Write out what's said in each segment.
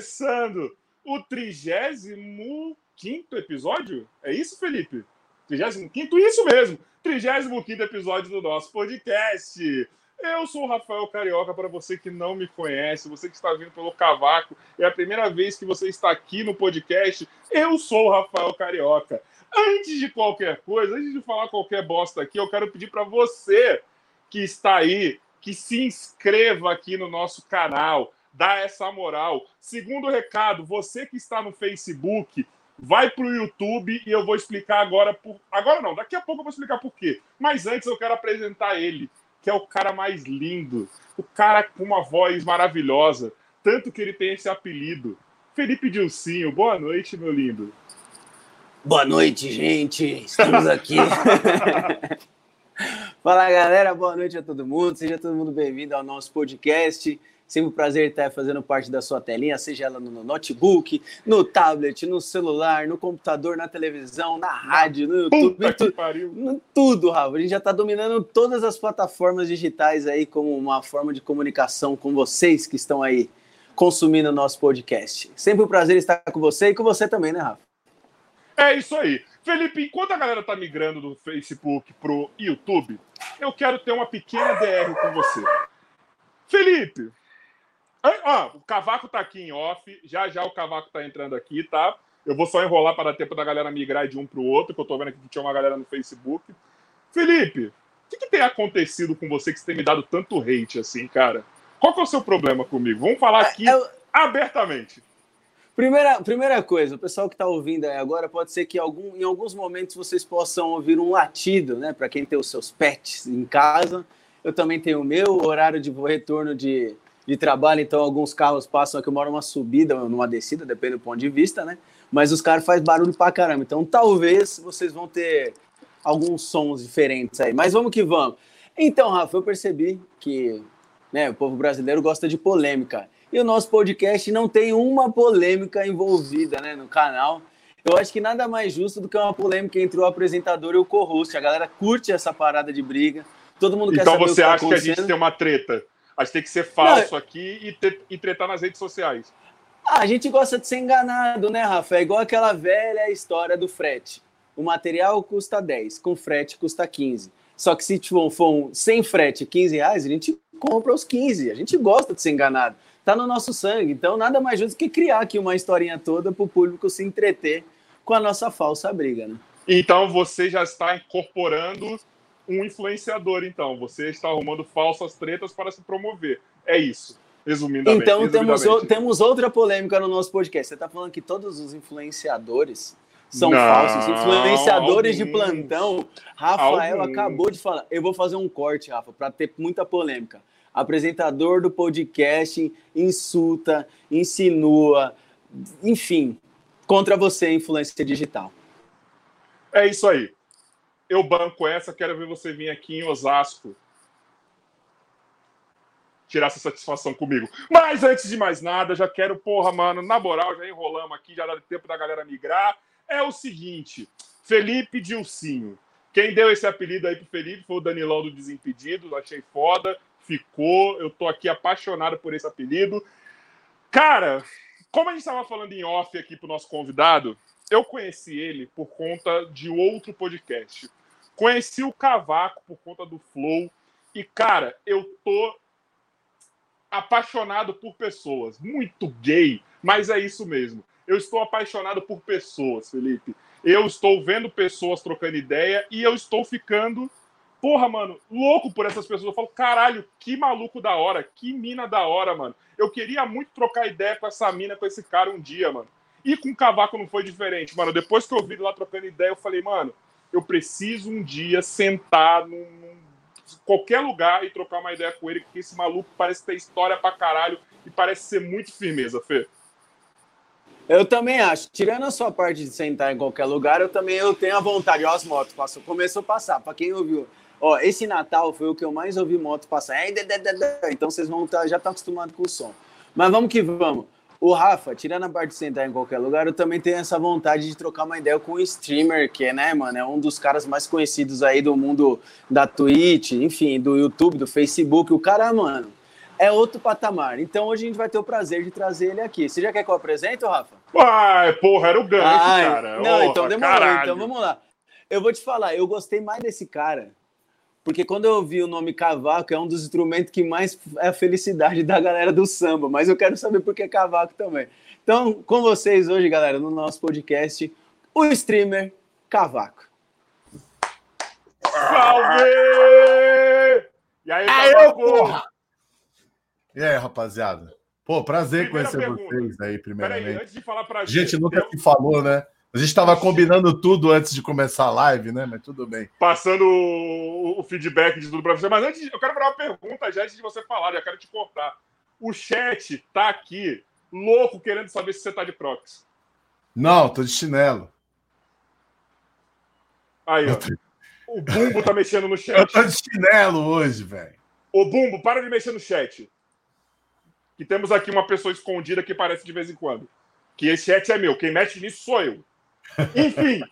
começando o 35 episódio? É isso, Felipe? 35? Isso mesmo! 35 episódio do nosso podcast. Eu sou o Rafael Carioca, para você que não me conhece, você que está vindo pelo Cavaco, é a primeira vez que você está aqui no podcast. Eu sou o Rafael Carioca. Antes de qualquer coisa, antes de falar qualquer bosta aqui, eu quero pedir para você que está aí, que se inscreva aqui no nosso canal, dá essa moral. Segundo recado, você que está no Facebook, vai para o YouTube e eu vou explicar agora por. Agora não, daqui a pouco eu vou explicar por quê. Mas antes eu quero apresentar ele, que é o cara mais lindo, o cara com uma voz maravilhosa, tanto que ele tem esse apelido. Felipe Dilcinho, boa noite, meu lindo. Boa noite, gente. Estamos aqui. Fala galera, boa noite a todo mundo. Seja todo mundo bem-vindo ao nosso podcast. Sempre um prazer estar fazendo parte da sua telinha, seja ela no notebook, no tablet, no celular, no computador, na televisão, na rádio, no YouTube, Puta que tu, pariu. no tudo, Rafa. A gente já está dominando todas as plataformas digitais aí como uma forma de comunicação com vocês que estão aí consumindo o nosso podcast. Sempre um prazer estar com você e com você também, né, Rafa? É isso aí. Felipe, enquanto a galera tá migrando do Facebook pro YouTube, eu quero ter uma pequena DR com você. Felipe, ah, o Cavaco tá aqui em off, já já o Cavaco tá entrando aqui, tá? Eu vou só enrolar para dar tempo da galera migrar de um pro outro, que eu tô vendo aqui que tinha uma galera no Facebook. Felipe, o que, que tem acontecido com você que você tem me dado tanto hate assim, cara? Qual que é o seu problema comigo? Vamos falar aqui É, eu- abertamente. Primeira, primeira coisa, o pessoal que está ouvindo aí agora, pode ser que algum, em alguns momentos vocês possam ouvir um latido, né? Para quem tem os seus pets em casa. Eu também tenho o meu horário de retorno de, de trabalho, então alguns carros passam aqui, eu moro numa subida, numa descida, depende do ponto de vista, né? Mas os caras fazem barulho pra caramba. Então talvez vocês vão ter alguns sons diferentes aí. Mas vamos que vamos. Então, Rafa, eu percebi que né, o povo brasileiro gosta de polêmica. E o nosso podcast não tem uma polêmica envolvida né, no canal. Eu acho que nada mais justo do que uma polêmica entre o apresentador e o co-host. A galera curte essa parada de briga. Todo mundo quer Então saber o você que tá acha que a gente tem uma treta? A gente tem que ser falso aqui e, ter- e tretar nas redes sociais. Ah, a gente gosta de ser enganado, né, Rafa? É igual aquela velha história do frete. O material custa 10, com frete custa 15. Só que se tipo, for um, sem frete 15 reais, a gente compra os 15. A gente gosta de ser enganado. Tá no nosso sangue. Então, nada mais justo que criar aqui uma historinha toda para o público se entreter com a nossa falsa briga, né? Então você já está incorporando um influenciador, então. Você está arrumando falsas tretas para se promover. É isso. Resumidamente. Então, temos, o- temos outra polêmica no nosso podcast. Você está falando que todos os influenciadores são Não, falsos. Influenciadores de alguns. plantão. Rafael Alguns. acabou de falar. Eu vou fazer um corte, Rafa, para ter muita polêmica. Apresentador do podcast insulta, insinua, enfim, contra você, influência digital. É isso aí. Eu banco essa, quero ver você vir aqui em Osasco tirar essa satisfação comigo. Mas antes de mais nada, já quero, porra, mano, na moral, já enrolamos aqui, já dá tempo da galera migrar. É o seguinte, Felipe Dilcinho. Quem deu esse apelido aí pro Felipe foi o Danilão do Desimpedido, achei foda, ficou, eu tô aqui apaixonado por esse apelido. Cara, como a gente estava falando em off aqui pro nosso convidado, eu conheci ele por conta de outro podcast. Conheci o Cavaco por conta do Flow. E, cara, eu tô apaixonado por pessoas. Muito gay, mas é isso mesmo. Eu estou apaixonado por pessoas, Felipe. Eu estou vendo pessoas trocando ideia e eu estou ficando, porra, mano, louco por essas pessoas. Eu falo, caralho, que maluco da hora, que mina da hora, mano. Eu queria muito trocar ideia com essa mina, com esse cara um dia, mano. E com o Cavaco não foi diferente, mano. Depois que eu vi ele lá trocando ideia, eu falei, mano, eu preciso um dia sentar num, qualquer lugar e trocar uma ideia com ele, porque esse maluco parece ter história pra caralho e parece ser muito firmeza, Fê. Eu também acho. Tirando a sua parte de sentar em qualquer lugar, eu também eu tenho a vontade. Ó, as motos passou, começou a passar. Para quem ouviu, ó, esse Natal foi o que eu mais ouvi moto passar. Então vocês vão tá, já estão acostumados com o som. Mas vamos que vamos. O Rafa, tirando a parte de sentar em qualquer lugar, eu também tenho essa vontade de trocar uma ideia com o streamer, que é, né, mano, é um dos caras mais conhecidos aí do mundo da Twitch, enfim, do YouTube, do Facebook. O cara, mano, é outro patamar. Então hoje a gente vai ter o prazer de trazer ele aqui. Você já quer que eu apresente, Rafa? Ai, porra, era o gancho, Ai, cara. Não, então demorou. Caralho. Então vamos lá. Eu vou te falar, eu gostei mais desse cara porque quando eu ouvi o nome cavaco, é um dos instrumentos que mais é a felicidade da galera do samba, mas eu quero saber por que cavaco também. Então, com vocês hoje, galera, no nosso podcast, o streamer Cavaco. Salve! E aí, Cavaco? porra! E aí, rapaziada? Pô, prazer Primeira conhecer pergunta. vocês aí, primeiramente. Peraí, antes de falar pra gente... Gente, nunca se falou, né? A gente estava combinando tudo antes de começar a live, né? Mas tudo bem. Passando o, feedback de tudo para você. Mas antes, eu quero fazer uma pergunta já antes de você falar, já quero te cortar. O chat tá aqui, louco, querendo saber se você tá de Crocs. Não, tô de chinelo. Aí, ó. O Bumbo tá mexendo no chat. Eu tô de chinelo hoje, velho. Ô, Bumbo, para de mexer no chat. Que temos aqui uma pessoa escondida que aparece de vez em quando. Que esse chat é meu. Quem mexe nisso sou eu. Enfim,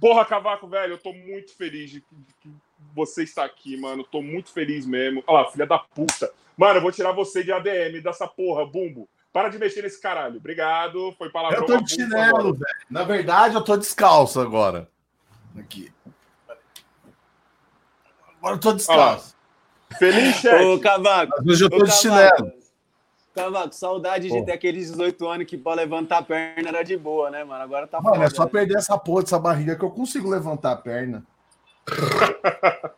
porra, Cavaco, velho, eu tô muito feliz de que você está aqui, mano. Tô muito feliz mesmo. Olha lá, filha da puta. Mano, eu vou tirar você de ADM dessa porra, bumbo. Para de mexer nesse caralho. Obrigado. Foi palavrão. Eu tô de chinelo, velho. Na verdade, eu tô descalço agora. Aqui. Agora eu tô descalço. Feliz, chefe. Ô, Cavaco. Mas hoje eu tô Ô, de Cavaco. Chinelo. Cavaco, saudade Pô. de ter aqueles 18 anos que para levantar a perna era de boa, né, mano? Agora tá Mano, foda, é só né? perder essa porra dessa barriga que eu consigo levantar a perna.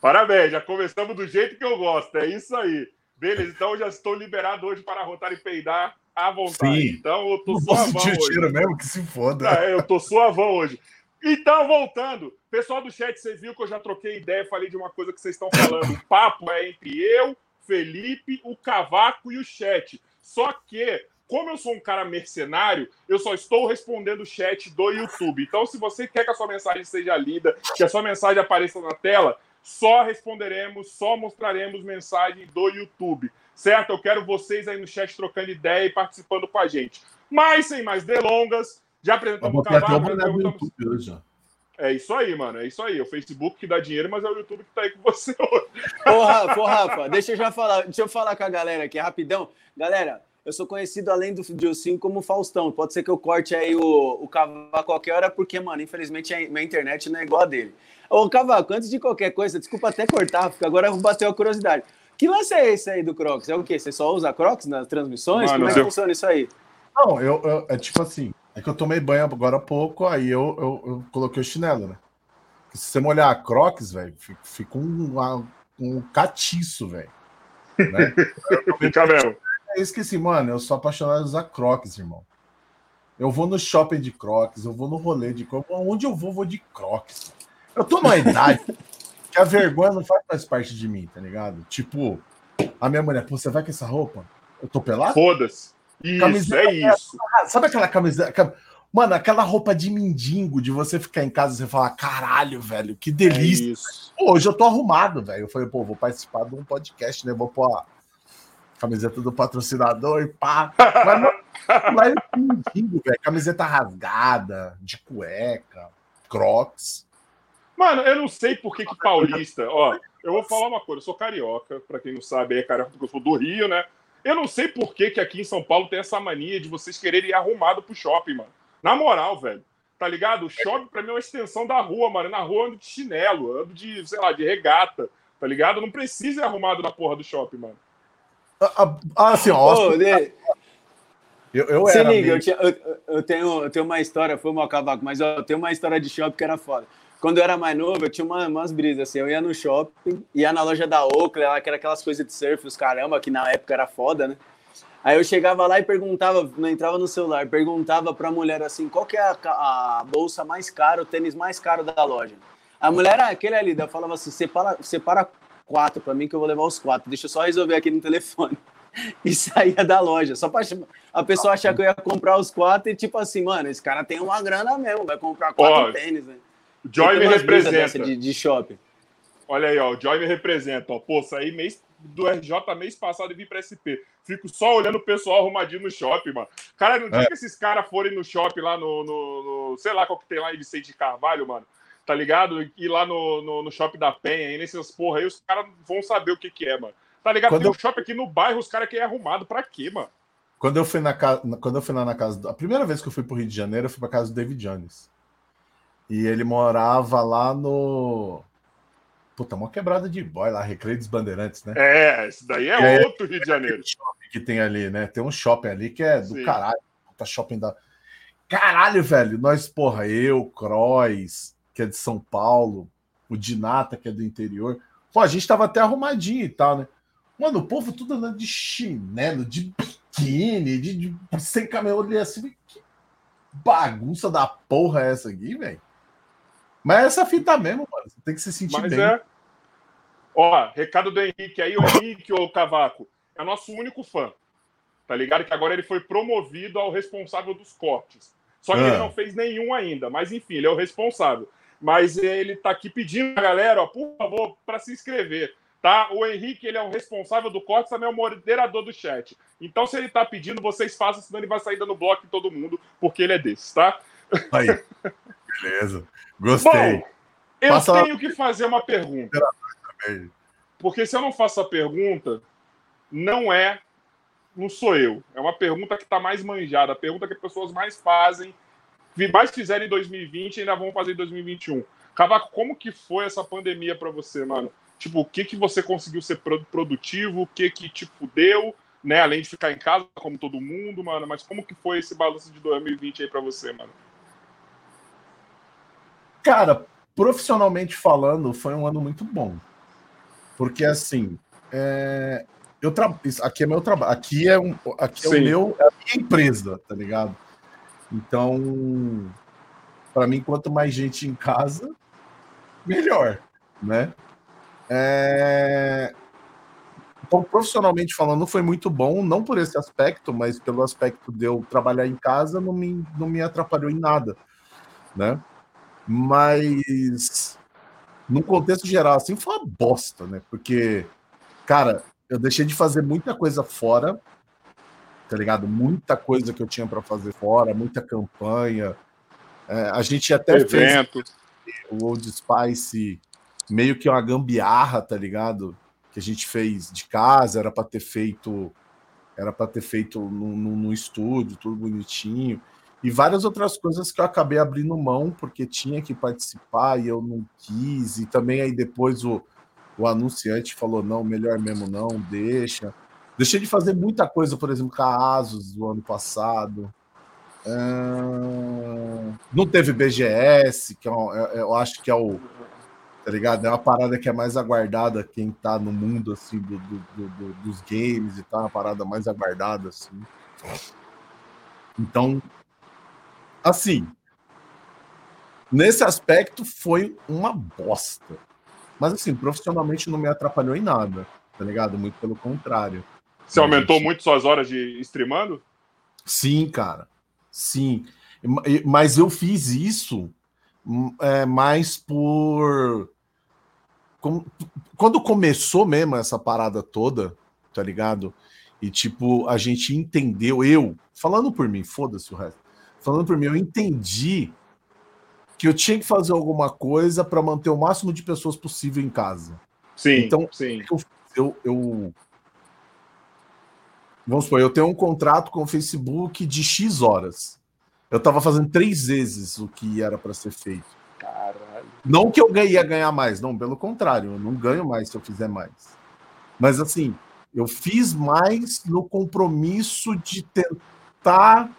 Parabéns, já começamos do jeito que eu gosto. É isso aí. Beleza, então eu já estou liberado hoje para rotar e peidar à vontade. Sim. Então eu tô suavão hoje. Tiro mesmo que se foda. É, eu tô suavão hoje. Então, voltando, pessoal do chat, você viu que eu já troquei ideia, falei de uma coisa que vocês estão falando. O papo é entre eu, Felipe, o Cavaco e o chat. Só que, como eu sou um cara mercenário, eu só estou respondendo o chat do YouTube. Então, se você quer que a sua mensagem seja lida, que a sua mensagem apareça na tela, só responderemos, só mostraremos mensagem do YouTube. Certo? Eu quero vocês aí no chat trocando ideia e participando com a gente. Mas, sem mais delongas, já apresentamos o Cavaco. Já apresentamos... É isso aí, mano. É isso aí. É o Facebook que dá dinheiro, mas é o YouTube que tá aí com você hoje. Ô, Rafa, ô, Rafa, deixa eu já falar. Deixa eu falar com a galera aqui rapidão. Galera, eu sou conhecido além do Dilcinho como Faustão. Pode ser que eu corte aí o, o Cavaco a qualquer hora, porque, mano, infelizmente a minha internet não é igual a dele. Ô, Cavaco, antes de qualquer coisa, desculpa até cortar, porque agora bateu a curiosidade. Que lance é esse aí do Crocs? É o quê? Você só usa Crocs nas transmissões? Mano, Como é que eu... funciona isso aí? Não, eu, eu, é tipo assim, é que eu tomei banho agora há pouco, aí eu, eu, eu coloquei o chinelo, né? se você molhar a Crocs, velho, fica um, um catiço, velho. Né? Fica mesmo. Eu esqueci, mano, eu sou apaixonado de usar Crocs, irmão. Eu vou no shopping de Crocs, eu vou no rolê de Crocs. Onde eu vou, vou de Crocs. Eu tô numa idade que a vergonha não faz mais parte de mim, tá ligado? Tipo, a minha mulher, Pô, você vai com essa roupa? Eu tô pelado? Foda-se. Isso, camiseta, é isso. Sabe aquela camiseta? Mano, aquela roupa de mendigo, de você ficar em casa e você falar, caralho, velho, que delícia. É pô, hoje eu tô arrumado, velho. Eu falei, pô, vou participar de um podcast, né? Vou pôr a camiseta do patrocinador e pá. Mas não, é mendigo, velho. Camiseta rasgada, de cueca, crocs. Mano, eu não sei por que, que paulista. Ó, eu vou falar uma coisa, eu sou carioca, pra quem não sabe, é carioca porque eu sou do Rio, né? Eu não sei por que, que aqui em São Paulo tem essa mania de vocês quererem ir arrumado pro shopping, mano. Na moral, velho. Tá ligado? O shopping pra mim é uma extensão da rua, mano. Na rua eu ando de chinelo, ando de, sei lá, de regata. Tá ligado? Não precisa ir arrumado na porra do shopping, mano. Ah, ah, ah assim, ó. eu, eu Se liga, meio... eu, tinha, eu, eu, tenho, eu tenho uma história, foi mal cavaco, mas eu tenho uma história de shopping que era foda. Quando eu era mais novo, eu tinha uma, umas brisas, assim, eu ia no shopping, ia na loja da Oakley, lá, que era aquelas coisas de surf, os caramba, que na época era foda, né? Aí eu chegava lá e perguntava, não entrava no celular, perguntava pra mulher assim, qual que é a, a bolsa mais cara, o tênis mais caro da loja? A mulher, ah, aquele ali, eu falava assim, separa, separa quatro pra mim que eu vou levar os quatro, deixa eu só resolver aqui no telefone. E saía da loja, só pra a pessoa achar que eu ia comprar os quatro e tipo assim, mano, esse cara tem uma grana mesmo, vai comprar quatro tênis, né? Joy me representa. De, de shopping. Olha aí, ó, o Joy me representa. Ó. Pô, saí mês do RJ mês passado e vim pra SP. Fico só olhando o pessoal arrumadinho no shopping, mano. Cara, não dia é. que esses caras forem no shopping lá no, no, no, Sei lá qual que tem lá em Vicente Carvalho, mano. Tá ligado? E lá no, no, no shopping da Penha, aí nessas porra aí, os caras vão saber o que que é, mano. Tá ligado? Quando tem um eu... shopping aqui no bairro, os caras querem arrumado. Pra quê, mano? Quando eu fui na casa. Quando eu fui lá na casa. A primeira vez que eu fui pro Rio de Janeiro, eu fui pra casa do David Jones. E ele morava lá no. Puta, uma quebrada de boy lá, Recreio dos Bandeirantes, né? É, isso daí é, é outro Rio de Janeiro. que tem ali, né? Tem um shopping ali que é do Sim. caralho. Puta shopping da. Caralho, velho. Nós, porra, eu, Croix, que é de São Paulo, o Dinata, que é do interior. Pô, a gente tava até arrumadinho e tal, né? Mano, o povo tudo andando de chinelo, de biquíni, de, de sem camelo ali assim. Que bagunça da porra é essa aqui, velho? Mas é essa fita mesmo, mano. Você tem que se sentir Mas bem. É... Ó, recado do Henrique aí, o Henrique, o Cavaco, é nosso único fã. Tá ligado? Que agora ele foi promovido ao responsável dos cortes. Só que ah. ele não fez nenhum ainda. Mas enfim, ele é o responsável. Mas ele tá aqui pedindo a galera, ó, por favor, para se inscrever tá? O Henrique, ele é o responsável do corte, também é o moderador do chat. Então, se ele tá pedindo, vocês façam, senão ele vai sair dando bloco em todo mundo, porque ele é desses, tá? Aí. Beleza. Gostei. Bom, eu Passa tenho que fazer uma pergunta. Porque se eu não faço a pergunta, não é, não sou eu. É uma pergunta que está mais manjada, a pergunta que as pessoas mais fazem, mais fizeram em 2020 e ainda vão fazer em 2021. Cavaco, como que foi essa pandemia para você, mano? Tipo, o que que você conseguiu ser produtivo, o que que, tipo, deu, né? Além de ficar em casa, como todo mundo, mano. Mas como que foi esse balanço de 2020 aí para você, mano? Cara, profissionalmente falando, foi um ano muito bom. Porque, assim, é... eu tra... aqui é meu trabalho, aqui é, um... aqui é o meu, é a minha empresa, tá ligado? Então, para mim, quanto mais gente em casa, melhor, né? É... Então, profissionalmente falando, foi muito bom, não por esse aspecto, mas pelo aspecto de eu trabalhar em casa, não me, não me atrapalhou em nada, né? Mas, no contexto geral, assim, foi uma bosta, né? Porque, cara, eu deixei de fazer muita coisa fora, tá ligado? Muita coisa que eu tinha para fazer fora, muita campanha. É, a gente até Evento. fez o Old Spice meio que uma gambiarra, tá ligado? Que a gente fez de casa, era para ter feito era para ter feito no, no, no, estúdio, tudo bonitinho. E várias outras coisas que eu acabei abrindo mão, porque tinha que participar e eu não quis. E também aí depois o, o anunciante falou: não, melhor mesmo não, deixa. Deixei de fazer muita coisa, por exemplo, com a Asus do ano passado. Não teve BGS, que é, é, eu acho que é o, tá ligado? É uma parada que é mais aguardada quem tá no mundo, assim, do, do, do, dos games e tal, uma parada mais aguardada, assim. Então, assim, nesse aspecto foi uma bosta. Mas, assim, profissionalmente não me atrapalhou em nada, tá ligado? Muito pelo contrário. Você aumentou gente... muito suas horas de streamando? Sim, cara. Sim. Mas eu fiz isso hum, é, mais por quando começou mesmo essa parada toda, tá ligado? E tipo, a gente entendeu, eu, falando por mim, foda-se o resto. Falando por mim, eu entendi que eu tinha que fazer alguma coisa para manter o máximo de pessoas possível em casa. Sim. Então, sim. Eu, eu, eu vamos supor, eu tenho um contrato com o Facebook de X horas. Eu estava fazendo três vezes o que era para ser feito. Caralho. Não que eu ia ganhar mais, não, pelo contrário, eu não ganho mais se eu fizer mais. Mas assim, eu fiz mais no compromisso de tentar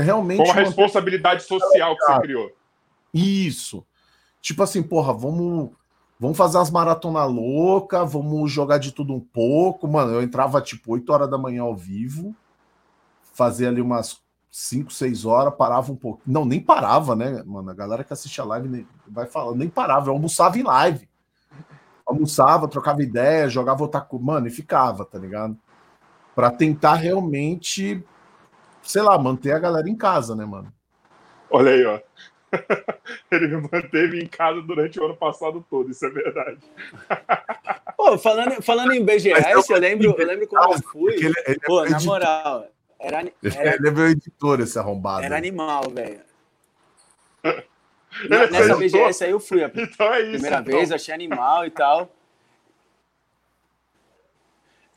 realmente. Com a responsabilidade social que você criou. Isso. Tipo assim, porra, vamos, vamos fazer as maratonas loucas, vamos jogar de tudo um pouco. Mano, eu entrava tipo 8 horas da manhã ao vivo, fazia ali umas 5, 6 horas, parava um pouco. Não, nem parava, né, mano? A galera que assiste a live nem, vai falar, nem parava, eu almoçava em live. Almoçava, trocava ideia, jogava otaku, mano, e ficava, tá ligado? Pra tentar realmente, sei lá, manter a galera em casa, né, mano? Olha aí, ó. Ele me manteve em casa durante o ano passado todo, isso é verdade. Pô, falando, falando em BGS, eu, eu lembro, eu lembro quando eu fui. Ele, ele é pô, é na moral, era, era, Ele é meu editor, esse arrombado. Era animal, velho. Nessa BGS aí eu fui a então é isso, primeira então. vez, achei animal e tal.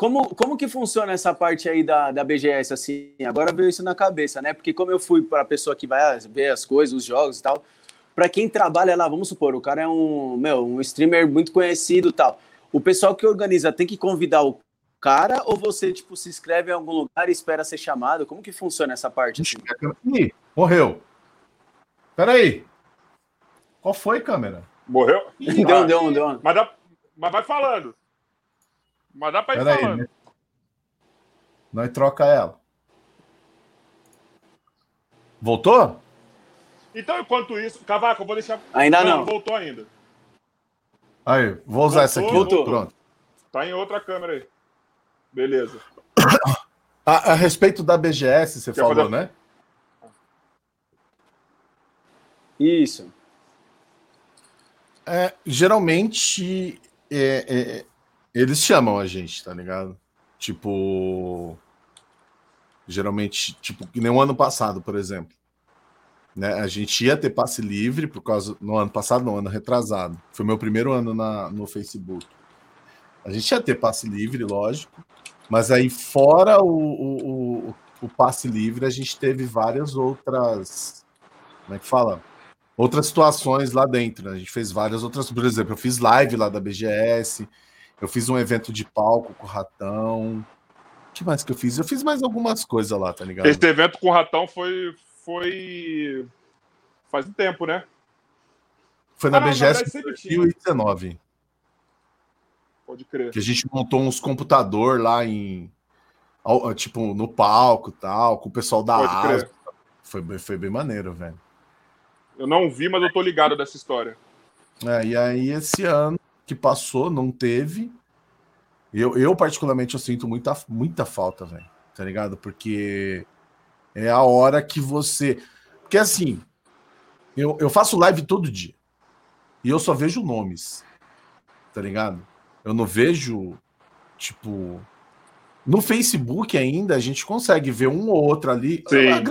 Como, como que funciona essa parte aí da, da BGS, assim? Agora veio isso na cabeça, né? Porque como eu fui para a pessoa que vai ver as coisas, os jogos e tal, para quem trabalha lá, vamos supor, o cara é um, meu, um streamer muito conhecido e tal. O pessoal que organiza tem que convidar o cara ou você, tipo, se inscreve em algum lugar e espera ser chamado? Como que funciona essa parte? Assim? Ih, morreu. Peraí. Qual foi, câmera? Morreu? deu, ah, deu, deu. Mas, dá, mas vai falando. Mas dá pra ir Pera falando. Aí, né? Nós troca ela. Voltou? Então, enquanto isso, Cavaco, eu vou deixar. Ainda não. não. Voltou ainda. Aí, vou usar voltou, essa aqui. Voltou. Pronto. Tá em outra câmera aí. Beleza. A, a respeito da BGS, você Quer falou, fazer... né? Isso. É, geralmente é, é, eles chamam a gente, tá ligado? Tipo. Geralmente, tipo, que nem o ano passado, por exemplo. Né? A gente ia ter passe livre por causa. No ano passado, no ano retrasado. Foi meu primeiro ano na, no Facebook. A gente ia ter passe livre, lógico. Mas aí, fora o, o, o, o passe livre, a gente teve várias outras. Como é que fala? Outras situações lá dentro. Né? A gente fez várias outras. Por exemplo, eu fiz live lá da BGS. Eu fiz um evento de palco com o Ratão. O que mais que eu fiz? Eu fiz mais algumas coisas lá, tá ligado? Esse evento com o Ratão foi. foi... Faz um tempo, né? Foi na ah, BGS 2019. Pode crer. Que a gente montou uns computador lá em. Tipo, no palco e tal, com o pessoal da ASA. Foi, foi bem maneiro, velho. Eu não vi, mas eu tô ligado dessa história. É, e aí esse ano que passou, não teve. Eu, eu particularmente, eu sinto muita, muita falta, velho. Tá ligado? Porque é a hora que você. Porque assim, eu, eu faço live todo dia. E eu só vejo nomes. Tá ligado? Eu não vejo, tipo. No Facebook ainda a gente consegue ver um ou outro ali. Sim.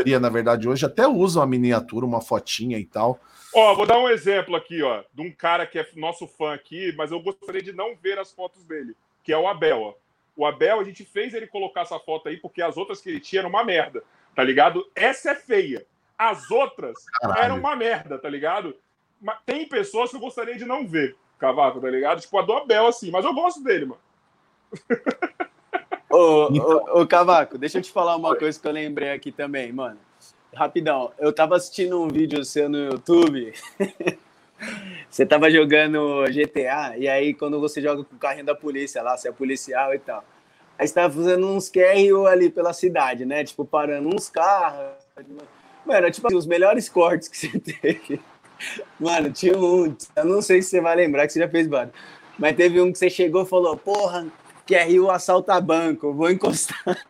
Maioria, na verdade, hoje até usa uma miniatura, uma fotinha e tal. Ó, vou dar um exemplo aqui, ó, de um cara que é nosso fã aqui, mas eu gostaria de não ver as fotos dele, que é o Abel, ó. O Abel, a gente fez ele colocar essa foto aí porque as outras que ele tinha eram uma merda, tá ligado? Essa é feia. As outras Caralho. eram uma merda, tá ligado? Mas tem pessoas que eu gostaria de não ver, Cavaco, tá ligado? Tipo a do Abel, assim, mas eu gosto dele, mano. Ô, ô, ô, Cavaco, deixa eu te falar uma coisa que eu lembrei aqui também, mano. Rapidão, eu tava assistindo um vídeo seu no YouTube. você tava jogando GTA, e aí quando você joga com o carrinho da polícia lá, você é policial e tal. Aí você tava fazendo uns QRU ali pela cidade, né? Tipo, parando uns carros. Mano, tipo assim, os melhores cortes que você teve. Mano, tinha um. Eu não sei se você vai lembrar que você já fez vários. Mas teve um que você chegou e falou: Porra, QRU assalta banco, vou encostar.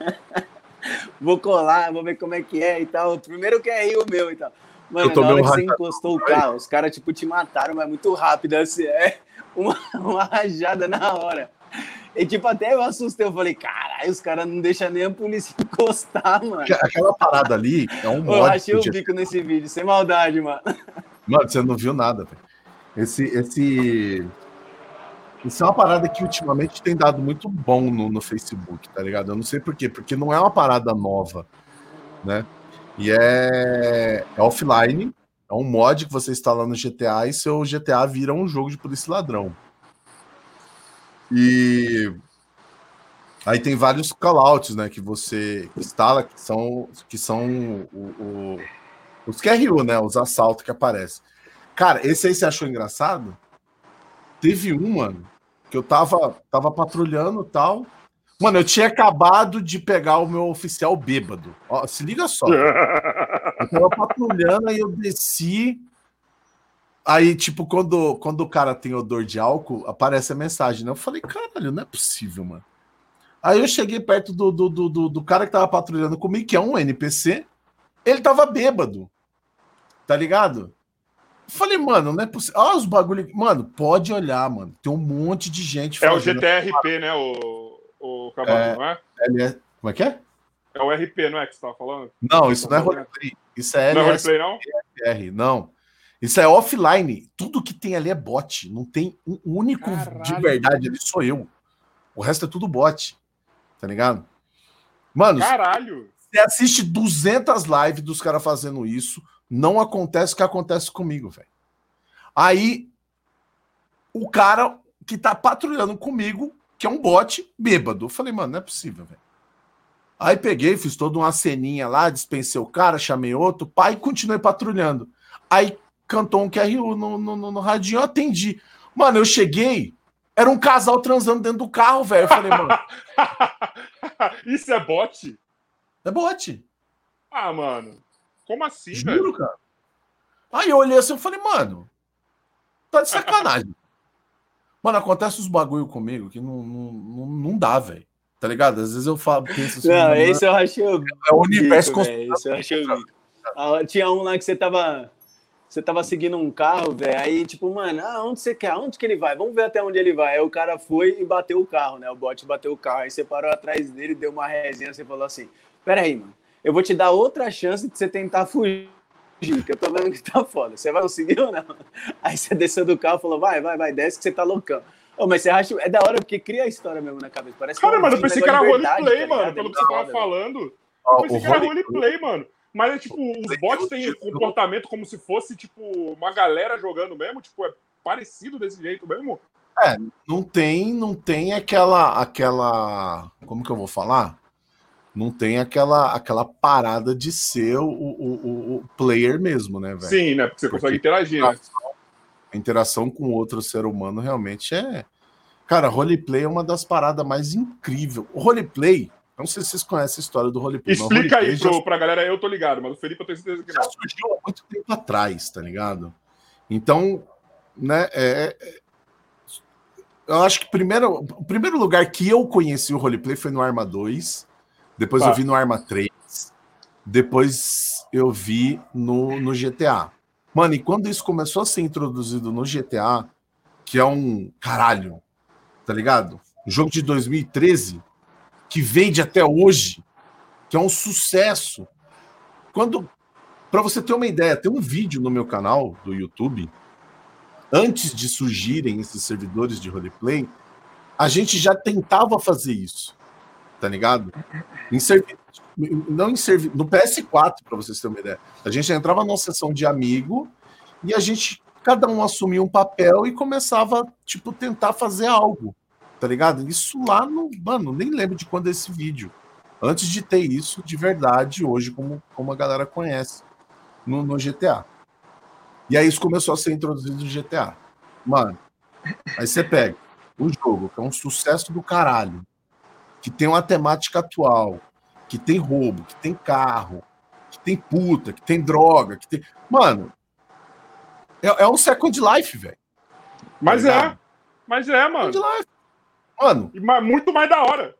vou colar, vou ver como é que é e tal. Primeiro que é o meu e tal. Mano, na hora que você encostou o carro, os caras, tipo, te mataram, mas muito rápido, assim, é uma, uma rajada na hora. E, tipo, até eu assustei, eu falei, caralho, os caras não deixam nem a polícia encostar, mano. Aquela parada ali é um mod. Eu achei o bico nesse vídeo, sem maldade, mano. Mano, você não viu nada, velho. Esse, esse, isso é uma parada que ultimamente tem dado muito bom no, no Facebook, tá ligado? Eu não sei por quê, porque não é uma parada nova, né? E é, é offline, é um mod que você instala no GTA e seu GTA vira um jogo de polícia ladrão. E aí tem vários callouts, né, que você instala que são que são o, o, os QRU, né, os assaltos que aparecem. Cara, esse aí você achou engraçado? Teve um, mano, que eu tava, tava patrulhando tal. Mano, eu tinha acabado de pegar o meu oficial bêbado. Ó, se liga só. Eu tava patrulhando, aí eu desci. Aí, tipo, quando, quando o cara tem odor de álcool, aparece a mensagem, né? Eu falei, caralho, não é possível, mano. Aí eu cheguei perto do, do, do, do cara que tava patrulhando comigo, que é um NPC. Ele tava bêbado. Tá ligado? Falei, mano, não é possível. Olha os bagulho. Mano, pode olhar, mano. Tem um monte de gente. É o GTRP, né? O, o Camargo, é, não é? é? Como é que é? É o RP, não é que você tava falando? Não, isso não é roleplay. Isso é Não é roleplay, não? Não. Isso é offline. Tudo que tem ali é bot. Não tem um único Caralho. de verdade ali, sou eu. O resto é tudo bot. Tá ligado? Mano, Caralho. você assiste 200 lives dos caras fazendo isso, não acontece o que acontece comigo, velho. Aí, o cara que tá patrulhando comigo, que é um bot, bêbado. Eu falei, mano, não é possível, velho. Aí peguei, fiz toda uma ceninha lá, dispensei o cara, chamei outro, pai, e continuei patrulhando. Aí cantou um QRU no, no, no, no radinho, eu atendi. Mano, eu cheguei, era um casal transando dentro do carro, velho. Eu falei, mano. Isso é bot? É bot. Ah, mano. Como assim, Juro, velho? cara. Aí eu olhei assim e falei, mano, tá de sacanagem. mano, acontece uns bagulho comigo que não, não, não, não dá, velho. Tá ligado? Às vezes eu falo, penso assim. Não, esse eu achei. É o universo Esse eu achei. Ah, tinha um lá que você tava. Você tava seguindo um carro, velho. Aí, tipo, mano, ah, onde você quer? Onde que ele vai? Vamos ver até onde ele vai. Aí o cara foi e bateu o carro, né? O bot bateu o carro. Aí você parou atrás dele, deu uma resinha, você falou assim: Pera aí, mano. Eu vou te dar outra chance de você tentar fugir. Que eu tô vendo que tá foda. Você vai conseguir ou não? Aí você desceu do carro e falou: vai, vai, vai, desce que você tá loucão. Oh, mas você acha. É da hora porque cria a história mesmo na cabeça. Parece Cara, que é mas eu pensei que era roleplay, tá mano. Pelo que você tava falando. Eu pensei que era roleplay, mano. Mas é tipo, os bots têm comportamento como se fosse, tipo, uma galera jogando mesmo, tipo, é parecido desse jeito mesmo. É, não tem, não tem aquela, aquela, como que eu vou falar? Não tem aquela, aquela parada de ser o, o, o player mesmo, né, velho? Sim, né? Porque você consegue interagir, né? A interação com outro ser humano realmente é. Cara, roleplay é uma das paradas mais incríveis. O roleplay, não sei se vocês conhecem a história do roleplay. Explica roleplay aí pro, já... pra galera, eu tô ligado, mas o Felipe eu tenho certeza que já não. surgiu há muito tempo atrás, tá ligado? Então, né, é, é, eu acho que primeiro, o primeiro lugar que eu conheci o roleplay foi no Arma 2, depois eu vi no Arma 3, depois eu vi no, no GTA. Mano, e quando isso começou a ser introduzido no GTA, que é um caralho, tá ligado? Um jogo de 2013 que vende até hoje, que é um sucesso. Quando, para você ter uma ideia, tem um vídeo no meu canal do YouTube, antes de surgirem esses servidores de roleplay, a gente já tentava fazer isso, tá ligado? Em não em no PS4, para vocês terem uma ideia. A gente entrava numa sessão de amigo e a gente, cada um assumia um papel e começava, tipo, tentar fazer algo, tá ligado? Isso lá no. Mano, nem lembro de quando é esse vídeo. Antes de ter isso de verdade, hoje, como, como a galera conhece no, no GTA. E aí isso começou a ser introduzido no GTA. Mano, aí você pega um jogo que é um sucesso do caralho, que tem uma temática atual, que tem roubo, que tem carro, que tem puta, que tem droga, que tem. Mano, é, é um Second Life, velho. Mas tá é. Mas é, mano. Second Life. Mano. E muito mais da hora.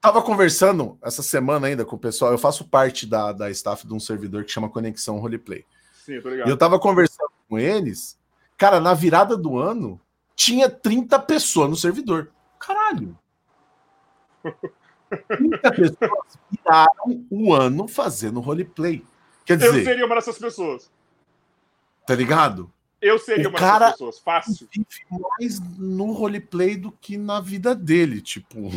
Tava conversando essa semana ainda com o pessoal. Eu faço parte da, da staff de um servidor que chama Conexão Roleplay. Sim, tô ligado. E eu tava conversando com eles. Cara, na virada do ano, tinha 30 pessoas no servidor. Caralho. 30 pessoas viraram o ano fazendo roleplay. Quer dizer, eu seria uma dessas pessoas. Tá ligado? Eu seria o uma cara dessas pessoas, fácil. Vive mais no roleplay do que na vida dele, tipo.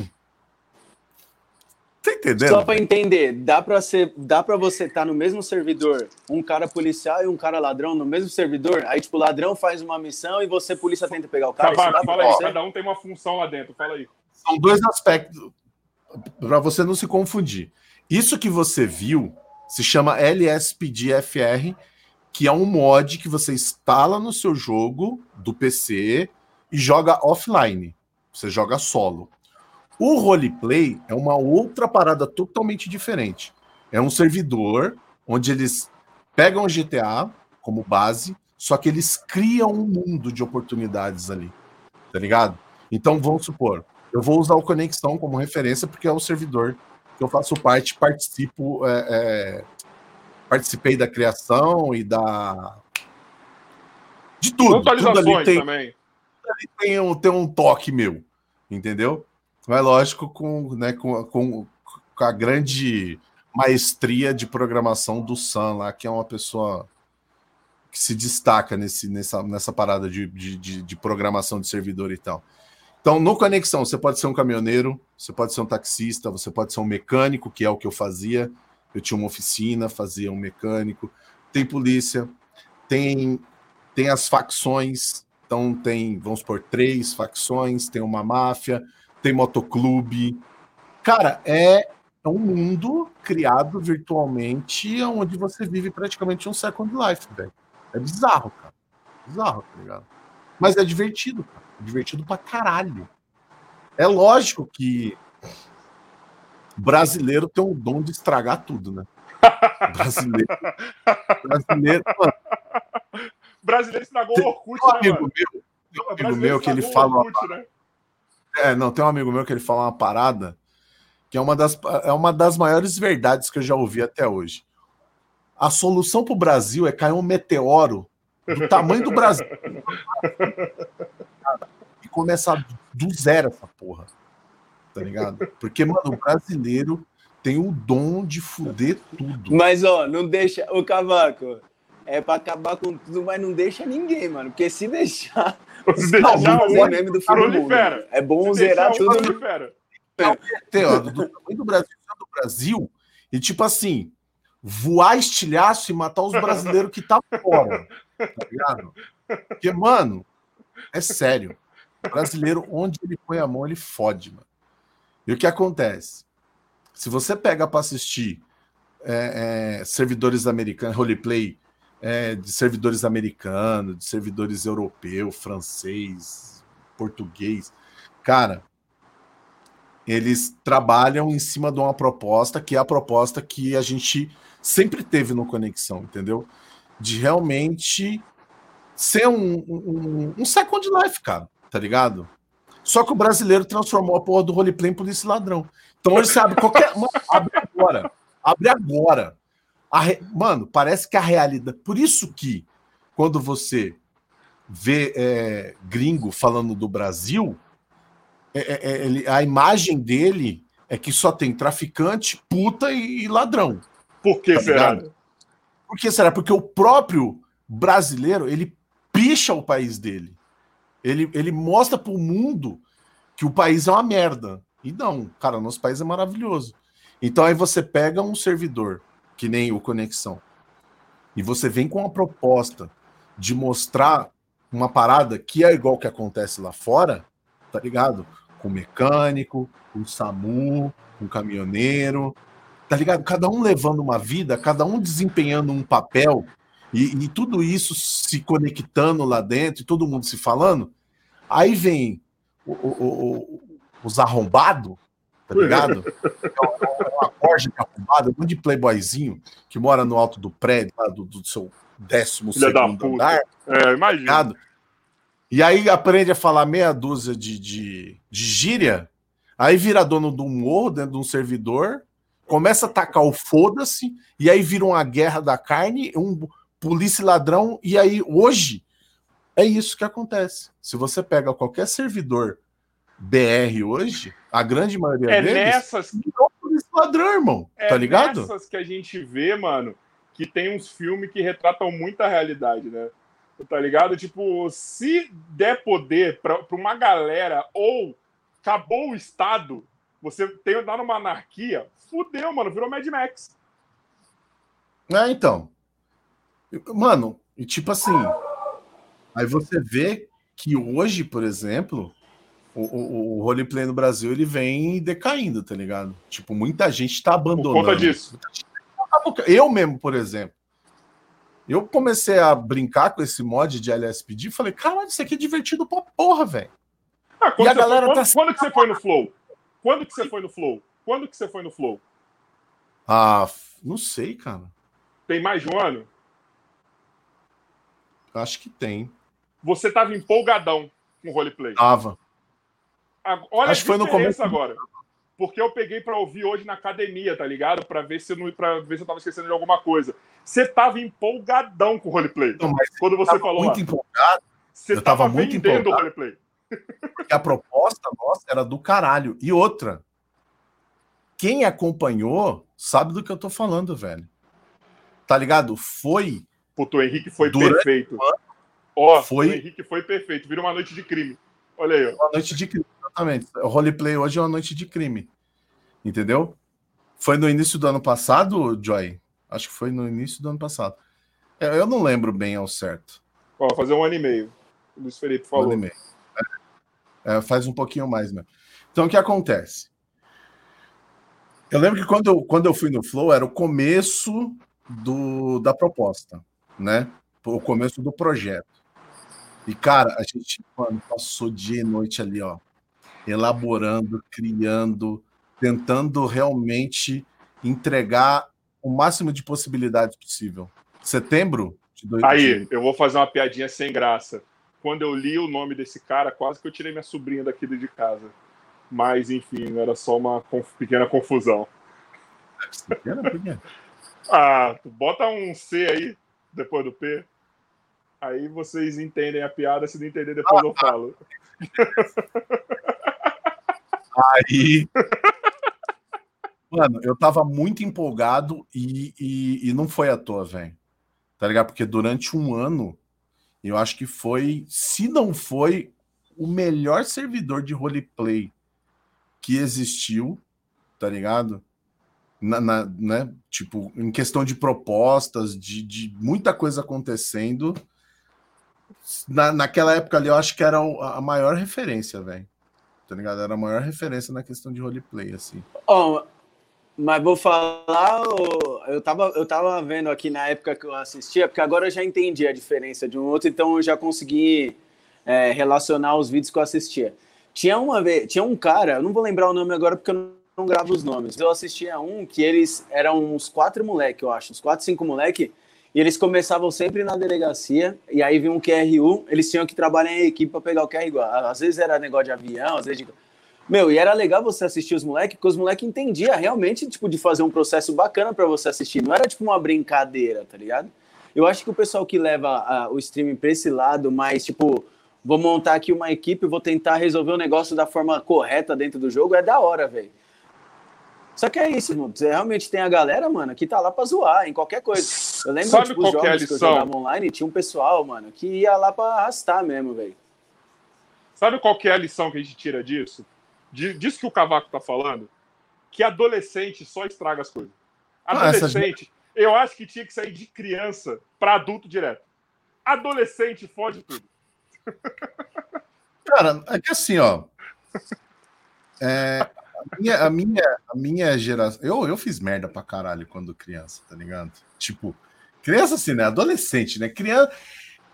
Tá entendendo? Só para entender, dá para ser, dá para você estar tá no mesmo servidor, um cara policial e um cara ladrão no mesmo servidor. Aí tipo, o ladrão faz uma missão e você polícia tenta pegar o cara. Tá, fala aí, cada um tem uma função lá dentro. Fala aí. São dois aspectos para você não se confundir. Isso que você viu se chama LSPDFR que é um mod que você instala no seu jogo do PC e joga offline. Você joga solo. O roleplay é uma outra parada totalmente diferente. É um servidor onde eles pegam o GTA como base, só que eles criam um mundo de oportunidades ali. Tá ligado? Então vamos supor, eu vou usar o Conexão como referência porque é o servidor que eu faço parte, participo é, é, participei da criação e da De tudo. Atualizações tudo ali tem, também. Ali tem, um, tem um toque meu, entendeu? Mas lógico, com, né, com, com, com a grande maestria de programação do Sam lá, que é uma pessoa que se destaca nesse, nessa, nessa parada de, de, de, programação de servidor e tal. Então, no Conexão, você pode ser um caminhoneiro, você pode ser um taxista, você pode ser um mecânico, que é o que eu fazia. Eu tinha uma oficina, fazia um mecânico. Tem polícia, tem, tem as facções. Então, tem, vamos por três facções, tem uma máfia, tem motoclube. Cara, é é um mundo criado virtualmente onde você vive praticamente um Second Life, velho. É bizarro, cara. Bizarro, tá ligado? Mas é divertido, cara. Divertido pra caralho. É lógico que brasileiro tem o dom de estragar tudo, né? Brasileiro. brasileiro. Mano, brasileiro estragou o Orkut, um né, amigo mano? meu, tem um amigo meu que ele fala. Orkut, né? É, não, tem um amigo meu que ele fala uma parada que é uma das, é uma das maiores verdades que eu já ouvi até hoje. A solução para o Brasil é cair um meteoro do tamanho do Brasil e começar do zero essa porra. Tá ligado? Porque, mano, o brasileiro tem o dom de fuder tudo. Mas, ó, não deixa. O Cavaco, é para acabar com tudo, mas não deixa ninguém, mano. Porque se deixar. Se deixar, não, o meme do filme. É bom se zerar tudo. Prolifera ó, do, do tamanho do Brasil, do Brasil, e tipo assim, voar estilhaço e matar os brasileiros que tá fora. Tá ligado? Porque, mano, é sério. O brasileiro, onde ele põe a mão, ele fode, mano. E o que acontece? Se você pega para assistir é, é, servidores americanos, roleplay é, de servidores americanos, de servidores europeu, francês, português, cara, eles trabalham em cima de uma proposta que é a proposta que a gente sempre teve no Conexão, entendeu? De realmente ser um, um, um second life, cara, tá ligado? Só que o brasileiro transformou a porra do roleplay em polícia ladrão. Então ele sabe qualquer. Mano, abre agora. Abre agora. Re... Mano, parece que a realidade. Por isso que quando você vê é, gringo falando do Brasil, é, é, é, ele, a imagem dele é que só tem traficante, puta e, e ladrão. Por que tá será? Ligado? Por que será? Porque o próprio brasileiro, ele picha o país dele. Ele, ele mostra para o mundo que o país é uma merda. E não, cara, nosso país é maravilhoso. Então aí você pega um servidor, que nem o Conexão, e você vem com uma proposta de mostrar uma parada que é igual que acontece lá fora, tá ligado? com mecânico, com SAMU, com caminhoneiro, tá ligado? Cada um levando uma vida, cada um desempenhando um papel, e, e tudo isso se conectando lá dentro, e todo mundo se falando. Aí vem o, o, o, os arrombados, tá ligado? É uma corja de arrombado, um monte de playboyzinho que mora no alto do prédio, lá do, do seu décimo Filha segundo andar. É, imagina. E aí aprende a falar meia dúzia de, de, de gíria, aí vira dono de um morro dentro de um servidor, começa a tacar o foda-se, e aí vira uma guerra da carne, um polícia ladrão, e aí hoje é isso que acontece. Se você pega qualquer servidor BR hoje, a grande maioria é deles nessas... é polícia ladrão, irmão. É tá ligado? nessas que a gente vê, mano, que tem uns filmes que retratam muita realidade, né? tá ligado? Tipo, se der poder para uma galera ou acabou o Estado, você tem dar numa anarquia, fudeu, mano, virou Mad Max. É, então. Mano, e tipo assim, aí você vê que hoje, por exemplo, o, o, o roleplay no Brasil ele vem decaindo, tá ligado? Tipo, muita gente tá abandonando. Por conta disso. Eu mesmo, por exemplo. Eu comecei a brincar com esse mod de LSPD e falei, caralho, isso aqui é divertido pra porra, velho. Ah, e a galera foi, quando, tá... quando que você foi no Flow? Quando que você foi no Flow? Quando que você foi no Flow? Ah, não sei, cara. Tem mais de um ano? Acho que tem. Você tava empolgadão com o roleplay. Tava. Olha Acho a foi no começo agora. Porque eu peguei para ouvir hoje na academia, tá ligado? Para ver se eu não, para ver se eu tava esquecendo de alguma coisa. Você tava empolgadão com o roleplay. Não, quando você falou muito lá. empolgado. Você eu tava, tava muito empolgado. o roleplay. Porque a proposta nossa era do caralho. E outra, quem acompanhou sabe do que eu tô falando, velho. Tá ligado? Foi. Puto, o Henrique foi perfeito. Ó, oh, foi... o Henrique foi perfeito. Vira uma noite de crime. Olha aí, ó. Uma noite de crime, exatamente. O roleplay hoje é uma noite de crime. Entendeu? Foi no início do ano passado, Joy? Acho que foi no início do ano passado. É, eu não lembro bem ao certo. Ó, fazer um ano e meio. O Luiz Felipe falou. Um ano e meio. É, faz um pouquinho mais, né? Então, o que acontece? Eu lembro que quando eu, quando eu fui no Flow, era o começo do, da proposta, né? O começo do projeto. E, cara, a gente mano, passou dia e noite ali, ó, elaborando, criando, tentando realmente entregar o máximo de possibilidades possível. Setembro de dois Aí, eu vou fazer uma piadinha sem graça. Quando eu li o nome desse cara, quase que eu tirei minha sobrinha daqui de casa. Mas, enfim, era só uma pequena confusão. Pequena, pequena. ah, bota um C aí, depois do P. Aí vocês entendem a piada, se não entender, depois ah, eu falo. Aí. Mano, eu tava muito empolgado e, e, e não foi à toa, velho. Tá ligado? Porque durante um ano, eu acho que foi, se não foi, o melhor servidor de roleplay que existiu, tá ligado? Na, na, né? Tipo, em questão de propostas, de, de muita coisa acontecendo. Na, naquela época ali, eu acho que era a maior referência, velho. Tá ligado? Era a maior referência na questão de roleplay, assim. Oh, mas vou falar, eu tava, eu tava vendo aqui na época que eu assistia, porque agora eu já entendi a diferença de um outro, então eu já consegui é, relacionar os vídeos que eu assistia. Tinha uma vez, tinha um cara, eu não vou lembrar o nome agora porque eu não gravo os nomes. Eu assistia um que eles eram uns quatro moleque, eu acho, uns quatro, cinco moleque, e eles começavam sempre na delegacia, e aí vinha um QRU, eles tinham que trabalhar em equipe para pegar o QRU. Às vezes era negócio de avião, às vezes de... Meu, e era legal você assistir os moleques, porque os moleques entendiam realmente, tipo, de fazer um processo bacana para você assistir. Não era, tipo, uma brincadeira, tá ligado? Eu acho que o pessoal que leva o streaming pra esse lado mais, tipo, vou montar aqui uma equipe, vou tentar resolver o negócio da forma correta dentro do jogo, é da hora, velho. Só que é isso, mano. Você realmente tem a galera, mano, que tá lá pra zoar em qualquer coisa. Eu lembro Sabe tipo, os jogos é que eu jogava online, tinha um pessoal, mano, que ia lá pra arrastar mesmo, velho. Sabe qual que é a lição que a gente tira disso? Disso que o Cavaco tá falando? Que adolescente só estraga as coisas. Adolescente, ah, eu acho que tinha que sair de criança para adulto direto. Adolescente fode tudo. Cara, é que assim, ó. É, minha, a, minha, a minha geração. Eu, eu fiz merda pra caralho quando criança, tá ligado? Tipo, criança assim, né? Adolescente, né? Criança,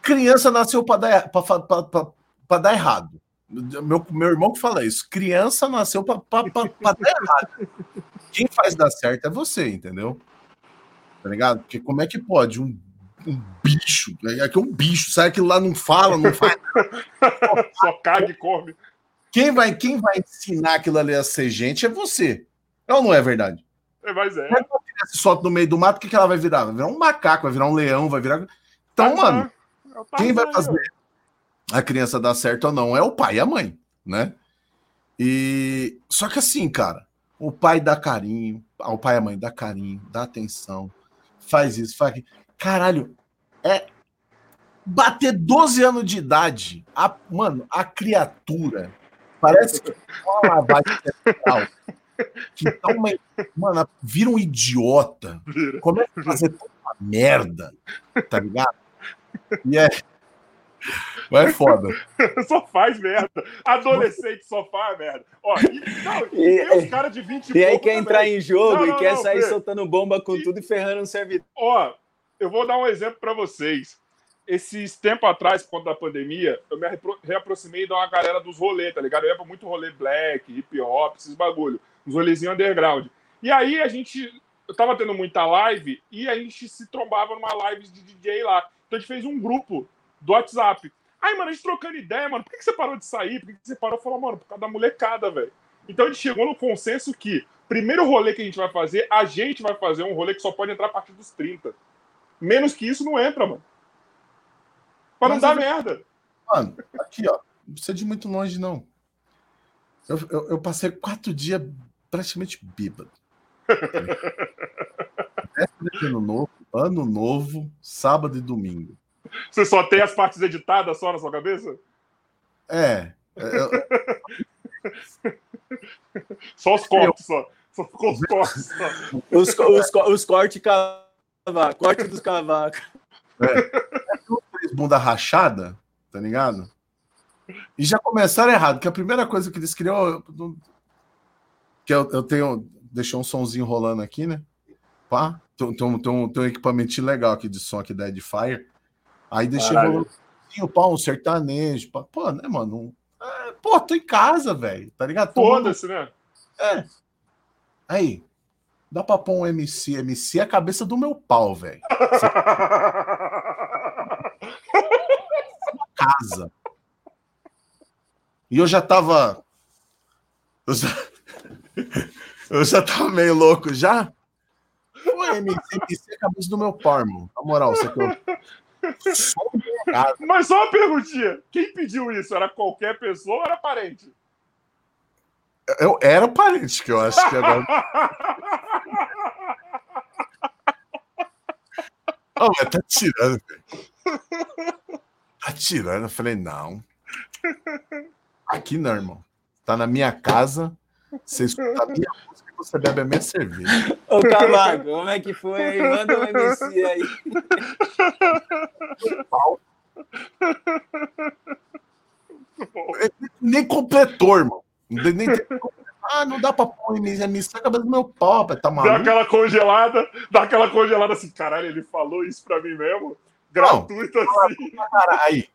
criança nasceu pra dar, pra, pra, pra, pra dar errado. Meu, meu irmão que fala isso. Criança nasceu pra, pra, pra, pra dar errado. Quem faz dar certo é você, entendeu? Tá ligado? Porque como é que pode um um bicho. Aqui é um bicho, sabe que lá não fala, não faz. Só caga e come. Quem vai, quem vai ensinar aquilo ali a ser gente é você. Ou não é verdade? É, mas é. Quando a se solta no meio do mato, o que, que ela vai virar? Vai virar um macaco, vai virar um leão, vai virar. Então, ah, mano, é quem vai fazer a criança dar certo ou não é o pai e a mãe, né? E só que assim, cara, o pai dá carinho, o pai e a mãe dá carinho, dá atenção, faz isso, faz aquilo. Caralho, é bater 12 anos de idade. A, mano, a criatura parece que é uma lavagem cerebral. Que tá uma, mano, vira um idiota. Começa a fazer uma merda, tá ligado? E é. Mas é foda. só faz merda. Adolescente só faz merda. Ó, e, não, e, e os caras de 20 e, e aí quer entrar em jogo não, não, e quer sair soltando bomba com e, tudo e ferrando o servidor. Ó, eu vou dar um exemplo para vocês. Esses tempo atrás, quando da pandemia, eu me reaproximei de uma galera dos rolês, tá ligado? Eu ia pra muito rolê black, hip hop, esses bagulho, uns rolezinhos underground. E aí a gente, eu tava tendo muita live e a gente se trombava numa live de DJ lá. Então a gente fez um grupo do WhatsApp. Aí, mano, a gente trocando ideia, mano, por que, você parou de sair? Por que, você parou? Falou, mano, por causa da molecada, velho. Então a gente chegou no consenso que, primeiro rolê que a gente vai fazer, a gente vai fazer um rolê que só pode entrar a partir dos 30. Menos que isso não entra, mano. Pra não Mas dar eu... merda. Mano, aqui, ó. Não precisa de muito longe, não. Eu, eu, eu passei quatro dias praticamente bêbado. ano novo, ano novo, sábado e domingo. Você só tem as partes editadas só na sua cabeça? É. Eu... só os cortes, só. Só ficou os cortes. Só. Os, os, os cortes cavaco, corte dos cavacos. É. Bunda rachada, tá ligado? E já começaram errado, que a primeira coisa que eles criou. Que eu, eu tenho. Deixei um sonzinho rolando aqui, né? Pá. Tem, tem, tem, um, tem um equipamento legal aqui de som aqui da Edifier. Aí deixei rolando pá, um sertanejo. Pá. Pô, né, mano? É, pô, tô em casa, velho. Tá ligado? Foda-se, né? É. Aí. Dá pra pôr um MC. MC é a cabeça do meu pau, velho. casa. E eu já tava. Eu já, eu já tava meio louco já. Pô, MC, MC é a cabeça do meu pau, irmão. Na moral, você que eu... Mas só uma perguntinha: quem pediu isso? Era qualquer pessoa ou era parente? Eu era parente, que eu acho que agora. mas tá tirando, velho. Tá tirando. Eu falei, não. Aqui não, irmão. Tá na minha casa, você escuta a minha música e você bebe a minha cerveja. Ô, Cavaco, como é que foi aí? Manda um MC aí. Nem completou, irmão. Nem, ah, não dá pra pôr MC na cabeça do meu pau, tá maluco? Dá aquela congelada, dá aquela congelada assim, caralho, ele falou isso pra mim mesmo? Gratuito não, assim. Aí,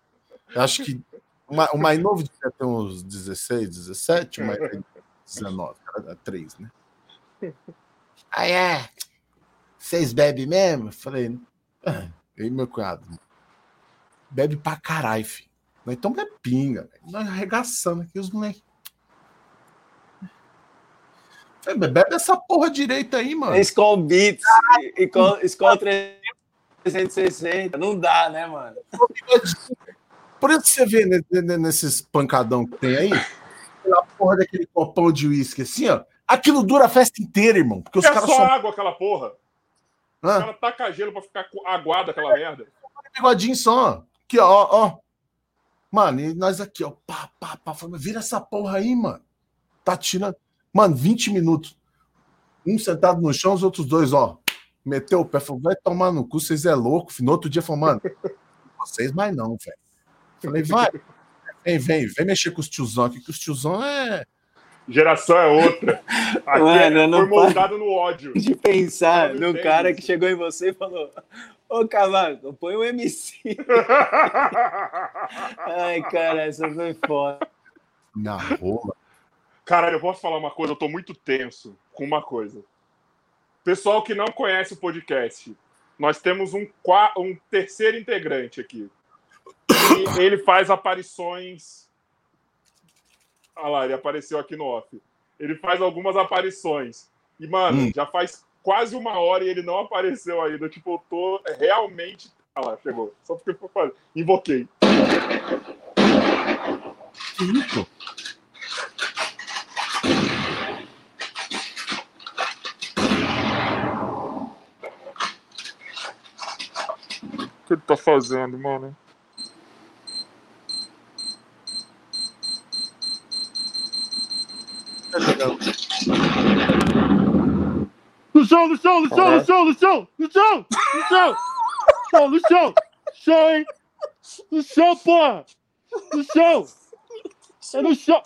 acho que o mais novo devia ter uns 16, 17, o mais 19, cara, 3, né? Aí é. Vocês bebem mesmo? Falei, ah, eu e meu cunhado. Bebe pra caralho, filho. Então bebe pinga, nós arregaçando aqui os moleques. Bebe essa porra direita aí, mano. Skull Beats, Skull 360. Não dá, né, mano? Por isso que você vê nesses pancadão que tem aí, a porra daquele copão de uísque assim, ó. Aquilo dura a festa inteira, irmão. Porque os é caras só água aquela porra. Hã? Os caras tacam gelo pra ficar aguado aquela merda. Bigodinho só. Aqui, ó, ó. Mano, e nós aqui, ó. Pá, pá, pá. Vira essa porra aí, mano. Tá tirando. Mano, 20 minutos. Um sentado no chão, os outros dois, ó. Meteu o pé, falou, vai tomar no cu, vocês é louco. No outro dia falou, mano, vocês mais não, velho. Falei, vai. Vem, vem, vem mexer com os tiozão aqui, que os tiozão é. Geração é outra. Aqui Mano, é, não foi moldado no ódio. De pensar no cara que chegou em você e falou: Ô Cavaco, põe o um MC. Ai, cara, essa foi foda. Na rola. Cara, eu posso falar uma coisa, eu tô muito tenso com uma coisa. Pessoal que não conhece o podcast, nós temos um, um terceiro integrante aqui. E ele faz aparições. Olha lá, ele apareceu aqui no off. Ele faz algumas aparições. E, mano, hum. já faz quase uma hora e ele não apareceu ainda. Tipo, eu tô realmente. Olha lá, chegou. Só porque eu falei. Invoquei. Que isso? Tá fazendo, mano? No chão, no chão, no chão, no chão, no chão, no chão, no chão, chão, no chão, chão, hein? No chão, porra! No chão! É no chão!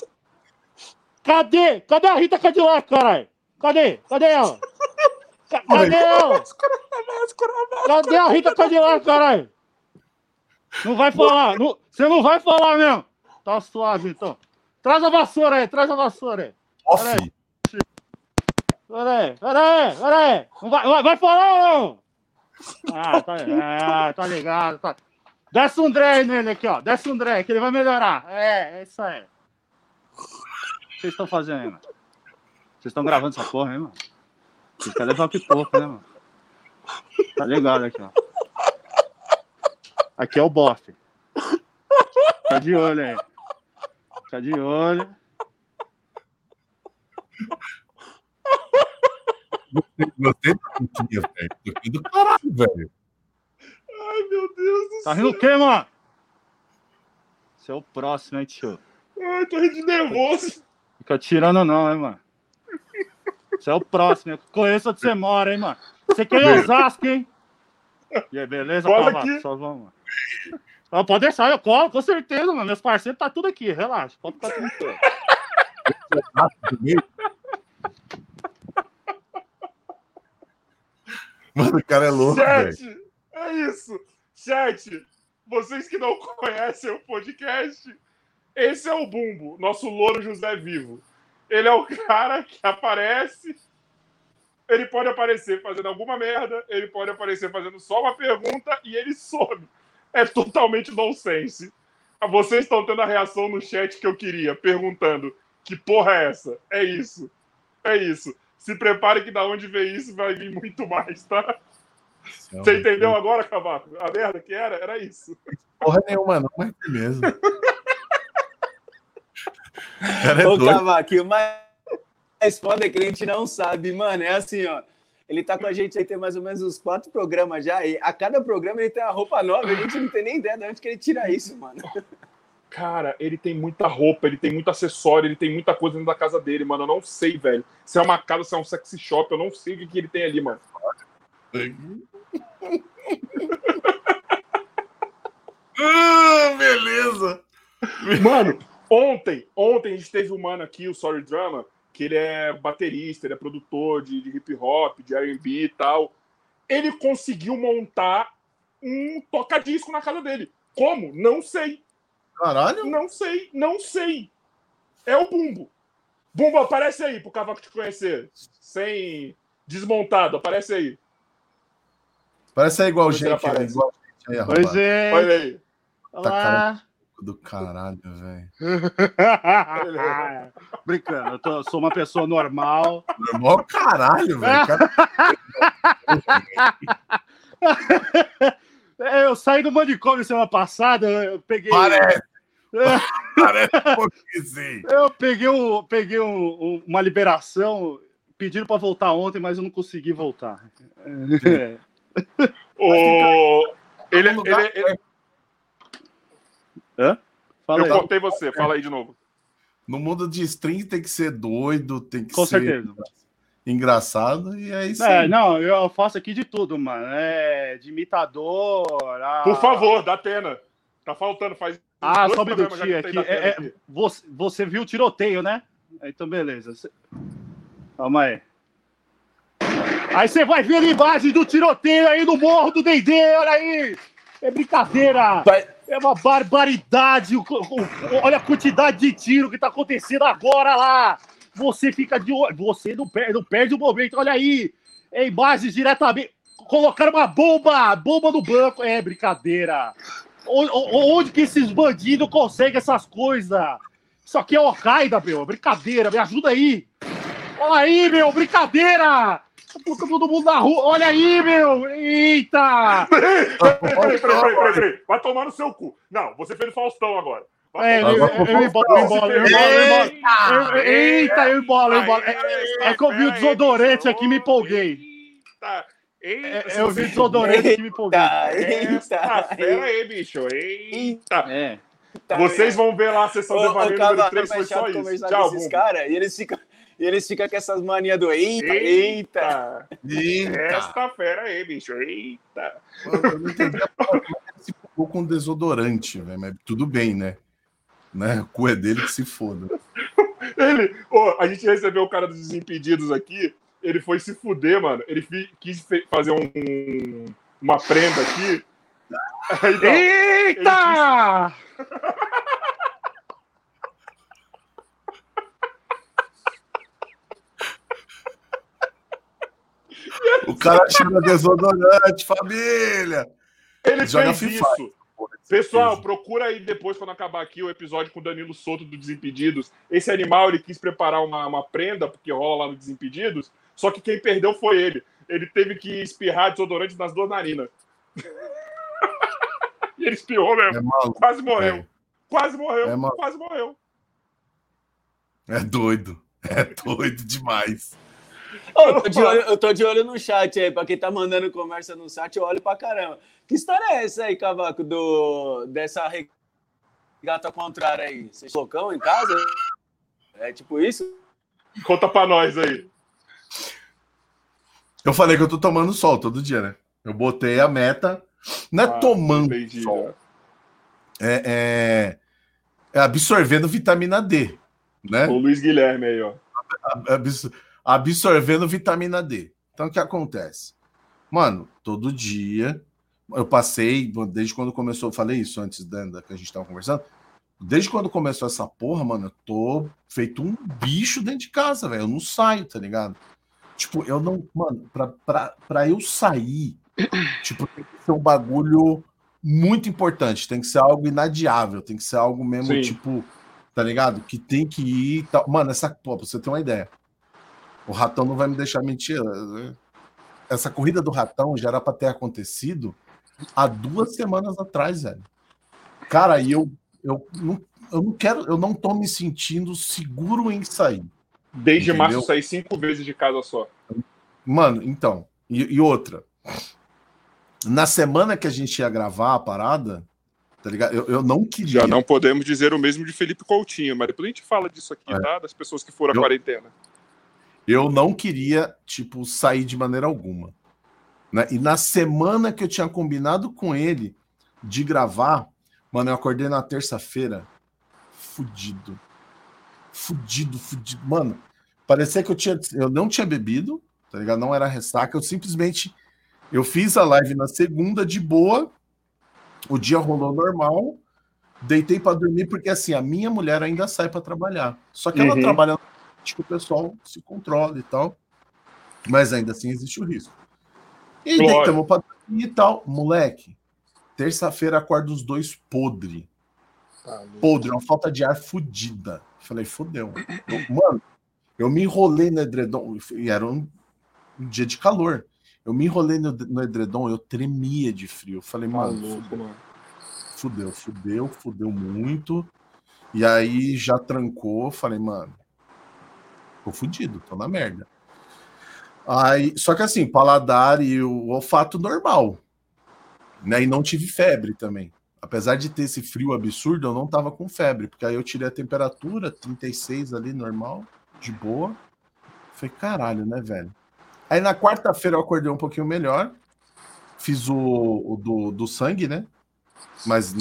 Cadê? Cadê a Rita Cadillac, caralho? Cadê? Cadê ela? Cadê ela? Cadê a Rita Cadillac, caralho? Não vai falar. Não, você não vai falar mesmo. Tá suave, então. Traz a vassoura aí, traz a vassoura aí. Peraí. Peraí, peraí, peraí. Não vai, vai, vai falar ou não? Ah, tá, é, tá ligado. Tá. Desce um Dre nele aqui, ó. Desce um Dre, que ele vai melhorar. É, é isso aí. O que vocês estão fazendo aí, mano? Vocês estão gravando essa porra aí, mano? Vocês querem levar o pipoco, né, mano? Tá ligado aqui, ó. Aqui é o bofe. Tá de olho aí. Tá de olho. Gostei da continha, velho. Gostei do caralho, velho. Ai, meu Deus do Tá céu. rindo o quê, mano? Você é o próximo, hein, tio? Ai, tô rindo de nervoso. Fica tirando não, hein, mano? Você é o próximo. Eu conheço onde você mora, hein, mano? Você quer em Osasco, hein? E aí, beleza, Cola aqui. Só vamos. Não, pode deixar, eu colo, com certeza, mano. Meus parceiros tá tudo aqui, relaxa. Pode ficar tranquilo. Mano, o cara é louco, velho. Chat, é isso. Chat, vocês que não conhecem o podcast, esse é o Bumbo, nosso louro José Vivo. Ele é o cara que aparece. Ele pode aparecer fazendo alguma merda, ele pode aparecer fazendo só uma pergunta e ele some. É totalmente nonsense. Vocês estão tendo a reação no chat que eu queria, perguntando: que porra é essa? É isso. É isso. Se prepare que da onde vem isso vai vir muito mais, tá? Você entendeu agora, Cavaco? A merda que era? Era isso. Porra nenhuma, não, mas é mesmo. cara é Ô, doido. Cavaquinho, mas foda é que a gente não sabe, mano. É assim, ó. Ele tá com a gente aí tem mais ou menos uns quatro programas já. E a cada programa ele tem uma roupa nova. A gente não tem nem ideia de onde que ele tira isso, mano. Cara, ele tem muita roupa, ele tem muito acessório, ele tem muita coisa dentro da casa dele, mano. Eu não sei, velho. Se é uma casa, se é um sexy shop, eu não sei o que, que ele tem ali, mano. Ah, beleza. Mano, ontem, ontem a gente teve um mano aqui, o Sorry Drama, que ele é baterista, ele é produtor de, de hip hop, de R&B e tal. Ele conseguiu montar um toca-disco na casa dele. Como? Não sei. Caralho. Não sei, não sei. É o Bumbo. Bumbo, aparece aí pro Cavaco te conhecer. Sem desmontado, aparece aí. Parece aí igual Você gente. né? aparece. Igual gente aí, Pois é. Olha aí. Olá. Do caralho, velho. Brincando, eu, tô- sou uma pessoa normal. Normal caralho, velho. Cara, É, Eu saí do manicômio semana passada, eu peguei. parece. Parece um pouquinho sim. Eu peguei, um, peguei um- um- uma liberação pedindo para voltar ontem, mas eu não consegui voltar. É. O... Ele, No lugar- ele- ele- Fala Eu aí. cortei você, fala aí de novo. No mundo de stream tem que ser doido, tem que Com ser certeza. engraçado, e é isso É, aí. não, eu faço aqui de tudo, mano. É, de imitador. a- Por favor, dá pena. Tá faltando, faz. Ah, um já minutinho que aqui. É, é, você, você viu o tiroteio, né? Então, beleza. Calma aí. Aí você vai ver a imagem do tiroteio aí no morro do Dendê, olha aí! É brincadeira! Vai- É uma barbaridade! Olha a quantidade de tiro que tá acontecendo agora lá! Você fica de olho, você não perde, não perde o momento, olha aí! É imagens diretamente. Colocaram uma bomba! Bomba no banco! É brincadeira! Onde que esses bandidos conseguem essas coisas? Isso aqui é Al-Qaeda, meu. Brincadeira, me ajuda aí. Olha aí, meu, brincadeira. Puta, todo mundo na rua. Olha aí, meu. Eita. Peraí, peraí, peraí, peraí, peraí. Vai tomar no seu cu. Não, você fez o Faustão agora. É, eu, eu, eu, eu embolo, eu embolo, eu embolo, Eita, eu embolo, eu embolo. É, é que eu vi o desodorante aqui e me empolguei. Eita, eita, É, eu vi o desodorante aqui e me empolguei. Eita, fera aí, bicho. Eita. É. Vocês vão ver lá a sessão de Cavaco, número 3, é foi só isso. conversar Tchau, com esses Bumbo. caras e eles ficam, e eles ficam com essas manias do eita, eita. Eita. Eita. Esta fera aí, bicho. Eita. Mano, Eu não entendi se com desodorante, velho. Mas tudo bem, né? né? O cu é dele que se foda. Ele, ô, a gente recebeu o cara dos Desimpedidos aqui. Ele foi se fuder, mano. Ele fi- quis fe- fazer um, uma prenda aqui. Aí, não, Eita! cara chama desodorante, família. ele Joga fez FIFA. isso. Pessoal, procura aí depois, quando acabar aqui, o episódio com o Danilo Souto do Desimpedidos. Esse animal, ele quis preparar uma, uma prenda, porque rola lá no Desimpedidos, só que quem perdeu foi ele. Ele teve que espirrar desodorante nas duas narinas. E ele espirrou mesmo. É quase morreu. É. Quase morreu. É quase morreu. É doido. É doido demais. Oh, eu, tô de olho, eu tô de olho no chat aí. Pra quem tá mandando conversa no chat, eu olho pra caramba. Que história é essa aí, Cavaco, do, dessa regata contrária aí? Vocês colocam em casa? É tipo isso? Conta pra nós aí. Eu falei que eu tô tomando sol todo dia, né? Eu botei a meta. Não é ah, tomando entendi, sol. É, é, é, absorvendo vitamina D. Né? O Luiz Guilherme aí, ó. Absorvendo vitamina D. Então o que acontece? Mano, todo dia eu passei, desde quando começou, eu falei isso antes da, da que a gente tava conversando. Desde quando começou essa porra, mano, eu tô feito um bicho dentro de casa, velho. Eu não saio, tá ligado? Tipo, eu não. Mano, pra, pra, pra eu sair, tipo, tem que ser um bagulho muito importante. Tem que ser algo inadiável. Tem que ser algo mesmo, Sim. tipo, tá ligado? Que tem que ir. Tal. Mano, essa. Pô, pra você ter uma ideia. O ratão não vai me deixar mentir. Essa corrida do ratão já era pra ter acontecido há duas semanas atrás, velho. Cara, e eu, eu, não, eu não quero, eu não tô me sentindo seguro em sair. Desde entendeu? março saí cinco vezes de casa só. Mano, então. E, e, outra. Na semana que a gente ia gravar a parada, tá ligado? Eu, eu não queria. Já não podemos dizer o mesmo de Felipe Coutinho, mas depois a gente fala disso aqui, é. tá? Das pessoas que foram à quarentena. Eu não queria, tipo, sair de maneira alguma. Né? E na semana que eu tinha combinado com ele de gravar, mano, eu acordei na terça-feira fudido. Fudido, fudido. Mano, parecia que eu tinha eu não tinha bebido, tá ligado? Não era ressaca, eu simplesmente eu fiz a live na segunda de boa. O dia rolou normal. Deitei para dormir porque assim, a minha mulher ainda sai para trabalhar. Só que ela uhum. trabalha que o pessoal se controla e tal. Mas ainda assim existe o risco. E deitamos pra e tal. Moleque, terça-feira acorda os dois podre. Tá, podre, uma falta de ar fodida. Falei, fodeu. Mano, eu me enrolei no edredom, e era um, um dia de calor. Eu me enrolei no, no edredom, eu tremia de frio. Falei, tá mano, fudeu, fudeu, fudeu, fudeu muito. E aí já trancou. Falei, mano, tô fudido, tô na merda. Aí, só que assim, paladar e o olfato normal. Né? E não tive febre também. Apesar de ter esse frio absurdo, eu não tava com febre, porque aí eu tirei a temperatura, 36 ali, normal, de boa. Falei, caralho, né, velho? Aí na quarta-feira eu acordei um pouquinho melhor. Fiz o, o do, do sangue, né? Mas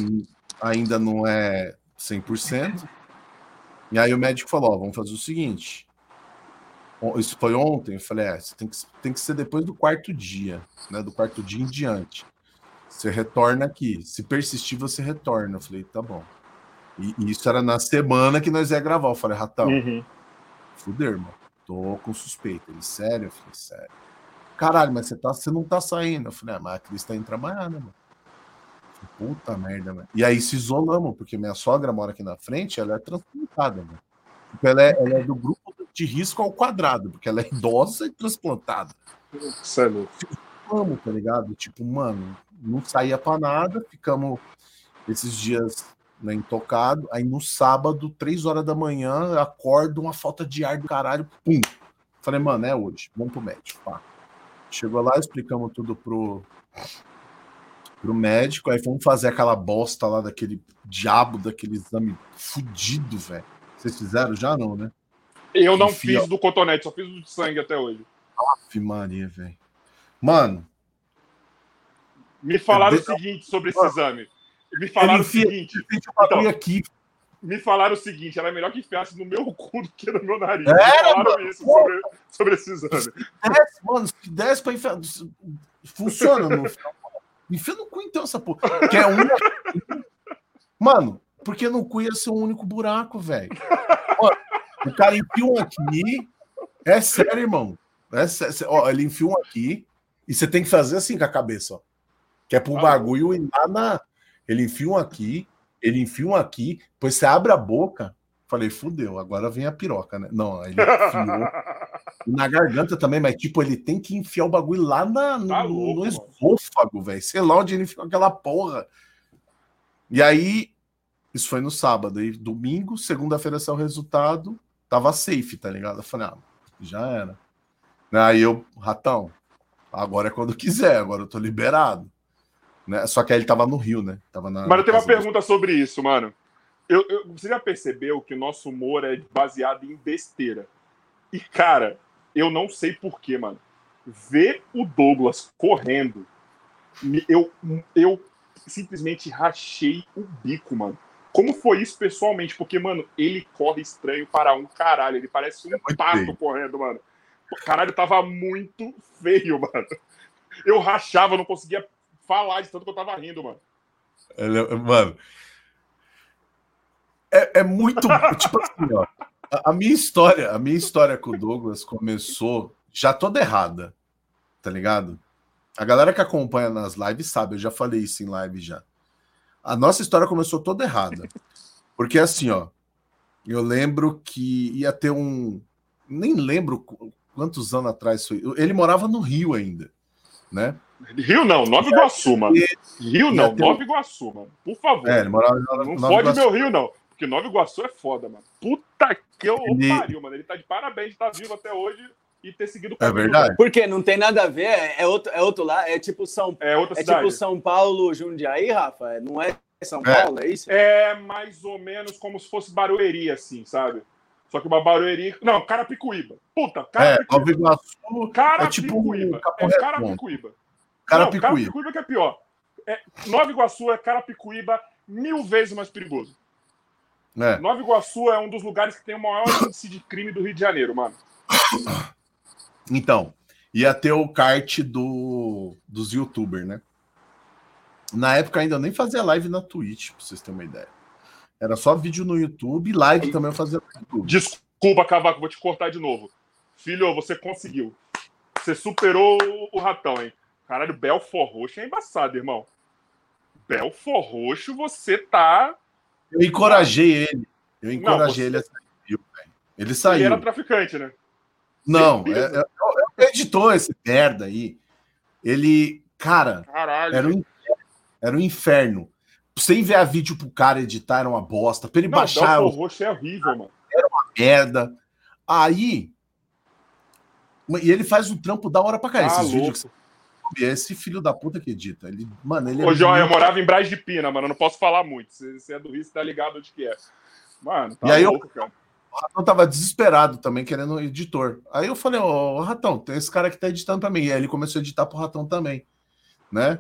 ainda não é 100%. E aí o médico falou: ó, vamos fazer o seguinte: isso foi ontem, eu falei, é, tem que, tem que ser depois do quarto dia, né? Do quarto dia em diante. Você retorna aqui. Se persistir, você retorna. Eu falei, tá bom. E, e isso era na semana que nós ia gravar. Eu falei, Ratão, uhum. fudeu, irmão. Tô com suspeita. Ele, sério? Eu falei, sério. Caralho, mas você, tá, você não tá saindo. Eu falei, ah, mas a Cris tá indo trabalhar, né, mano? Puta merda, mano. E aí se isolamos, porque minha sogra mora aqui na frente, ela é transplantada, mano. Tipo, ela é, ela é do grupo de risco ao quadrado, porque ela é idosa e transplantada. Isso é louco. Ficamos, tá ligado? Tipo, mano, não saía pra nada, ficamos esses dias né, intocado. Aí no sábado, três horas da manhã, acordo, uma falta de ar do caralho, pum. Falei, mano, é hoje, vamos pro médico. Pá. Chegou lá, explicamos tudo pro, pro médico, aí fomos fazer aquela bosta lá daquele diabo, daquele exame fudido, velho. Vocês fizeram já não, né? Eu não Enfia... fiz do cotonete, só fiz do de sangue até hoje. Ave Maria, velho. Mano. Me falaram o seguinte sobre esse exame. Me falaram o seguinte. Então, aqui. Me falaram o seguinte: era melhor que enfiasse no meu cu do que no meu nariz. É, me falaram mano, isso sobre, sobre, esse exame. Desce, mano, se desce pra enfiar. Funciona no final. Enfia no cu então essa porra. Que é uma. Mano, porque no cu ia ser um único buraco, velho. O cara enfia um aqui. É sério, irmão. É sério. Ó, ele enfia um aqui e você tem que fazer assim com a cabeça, ó. Que é pro ah, bagulho ir lá na. Ele enfia um aqui, ele enfia um aqui, depois você abre a boca. Falei, fudeu, agora vem a piroca, né? Não, ele enfiou na garganta também, mas tipo, ele tem que enfiar o bagulho lá na, no, tá louco, no esôfago, velho. Sei lá onde ele enfiou aquela porra. E aí, isso foi no sábado. E domingo, segunda-feira saiu o resultado, tava safe, tá ligado? Eu falei, ah, já era. Aí eu, ratão, agora é quando quiser, agora eu tô liberado. Né? Só que aí ele tava no Rio, né? Tava na, Mas eu tenho uma pergunta do... sobre isso, mano. Eu, eu, você já percebeu que o nosso humor é baseado em besteira? E, cara, eu não sei porquê, mano. Ver o Douglas correndo, eu, eu simplesmente rachei o bico, mano. Como foi isso pessoalmente? Porque, mano, ele corre estranho para um caralho. Ele parece um é pato feio. correndo, mano. Caralho, tava muito feio, mano. Eu rachava, não conseguia falar de tanto que eu tava rindo, mano. É, mano. É, é muito. tipo assim, ó. A, a, minha história, a minha história com o Douglas começou já toda errada. Tá ligado? A galera que acompanha nas lives sabe, eu já falei isso em live já. A nossa história começou toda errada. Porque assim, ó, eu lembro que ia ter um. Nem lembro quantos anos atrás foi. Ele morava no Rio ainda, né? Rio não, Nova Iguaçu, mano. Rio não, Nova Iguaçu, mano. Por favor. É, ele morava Não Nova fode meu Rio, não. Porque Nova Iguaçu é foda, mano. Puta que eu ele... pariu, mano. Ele tá de parabéns tá vivo até hoje e ter seguido o É verdade. Porque não tem nada a ver, é, é outro, é outro lá, é tipo São É, outra é tipo São Paulo, Jundiaí, Rafa, não é São é. Paulo, é isso? É mais ou menos como se fosse Barueri, assim, sabe? Só que uma Barueri. Não, Carapicuíba. Puta, Carapicuíba. É, Carapicuíba. É, tipo é Carapicuíba. Carapicuíba. Não, Carapicuíba que é pior. É, Nova Iguaçu é Carapicuíba mil vezes mais perigoso. É. Nova Iguaçu é um dos lugares que tem o maior índice de crime do Rio de Janeiro, mano. Então, ia ter o kart do, dos youtubers, né? Na época ainda eu nem fazia live na Twitch, pra vocês terem uma ideia. Era só vídeo no YouTube, live também eu fazia no YouTube. Desculpa, Cavaco, vou te cortar de novo. Filho, você conseguiu. Você superou o ratão, hein? Caralho, Belfor Roxo é embaçado, irmão. Belfor Roxo, você tá. Eu encorajei ele. Eu encorajei Não, você... ele a sair. Ele saiu. Ele era traficante, né? Não, é, é, é, editor esse merda aí. Ele, cara, Caralho. era um, era um inferno. Sem ver a vídeo pro cara editar era uma bosta. Pra ele não, baixar. O roxo é horrível, mano. Era uma merda. Aí. E ele faz um trampo da hora pra caralho. Ah, esses louco. vídeos que esse filho da puta que edita. Ele, mano, ele é Ô, João, eu morava em Braz de Pina, mano. Eu não posso falar muito. Você é do Rio, você tá ligado onde que é. Mano, tá e aí louco, eu, cara. O Ratão tava desesperado também, querendo um editor. Aí eu falei, ô, oh, Ratão, tem esse cara que tá editando mim. E aí ele começou a editar pro Ratão também, né?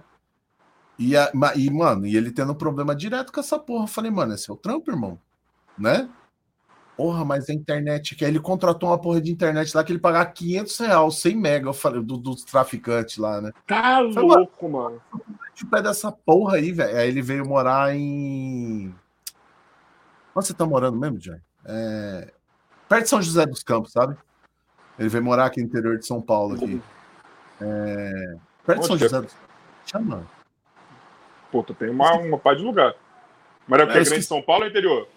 E, a, e, mano, e ele tendo problema direto com essa porra. Eu falei, mano, esse é o trampo, irmão, né? Porra, mas a internet, que ele contratou uma porra de internet lá que ele pagava 500 reais, 100 mega, eu falei, do, dos traficantes lá, né? Tá falei, louco, mano. Tipo, é dessa porra aí, velho. Aí ele veio morar em. Onde você tá morando mesmo, Jay? É, perto de São José dos Campos, sabe? Ele veio morar aqui no interior de São Paulo, aqui. É, perto de São José dos Campos. Chama. Puta, tem uma, uma pá de lugar. Mas é o que é grande São Paulo ou interior?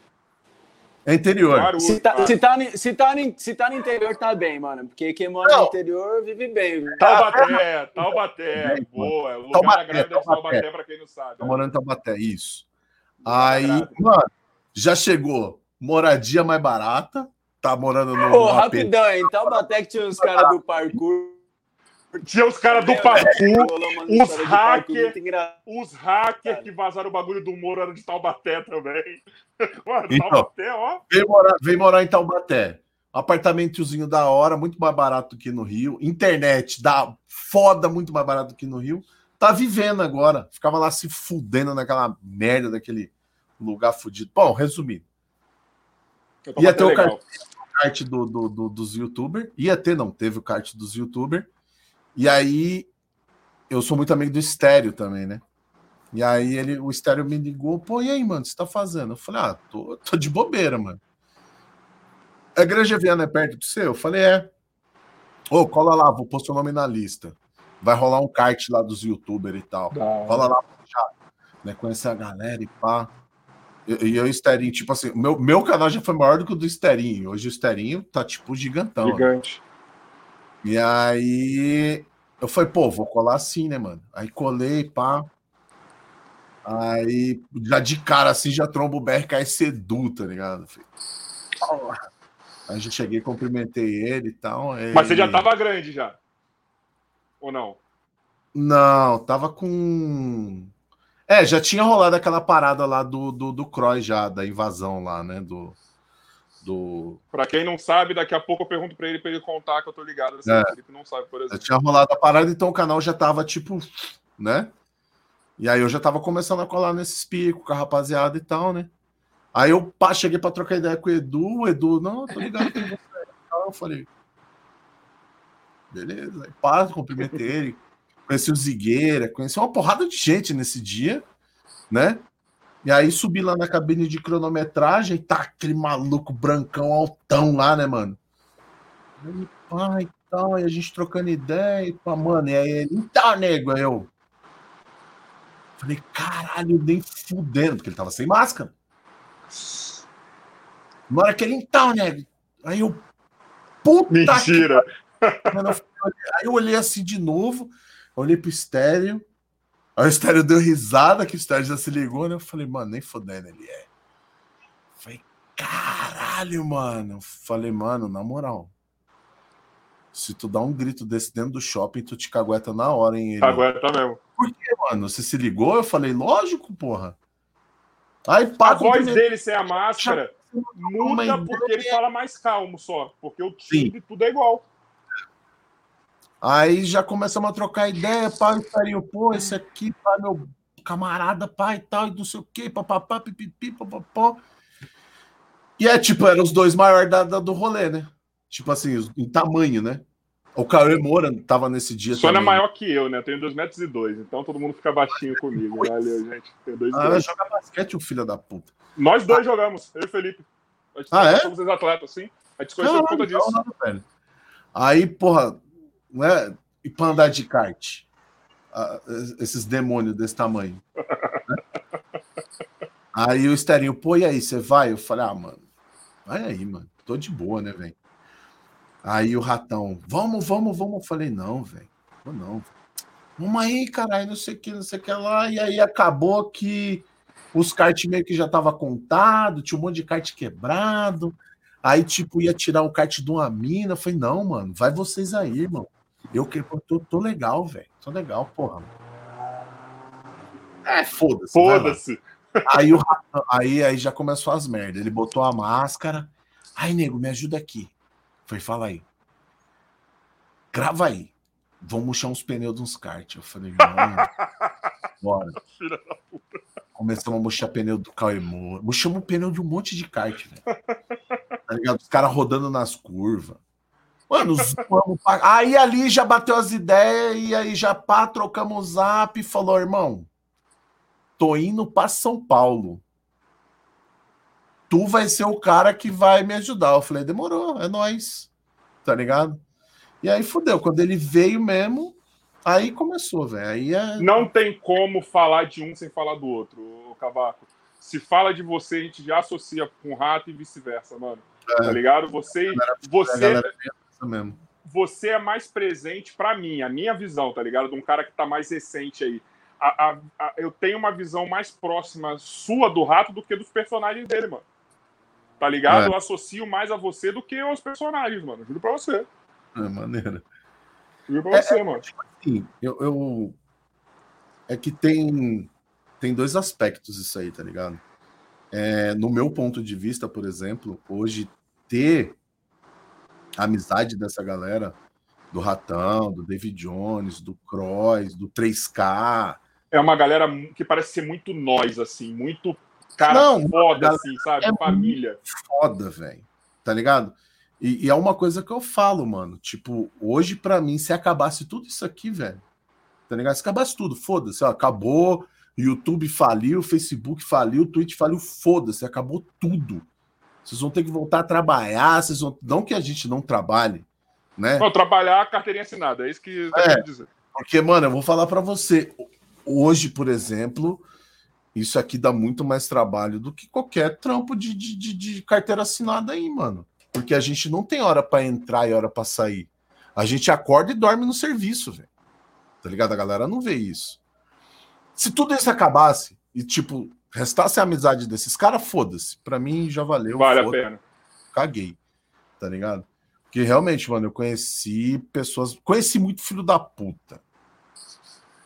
É interior. Claro, se, tá, se, tá, se, tá, se tá no interior, tá bem, mano. Porque quem mora Não. no interior vive bem. Viu? Taubaté, Taubaté. Boa. Lugar Taubaté, Taubaté. Taubaté, pra quem não sabe. Tá morando em Taubaté, isso. Aí, mano, já chegou moradia mais barata, tá morando no. Pô, rapidão, hein? Taubaté que tinha uns caras do parkour. Tinha os caras do parkour, os hackers, os hackers que vazaram o bagulho do Moro era de Taubaté também. Mano, então, Taubaté, ó. Vem morar, vem morar em Taubaté. Apartamentozinho da hora, muito mais barato que no Rio. Internet da foda, muito mais barato que no Rio. Tá vivendo agora. Ficava lá se fudendo naquela merda daquele lugar fudido. Bom, resumindo. Ia ter o kart, kart do, do, do, dos youtubers. Ia ter, não, teve o kart dos youtubers. E aí eu sou muito amigo do Estéreo também, né? E aí ele, o Estéreo me ligou, pô, e aí, mano, o que você tá fazendo? Eu falei, ah, tô, tô de bobeira, mano. A Igreja Viana é perto do seu? Eu falei, é. Ô, oh, cola lá, vou pôr seu nome na lista. Vai rolar um kart lá dos youtubers e tal. Cola lá, já, né? Conhecer a galera e pá. E eu, Esterinho, tipo assim, meu, meu canal já foi maior do que o do Esterinho. Hoje o Esterinho tá tipo gigantão. Gigante. Né? E aí eu falei, pô, vou colar assim, né, mano? Aí colei, pá. Aí, já de cara assim, já trombo o BRK Sedu, tá ligado? Aí já cheguei, cumprimentei ele e tal. Aí... Mas você já tava grande já? Ou não? Não, tava com. É, já tinha rolado aquela parada lá do, do, do Croy já, da invasão lá, né? Do. do... Pra quem não sabe, daqui a pouco eu pergunto pra ele pra ele contar que eu tô ligado. Assim, É. Felipe não sabe, por exemplo. Já tinha rolado a parada, então o canal já tava tipo, né? E aí eu já tava começando a colar nesses picos com a rapaziada e tal, né? Aí eu pá, cheguei pra trocar ideia com o Edu, o Edu, não, tô ligado com você. Eu falei, beleza. Aí pá, cumprimentei ele, conheci o Zigueira, conheci uma porrada de gente nesse dia, né? E aí subi lá na cabine de cronometragem, tá aquele maluco brancão altão lá, né, mano? Aí, pá, e tal, e a gente trocando ideia, e pá, mano, e aí ele, então, nego, aí eu. Falei, caralho, nem fudendo, porque ele tava sem máscara. Na hora que ele, então, nego. Aí eu, puta Mentira! que Aí eu olhei assim de novo, olhei pro estéreo. Aí o estéreo deu risada, que o estéreo já se ligou, né? Eu falei, mano, nem fodendo ele é. Falei, caralho, mano. Falei, mano, na moral. Se tu dá um grito desse dentro do shopping, tu te cagueta na hora, hein? Ele, Aguenta mesmo. Por que, mano? Você se ligou? Eu falei, lógico, porra. Aí, A pá, voz cumprimentei- dele sem a máscara muda porque ele fala mais calmo só. Porque o timbre tudo é igual. Aí já começamos a trocar ideia, pai, carinho, pô, esse aqui, pá, meu camarada, pai tal, e não sei o quê, papapá, pipipi, papapó. E é tipo, eram os dois maiores da, da- do rolê, né? Tipo assim, em tamanho, né? O Cauê Moura tava nesse dia Sônia é maior que eu, né? Eu tenho 2 metros e dois, então todo mundo fica baixinho comigo. Valeu, gente. Tenho dois Ah, dois. joga basquete, o filho da puta. Nós dois jogamos, eu e o Felipe. A gente Ah, é? somos ex-atletas, sim. A gente se conheceu por conta disso. hora, velho. Aí, porra, né? E pra andar de kart? Ah, esses demônios desse tamanho. né? aí o Esterinho, pô, e aí, você vai? Eu falei, ah, mano, vai aí, mano. Tô de boa, né, velho? Aí o ratão, vamos, vamos, vamos. Eu falei, não, velho. Não. Vamos aí, caralho, não sei o que, não sei o que lá. E aí acabou que os kart meio que já tava contado, tinha um monte de kart quebrado. Aí, tipo, ia tirar o kart de uma mina. Eu falei, não, mano, vai vocês aí, irmão. Eu que tô, tô legal, velho. Tô legal, porra. É, foda-se. Foda-se. Aí, o aí, aí já começou as merdas. Ele botou a máscara. Aí, nego, me ajuda aqui. Foi, fala aí. Grava aí. Vamos murchar uns pneus de uns kart. Eu falei, mano, bora. Começamos a murchar pneu do Moura. Murchamos o pneu de um monte de kart, velho. Tá ligado? Os caras rodando nas curvas. Mano, zoamos aí ali já bateu as ideias e aí já pá, trocamos o zap e falou, irmão, tô indo pra São Paulo. Tu vai ser o cara que vai me ajudar. Eu falei, demorou, é nóis. Tá ligado? E aí fudeu. Quando ele veio mesmo, aí começou, velho. Aí é. Não tem como falar de um sem falar do outro, Cavaco. Se fala de você, a gente já associa com o rato e vice-versa, mano. Tá ligado? Você, A você, galera mesmo. você é mais presente pra mim, a minha visão, tá ligado? De um cara que tá mais recente aí. A- a- a- eu tenho uma visão mais próxima sua do rato do que dos personagens dele, mano. Tá ligado? É. Eu associo mais a você do que aos personagens, mano. Juro pra você. É maneira. Juro pra É, você, mano. Sim, eu, eu- É que tem, tem dois aspectos isso aí, tá ligado? É, no meu ponto de vista, por exemplo, hoje ter a amizade dessa galera, do Ratão, do David Jones, do Cross, do 3K. É uma galera que parece ser muito nós, assim, muito cara Não, foda, assim, sabe? é Família. foda, velho. Tá ligado? E, e é uma coisa que eu falo, mano. Tipo, hoje, pra mim, se acabasse tudo isso aqui, velho. Tá ligado? Se acabasse tudo, foda-se, acabou. YouTube faliu, Facebook faliu, Twitch faliu, foda-se, acabou tudo. Vocês vão ter que voltar a trabalhar, vocês vão. Não que a gente não trabalhe, né? Não, trabalhar carteirinha assinada, é isso que eu É. dizer. Porque, mano, eu vou falar pra você. Hoje, por exemplo, isso aqui dá muito mais trabalho do que qualquer trampo de, de, de- de carteira assinada aí, mano. Porque a gente não tem hora pra entrar e hora pra sair. A gente acorda e dorme no serviço, velho. Tá ligado? A galera não vê isso. Se tudo isso acabasse, e, tipo, restasse a amizade desses caras, foda-se. Pra mim já valeu. Vale a pena. Caguei. Tá ligado? Porque realmente, mano, eu conheci pessoas. Conheci muito filho da puta.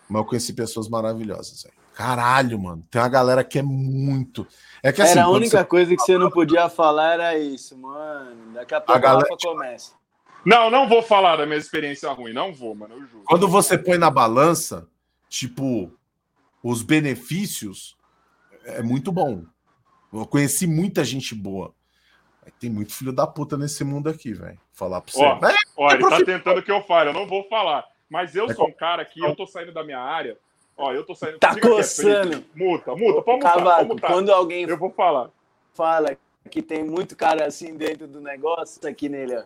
Mas eu conheci pessoas maravilhosas, velho. Caralho, mano. Tem uma galera que é muito. É que, assim, era a única você... coisa que você não podia falar, era isso, mano. Daqui a pouco a galera começa. Não, não vou falar da minha experiência ruim, não vou, mano, eu juro. Quando você põe na balança, tipo, os benefícios, é muito bom. Eu conheci muita gente boa. Tem muito filho da puta nesse mundo aqui, velho. Falar pra você. Ó, é, ó é ele tá tentando que eu fale, eu não vou falar. Mas eu é sou um cara que eu tô saindo da minha área. Ó, eu tô saindo. Tá coçando. Aqui, muta, muta, pode mutar, Cavaco, pode mutar. Quando alguém. Eu vou falar. Fala que tem muito cara assim dentro do negócio, tá aqui nele, ó.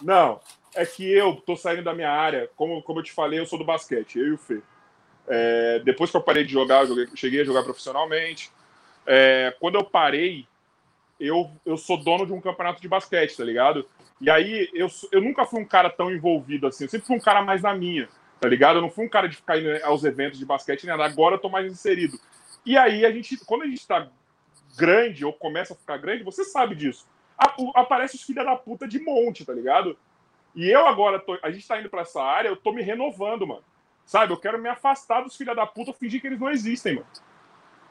Não, é que eu tô saindo da minha área, como, como eu te falei, eu sou do basquete, eu e o Fê. É, depois que eu parei de jogar, eu joguei, cheguei a jogar profissionalmente. É, quando eu parei, eu, eu sou dono de um campeonato de basquete, tá ligado? E aí eu, eu nunca fui um cara tão envolvido assim, eu sempre fui um cara mais na minha, tá ligado? Eu não fui um cara de ficar indo aos eventos de basquete nada, agora eu tô mais inserido. E aí a gente, quando a gente tá grande ou começa a ficar grande, você sabe disso. Aparece os filha da puta de monte, tá ligado? E eu agora, tô, a gente tá indo pra essa área, eu tô me renovando, mano. Sabe? Eu quero me afastar dos filha da puta, fingir que eles não existem, mano.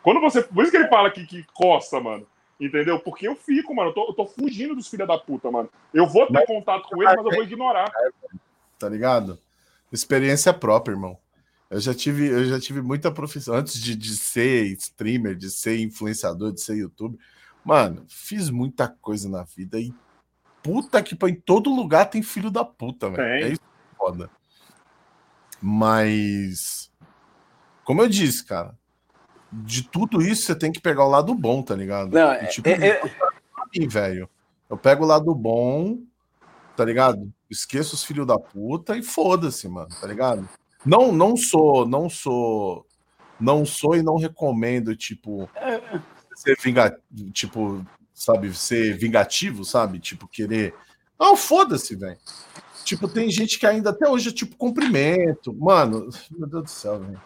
Quando você. Por isso que ele fala que, que coça, mano. Entendeu? Porque eu fico, mano. Eu tô, eu tô fugindo dos filha da puta, mano. Eu vou ter mas, contato com eles, mas eu vou ignorar. Tá ligado? Experiência própria, irmão. Eu já tive, eu já tive muita profissão antes de, de ser streamer, de ser influenciador, de ser youtuber. Mano, fiz muita coisa na vida e puta que em todo lugar tem filho da puta, velho. É isso que é foda. Mas como eu disse, cara, de tudo isso você tem que pegar o lado bom, tá ligado? Não, e, tipo, é, é... Velho. Eu pego o lado bom, tá ligado? Esqueço os filhos da puta e foda-se, mano, tá ligado? Não, não sou, não sou, não sou e não recomendo, tipo, ser vingativo, tipo, sabe, ser vingativo, sabe? Tipo, querer. Não, foda-se, velho. Tipo, tem gente que ainda até hoje, tipo, cumprimento. Mano, meu Deus do céu, velho.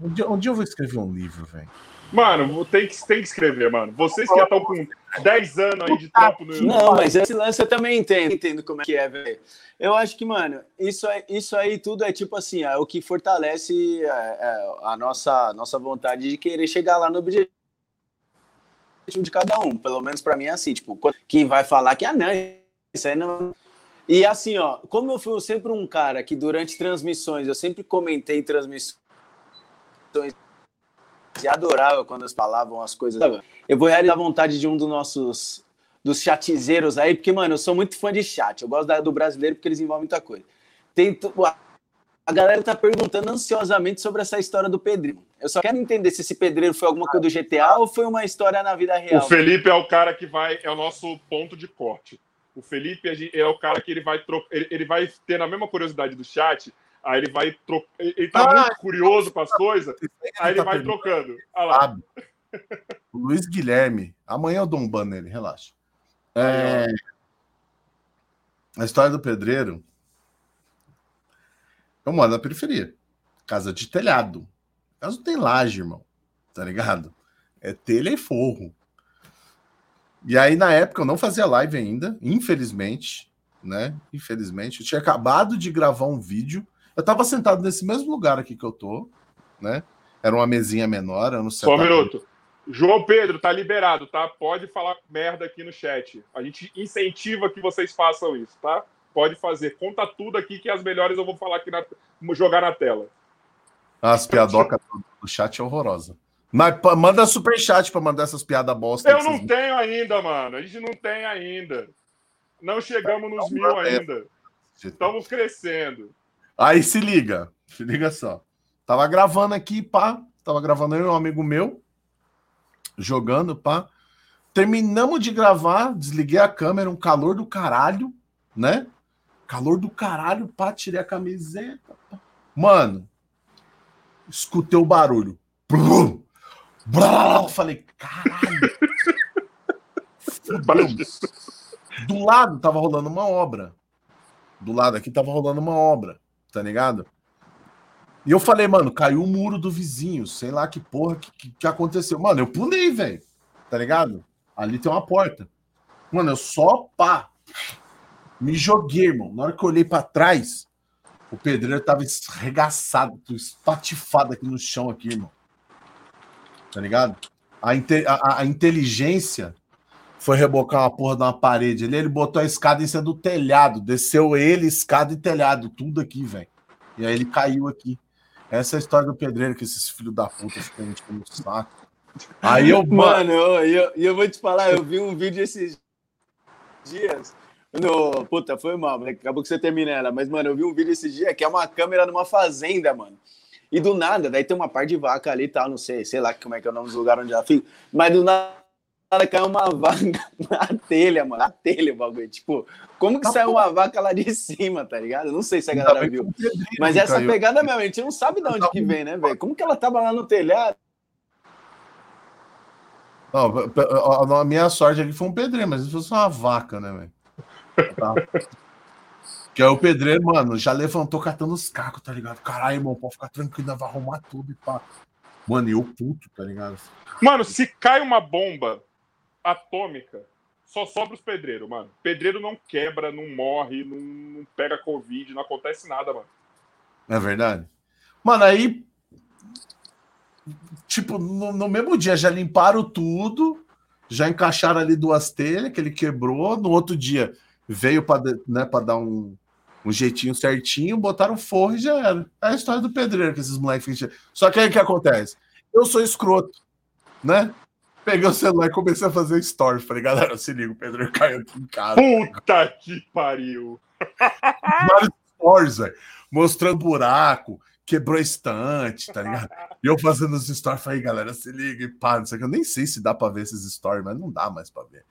Um dia, um dia eu vou escrever um livro, velho. Mano, tem que, tem que escrever, mano. Vocês que já estão com 10 anos aí de trampo no Não, mas esse lance eu também entendo, entendo como é que é, velho. Eu acho que, mano, isso, é, isso aí tudo é tipo assim, é o que fortalece é, é, a nossa, nossa vontade de querer chegar lá no objetivo de cada um. Pelo menos para mim é assim, tipo, quem vai falar que, ah, não, isso aí não. E assim, ó, como eu fui sempre um cara que durante transmissões, eu sempre comentei transmissões e adorava quando eles falavam as coisas. Eu vou realizar a vontade de um dos nossos dos chatizeiros aí, porque, mano, eu sou muito fã de chat. Eu gosto da, do brasileiro porque eles envolvem muita coisa. Tem, a galera tá perguntando ansiosamente sobre essa história do pedreiro. Eu só quero entender se esse pedreiro foi alguma coisa do GTA ou foi uma história na vida real. O Felipe é o cara que vai, é o nosso ponto de corte. O Felipe é o cara que ele vai, ele, ele vai ter a mesma curiosidade do chat Aí ele vai trocando. Ele tá ah, muito curioso com as coisas, aí ele tá vai trocando. Olha lá. O Luiz Guilherme. Amanhã eu dou um ban nele, relaxa. É... A história do pedreiro. Eu moro na periferia. Casa de telhado. Casa tem laje, irmão. Tá ligado? É telha e forro. E aí, na época, eu não fazia live ainda, infelizmente, né? Infelizmente. Eu tinha acabado de gravar um vídeo eu estava sentado nesse mesmo lugar aqui que eu tô, né? Era uma mesinha menor, eu não sei. Só um minuto. João Pedro, tá liberado, tá? Pode falar merda aqui no chat. A gente incentiva que vocês façam isso, tá? Pode fazer. Conta tudo aqui que as melhores eu vou falar aqui na jogar na tela. As piadocas do chat é horrorosa. Mas manda super chat para mandar essas piadas bosta. Eu não tenho ainda, mano. A gente não tem ainda. Não chegamos nos mil ainda. Estamos crescendo. Aí se liga, se liga só. Tava gravando aqui, pá. Tava gravando aí um amigo meu, jogando, pá. Terminamos de gravar, desliguei a câmera, um calor do caralho, né? Calor do caralho, pá, tirei a camiseta. Pá. Mano, escutei o barulho. Brum, falei, caralho. Do lado tava rolando uma obra. Do lado aqui tava rolando uma obra tá ligado? E eu falei, mano, caiu o muro do vizinho, sei lá que porra que, que, que aconteceu. Mano, eu pulei, velho. Tá ligado? Ali tem uma porta. Mano, eu só pá. Me joguei, irmão. Na hora que eu olhei pra trás, o pedreiro tava esregaçado, espatifado aqui no chão, aqui, irmão. Tá ligado? A, a, a inteligência foi rebocar uma porra de uma parede ali, ele botou a escada em cima do telhado, desceu ele, escada e telhado, tudo aqui, velho. E aí ele caiu aqui. Essa é a história do pedreiro que esses filhos da puta ficam no saco. Aí eu. Mano, e eu, eu, vou te falar, eu vi um vídeo esses dias. No, puta, foi mal, acabou que você termina ela. Mas, mano, eu vi um vídeo esses dias que é uma câmera numa fazenda, mano. E do nada, daí tem uma par de vaca ali e tal, não sei, sei lá como é que é o nome do lugar onde ela fica. Mas do nada caiu uma vaca na telha, mano. Na telha o bagulho. Tipo, como que tá saiu uma vaca lá de cima, tá ligado? Não sei se a galera viu. Mas essa caiu. pegada mesmo, a gente não sabe de onde que vem, né, velho? Como que ela tava lá no telhado? Não, a minha sorte aqui foi um pedreiro, mas se fosse uma vaca, né, velho? Tá. Que é o pedreiro, mano, já levantou catando os cacos, tá ligado? Caralho, irmão, pode ficar tranquilo, vai arrumar tudo e pá. Mano, eu puto, tá ligado? Mano, se cai uma bomba atômica, só sobra os pedreiros, mano. Pedreiro não quebra, não morre, não, não pega Covid, não acontece nada, mano. É verdade. Mano, aí. Tipo, no, no mesmo dia já limparam tudo, já encaixaram ali duas telhas que ele quebrou. No outro dia veio para né, dar um, um jeitinho certinho, botaram forro e já era. É a história do pedreiro que esses moleques. Só que aí o que acontece? Eu sou escroto, né? Peguei o celular e comecei a fazer stories. Falei, galera, se liga, o Pedro caiu aqui em casa. Puta que pariu! Vários stories, velho. Mostrando buraco, quebrou estante, tá ligado? E eu fazendo os stories, falei, galera, se liga e pá, não sei que. Eu nem sei se dá pra ver esses stories, mas não dá mais pra ver.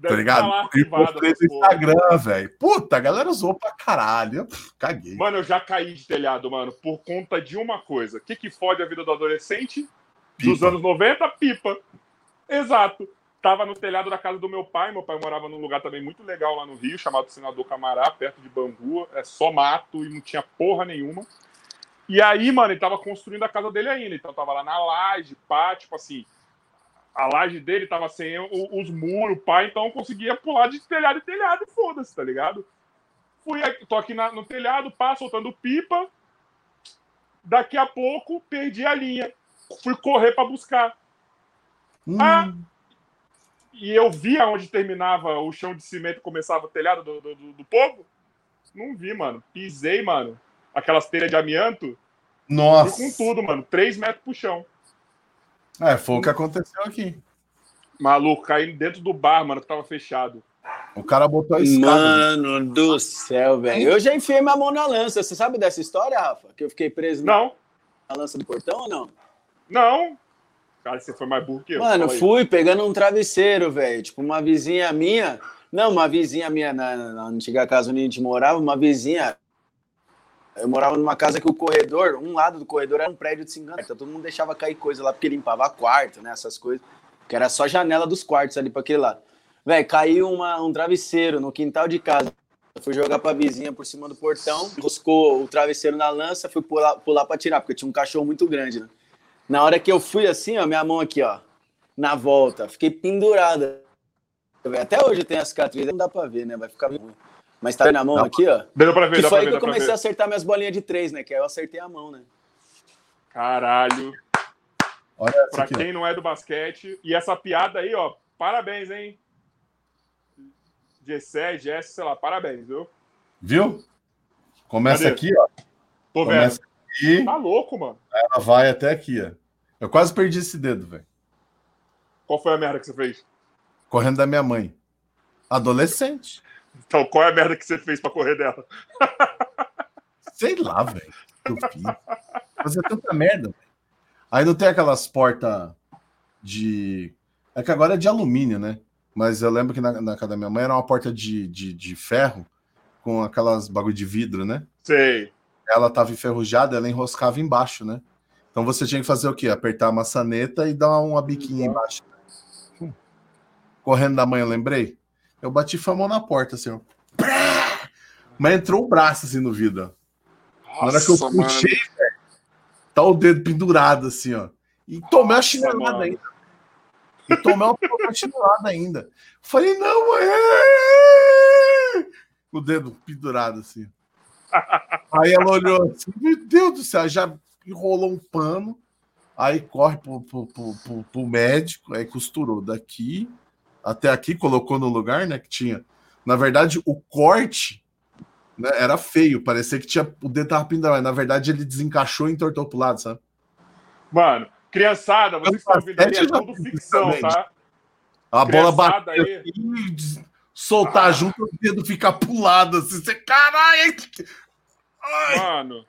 Deve tá ligado? E postei no Instagram, velho. Puta, a galera usou pra caralho. Pff, caguei. Mano, eu já caí de telhado, mano, por conta de uma coisa. O que, que fode a vida do adolescente? Pipa. Dos anos 90, pipa. Exato. Tava no telhado da casa do meu pai. Meu pai morava num lugar também muito legal lá no Rio, chamado Senador Camará, perto de Bangu. É só mato e não tinha porra nenhuma. E aí, mano, ele tava construindo a casa dele ainda. Então tava lá na laje, pá, tipo assim. A laje dele tava sem os muros, pá, então eu conseguia pular de telhado em telhado foda-se, tá ligado? Fui, tô aqui na, no telhado, pá, soltando pipa. Daqui a pouco, perdi a linha. Fui correr para buscar. Hum. Ah, e eu via onde terminava o chão de cimento e começava o telhado do, do, do, povo? Não vi, mano. Pisei, mano. Aquelas telhas de amianto. Nossa. Fui com tudo, mano. Três metros pro chão. É, foi o que aconteceu aqui. Maluco, caí dentro do bar, mano, que tava fechado. O cara botou a escada. Mano do céu, velho. Eu já enfiei minha mão na lança. Você sabe dessa história, Rafa? Que eu fiquei preso não. na lança do portão ou não? Não. Cara, você foi mais burro que eu. Mano, fui pegando um travesseiro, velho. Tipo, uma vizinha minha. Não, uma vizinha minha na, na antiga casa onde a gente morava, uma vizinha. Eu morava numa casa que o corredor, um lado do corredor era um prédio de 50. Então todo mundo deixava cair coisa lá porque limpava quarto, né? Essas coisas. Que era só janela dos quartos ali para aquele lado. Velho, caiu uma, um travesseiro no quintal de casa. Eu fui jogar pra vizinha por cima do portão, roscou o travesseiro na lança, fui pular, pular pra tirar, porque tinha um cachorro muito grande, né? Na hora que eu fui assim, ó, minha mão aqui, ó, na volta, fiquei pendurada. Até hoje tem a cicatriz, não dá pra ver, né? Vai ficar ruim. Mas tá na mão não, aqui, ó. Deu pra ver, que dá foi aí que eu comecei a acertar minhas bolinhas de três, né? Que aí eu acertei a mão, né? Caralho. Olha pra aqui, quem ó. não é do basquete. E essa piada aí, ó, parabéns, hein? Gessé, Jess, sei lá, parabéns, viu? Viu? Começa Cadê? aqui, ó. Tô Começa vendo. Aqui, tá louco, mano. Ela vai até aqui, ó. Eu quase perdi esse dedo, velho. Qual foi a merda que você fez? Correndo da minha mãe. Adolescente. Então, qual é a merda que você fez para correr dela? Sei lá, velho. Eu fiz. Fazer tanta merda. Véio. Aí não tem aquelas portas de. É que agora é de alumínio, né? Mas eu lembro que na, na casa da minha mãe era uma porta de, de, de ferro com aquelas bagulho de vidro, né? Sei. Ela tava enferrujada, ela enroscava embaixo, né? Então você tinha que fazer o quê? Apertar a maçaneta e dar uma biquinha embaixo. Correndo da mãe, eu lembrei. Eu bati a mão na porta, assim, ó. Mas entrou o braço assim no vidro. Na hora que eu puxei, velho, Tá o dedo pendurado assim, ó. E tomei a chinelada ainda. E tomei uma chinelada ainda. Falei, não, é! O dedo pendurado assim. Aí ela olhou assim, meu Deus do céu, já enrolou um pano, aí corre pro, pro, pro, pro médico, aí costurou daqui até aqui, colocou no lugar, né? Que tinha. Na verdade, o corte né, era feio, parecia que tinha o dedo tava pendurado, na verdade ele desencaixou e entortou pro lado, sabe? Mano, criançada, vocês estão ouvindo aí, é tudo ficção, tá? A bola bateu aí. e soltar ah. junto, o dedo ficar pulado assim, você, caralho! Mano,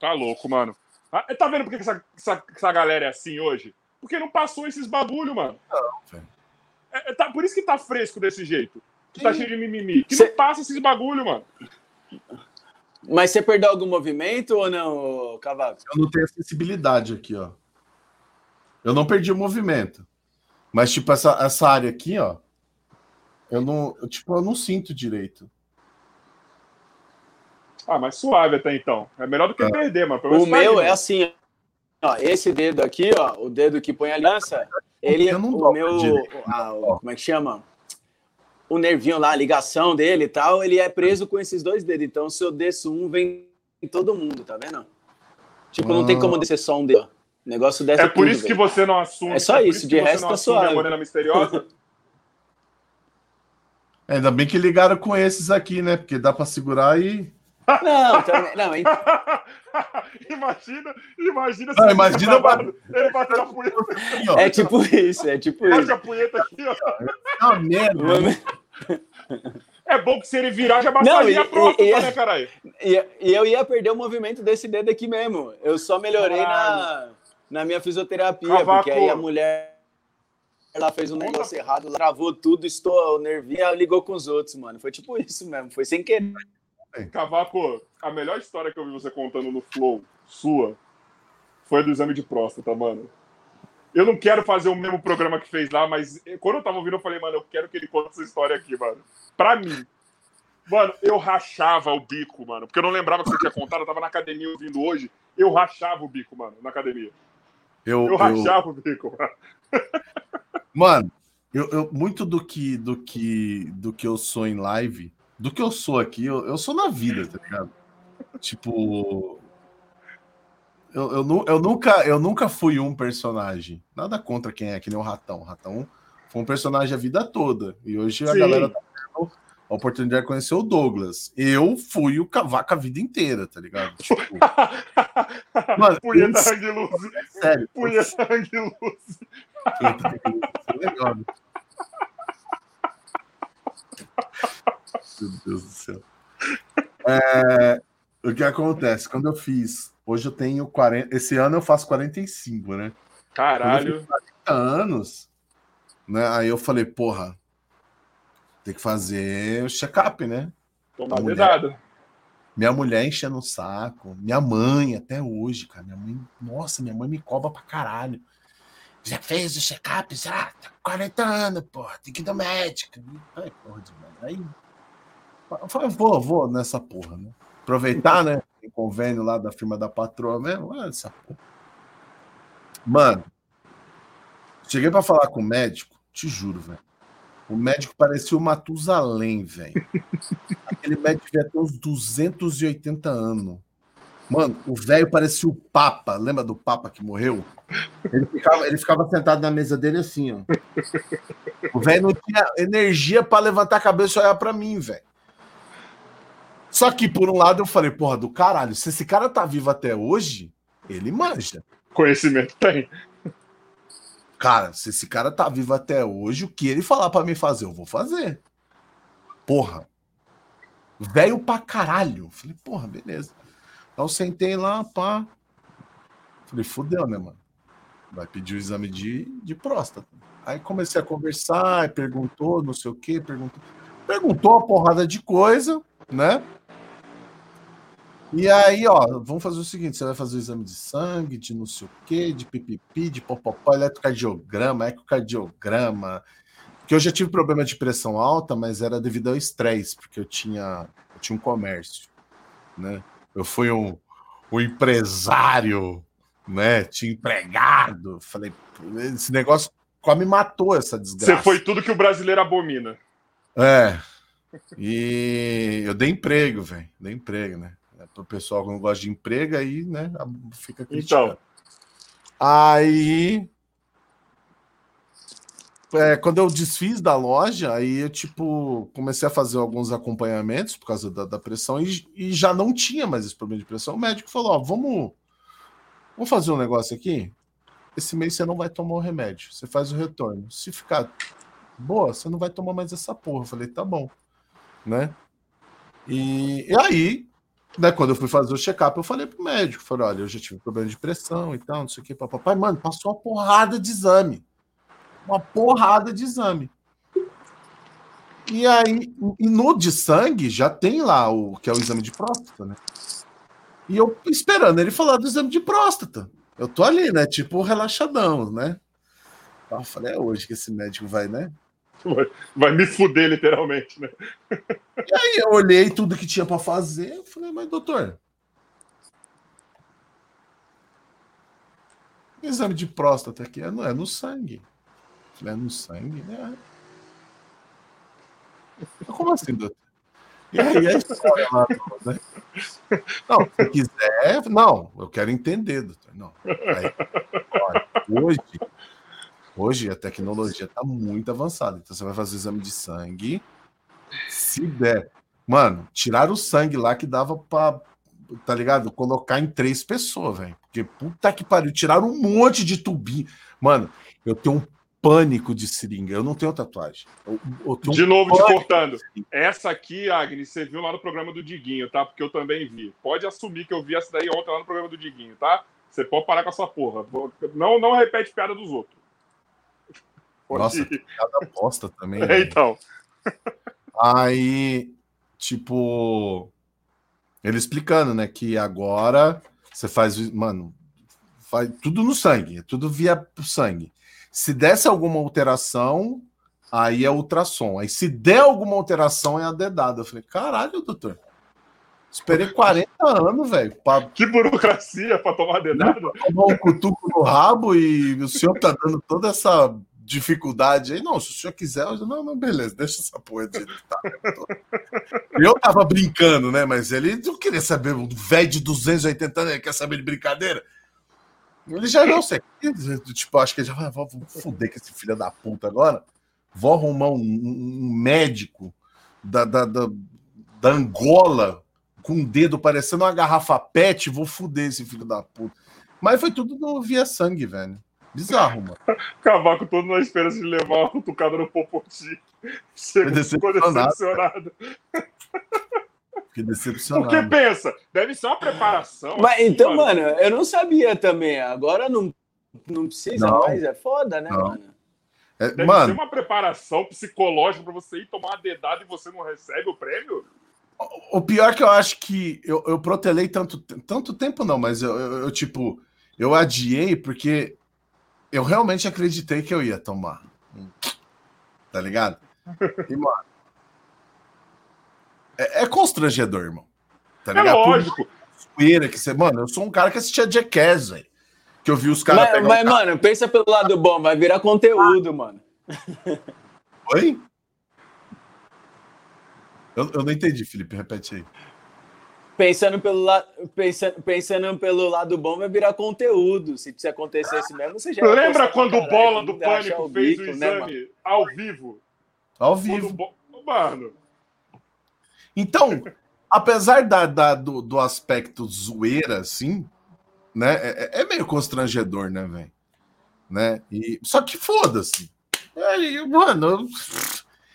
tá louco, mano. Ah, tá vendo por que essa, essa, essa galera é assim hoje? Porque não passou esses bagulho, mano. Não, velho. É, é, tá, por isso que tá fresco desse jeito. Que tá cheio de mimimi. Que Cê... não passa esses bagulho, mano. Mas você perdeu algum movimento ou não, Cavaco? Eu não tenho sensibilidade aqui, ó. Eu não perdi o movimento. Mas, tipo, essa, essa área aqui, ó. Eu não, eu, tipo, eu não sinto direito. Ah, mas suave até então. É melhor do que é. perder, mano. O meu é assim, ó. Esse dedo aqui, ó. O dedo que põe a aliança, ele, é o meu, ah, como é que chama? O nervinho lá, a ligação dele e tal, ele é preso com esses dois dedos. Então, se eu desço um, vem todo mundo, tá vendo? Tipo, ah. não tem como descer só um dedo. O negócio dessa. É por tudo, isso que você não assume. É só é isso, de resto tá suave. A morena misteriosa. Ainda bem que ligaram com esses aqui, né? Porque dá para segurar e. Não, também, não, então... imagina, imagina não, imagina ele, ele batendo a punheta aqui, ó. É tipo isso, é tipo Bate isso. a punheta aqui, ó. É uma merda. É bom que se ele virar, já massageia a próxima, e, né, caralho? E, e, eu ia perder o movimento desse dedo aqui mesmo. Eu só melhorei na, na minha fisioterapia, Cavaco. porque aí a mulher ela fez um negócio errado, travou tudo, estou nervinha, ligou com os outros, mano. Foi tipo isso mesmo, foi sem querer. Cavaco, a melhor história que eu vi você contando no Flow, sua, foi do exame de próstata, mano. Eu não quero fazer o mesmo programa que fez lá, mas quando eu tava ouvindo, eu falei, mano, eu quero que ele conte essa história aqui, mano. Pra mim. Mano, eu rachava o bico, mano. Porque eu não lembrava que você tinha contado, eu tava na academia ouvindo hoje. Eu rachava o bico, mano, na academia. Eu, eu rachava eu... o bico, mano. Mano, eu, eu, muito do que, do que do que eu sou em live, do que eu sou aqui, eu, eu sou na vida, tá ligado? Tipo, eu, eu, eu, nunca, eu nunca fui um personagem. Nada contra quem é, que nem o Ratão. O Ratão foi um personagem a vida toda. E hoje Sim. a galera tá tendo a oportunidade de conhecer o Douglas. Eu fui o cavaco a vida inteira, tá ligado? Tipo, mano, Punheta sangue luz. É sério. Punheta sangue luz. Legal. Meu Deus do céu. É, o que acontece? Quando eu fiz. Hoje eu tenho 40. Esse ano eu faço 45, né? Caralho. 40 anos. Né? Aí eu falei, porra, tem que fazer o check-up, né? Tomar cuidado. Minha mulher enchendo o saco. Minha mãe, até hoje, cara. Minha mãe, nossa, minha mãe me cobra pra caralho. Já fez o check-up? Já? Tá 40 anos, porra. Tem que ir no médico. Ai, porra de Aí. Eu falei, vou, vou nessa porra, né? Aproveitar, né? Tem convênio lá da firma da patroa mesmo. Olha essa porra. Mano, cheguei pra falar com o médico, te juro, velho. O médico parecia o Matusalém, velho. Aquele médico devia ter uns 280 anos. Mano, o velho parecia o Papa. Lembra do Papa que morreu? Ele ficava, ele ficava sentado na mesa dele assim, ó. O velho não tinha energia para levantar a cabeça e olhar para mim, velho. Só que, por um lado, eu falei, porra, do caralho, se esse cara tá vivo até hoje, ele manja. Conhecimento tem. Cara, se esse cara tá vivo até hoje, o que ele falar para mim fazer, eu vou fazer. Porra. Velho pra caralho. Falei, porra, beleza. Então sentei lá, pá. Falei, fudeu, né, mano? Vai pedir o exame de, de próstata. Aí comecei a conversar, perguntou, não sei o que, perguntou. Perguntou uma porrada de coisa, né? E aí, ó, vamos fazer o seguinte: você vai fazer o exame de sangue, de não sei o quê, de pipipi, de popopó, eletrocardiograma, ecocardiograma. Porque eu já tive problema de pressão alta, mas era devido ao estresse, porque eu tinha, eu tinha um comércio, né? Eu fui um, o empresário, né? Tinha empregado. Falei, esse negócio quase me matou essa desgraça. Você foi tudo que o brasileiro abomina. É. E eu dei emprego, velho. Dei emprego, né? Para o pessoal que não gosta de emprego, aí, né? Fica criticando. Então. Aí é, quando eu desfiz da loja, aí eu, tipo, comecei a fazer alguns acompanhamentos por causa da, da pressão e, e, já não tinha mais esse problema de pressão. O médico falou: Ó, vamos, vamos fazer um negócio aqui. Esse mês você não vai tomar o remédio, você faz o retorno. Se ficar boa, você não vai tomar mais essa porra. Eu falei: tá bom, né? E, e aí, né, quando eu fui fazer o check-up, eu falei pro médico: falei, olha, eu já tive problema de pressão e tal, não sei o que, papai. Mano, passou uma porrada de exame uma porrada de exame. E aí, e no de sangue já tem lá o que é o exame de próstata, né? E eu esperando ele falar do exame de próstata. Eu tô ali, né? Tipo, relaxadão, né? Eu falei, é hoje que esse médico vai, né? Vai, me fuder, literalmente, né? E aí eu olhei tudo que tinha para fazer. Eu falei, mas doutor, exame de próstata aqui é no, é no sangue. É no sangue? Né? Como assim, doutor? E aí a história lá, né? Não, se quiser, não, eu quero entender, doutor. Não. Aí, olha, hoje, hoje a tecnologia está muito avançada. Então você vai fazer o exame de sangue. Se der, mano, tirar o sangue lá que dava para tá ligado? Colocar em três pessoas, velho. Porque puta que pariu, tiraram um monte de tubinho. Mano, eu tenho um pânico de seringa. Eu não tenho tatuagem. Eu, eu tenho de novo, te cortando. Essa aqui, Agnes, você viu lá no programa do Diguinho, tá? Porque eu também vi. Pode assumir que eu vi essa daí ontem lá no programa do Diguinho, tá? Você pode parar com essa porra. Não, não repete piada dos outros. Pode Nossa, ir. piada bosta também. É, então. Aí, tipo, ele explicando, né, que agora você faz, mano, faz tudo no sangue, tudo via sangue. Se desse alguma alteração, aí é ultrassom. Aí se der alguma alteração, é a dedada. Eu falei, caralho, doutor. Esperei 40 anos, velho. Pra... Que burocracia para tomar dedada. Tomar um cutuco no rabo e o senhor tá dando toda essa dificuldade aí. Não, se o senhor quiser, eu... não, não, beleza, deixa essa porra de tá. Eu tava brincando, né? Mas ele não queria saber, um velho de 280 anos, ele quer saber de brincadeira. Ele já não sei. Tipo, acho que ele já vai, vou fuder com esse filho da puta agora. Vou arrumar um, um médico da, da, da, da, Angola com um dedo parecendo uma garrafa pet. Vou fuder esse filho da puta. Mas foi tudo via sangue, velho. Bizarro, mano. Cavaco todo na esperança de levar uma cutucada no Popoti. Chega, ficou decepcionado. Fiquei decepcionado. Porque pensa, deve ser uma preparação. Mas assim, então, mano. mano, eu não sabia também. Agora não, não precisa não. mais. É foda, né, não. mano? É, deve mano, ser uma preparação psicológica para você ir tomar uma dedada e você não recebe o prêmio? O pior é que eu acho que eu, eu protelei tanto, tanto tempo, não, mas eu, eu, eu, tipo, eu adiei porque eu realmente acreditei que eu ia tomar. Tá ligado? E, mano, é, é constrangedor, irmão. Tá é ligado? É lógico. Que você, mano, eu sou um cara que assistia Jackass, velho. Que eu vi os caras. Mas, mas um mano, pensa pelo lado bom, vai virar conteúdo, ah. mano. Oi? Eu, eu não entendi, Felipe, repete aí. Pensando pelo, la... pensando, pensando pelo lado bom, vai virar conteúdo. Se, se acontecesse mesmo, você já. Lembra quando o Bola do Pânico fez bico, o né, exame né, ao vivo? Ao vivo. Bo... Mano, então, apesar da, da do, do, aspecto zoeira, assim, né? É, é, é meio constrangedor, né, velho? Né? E, só que foda-se. Mano, eu,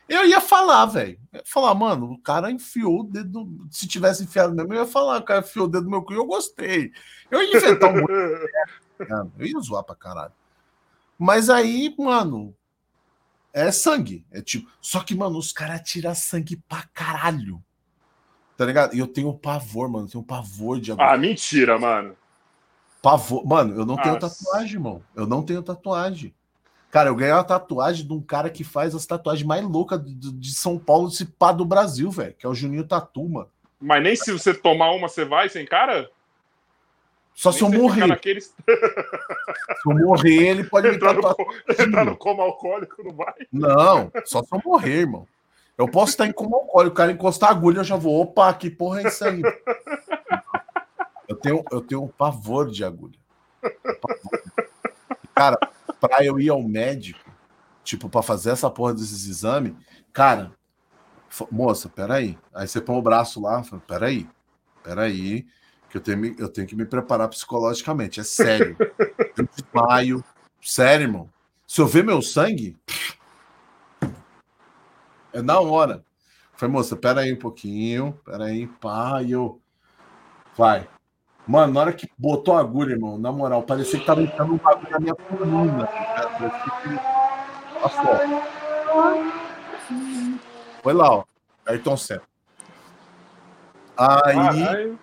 eu ia falar, velho. Falar, mano, o cara enfiou o dedo. Se tivesse enfiado mesmo, eu ia falar, o cara enfiou o dedo no meu cu e eu gostei. Eu ia inventar um. eu ia zoar pra caralho. Mas aí, mano, é sangue. É tipo. Só que, mano, os caras tiram sangue pra caralho. Tá ligado? E eu tenho pavor, mano. Eu tenho pavor de Ah, mentira, mano. Pavor. Mano, eu não Nossa. tenho tatuagem, irmão. Eu não tenho tatuagem. Cara, eu ganhei uma tatuagem de um cara que faz as tatuagens mais loucas de, São Paulo, se pá do Brasil, velho. Que é o Juninho Tatu, mano. Mas nem se você tomar uma, você vai sem cara? Só se eu morrer. Naquele... se eu morrer, ele pode entrar me tatuar. No, entrar no coma alcoólico, não vai? Não, só se eu morrer, irmão. Eu posso estar em coma alcoólico, o cara encostar a agulha, eu já vou, opa, que porra é isso aí? Eu tenho, eu tenho um pavor de agulha. Cara, pra eu ir ao médico, tipo, pra fazer essa porra desses exames, cara, moça, peraí. Aí você põe o braço lá, fala, peraí, peraí, que eu tenho, eu tenho que me preparar psicologicamente, é sério. Eu desmaio, sério, irmão. Se eu ver meu sangue, é na hora. Foi, moça, peraí um pouquinho, peraí, pá, e eu. Vai. Mano, na hora que botou a agulha, irmão, na moral, parecia que tava entrando um bagulho na minha coluna. Tá Foi lá, ó. Ayrton Senna. Aí,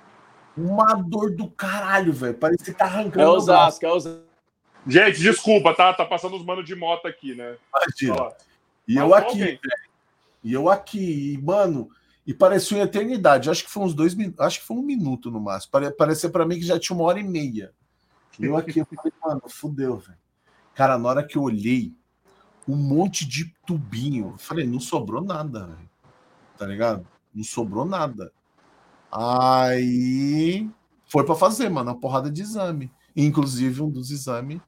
uma dor do caralho, velho. Parecia que tá arrancando. É Osasco, é Osasco. Gente, desculpa, tá? Tá passando os manos de moto aqui, né? Imagina. E eu aqui, velho. E eu aqui, mano, e pareceu uma eternidade. Acho que foi uns dois minutos, acho que foi um minuto no máximo. Parecia para mim que já tinha uma hora e meia. Eu aqui, eu falei, mano, fudeu, velho. Cara, na hora que eu olhei, um monte de tubinho. Eu falei, não sobrou nada. Tá ligado? Não sobrou nada. Aí foi para fazer, mano, uma porrada de exame. Inclusive, um dos exames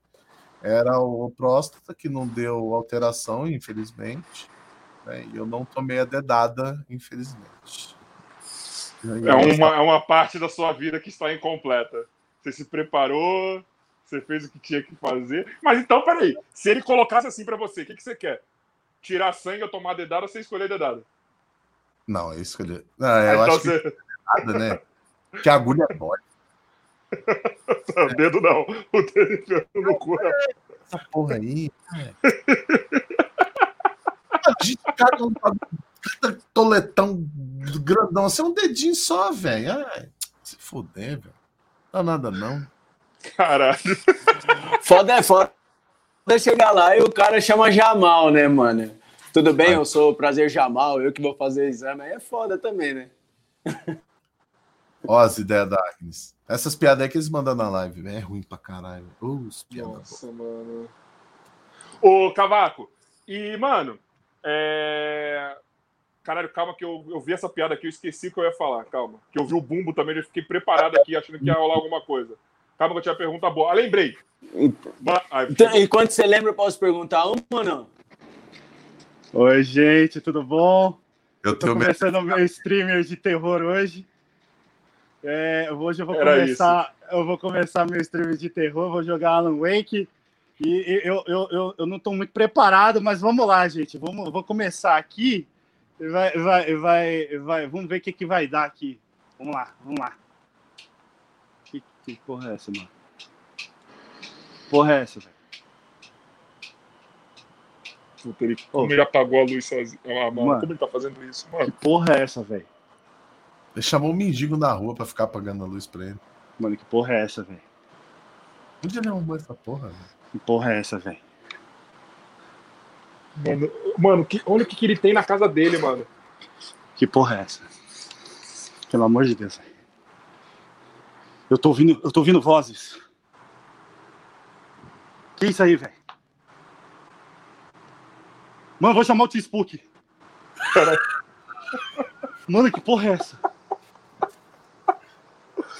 era o próstata, que não deu alteração, infelizmente. Né? E eu não tomei a dedada, infelizmente. É uma, é uma parte da sua vida que está incompleta. Você se preparou, você fez o que tinha que fazer. Mas então, peraí. Se ele colocasse assim para você, o que, que você quer? Tirar sangue ou tomar dedada ou você escolher dedada? Não, eu escolhi. Não, eu então acho você... que dedada, né? Que agulha é mole. o dedo não. O dedo no cu. Essa porra aí. a gente caga um cada toletão grandão assim, um dedinho só, velho. Se fuder, velho. Não dá nada, não. Caralho. Foda é foda chegar lá e o cara chama Jamal, né, mano? Tudo bem, eu sou o Prazer Jamal, eu que vou fazer exame. Aí é foda também, né? Ó, as ideias da Agnes. Essas piadas aí que eles mandam na live, é ruim pra caralho. Os Nossa, mano. Ô, Cavaco, e, mano, é... Caralho, calma que eu, eu vi essa piada aqui, eu esqueci o que eu ia falar. Calma. Que eu vi o bumbo também, eu fiquei preparado aqui, achando que ia rolar alguma coisa. Calma que eu tinha pergunta boa. Ah, lembrei. Então, enquanto você lembra, eu posso perguntar uma ou não? Oi, gente, tudo bom? Eu tô começando o meu streamer de terror hoje. É, hoje eu vou Era começar, isso. eu vou começar meu streamer de terror, vou jogar Alan Wake. E eu, eu, eu, eu não estou muito preparado, mas vamos lá, gente. Vamos, vou começar aqui. Vai, vai, vai, vai. Vamos ver o que, que vai dar aqui. Vamos lá, vamos lá. Que, que porra é essa, mano? Porra é essa, velho? Ele, como ele apagou a luz sozinho. Ah, mano, mano, como ele tá fazendo isso, mano? Que porra é essa, velho? Ele chamou um mendigo na rua pra ficar apagando a luz pra ele. Mano, que porra é essa, velho? Onde ele arrumou essa porra, velho? Que porra é essa, velho? Mano, mano que, olha o que, que ele tem na casa dele, mano. Que porra é essa? Pelo amor de Deus, velho. Eu tô ouvindo, eu tô ouvindo vozes. Que isso aí, velho? Mano, vou chamar o T-Spook. Mano, que porra é essa?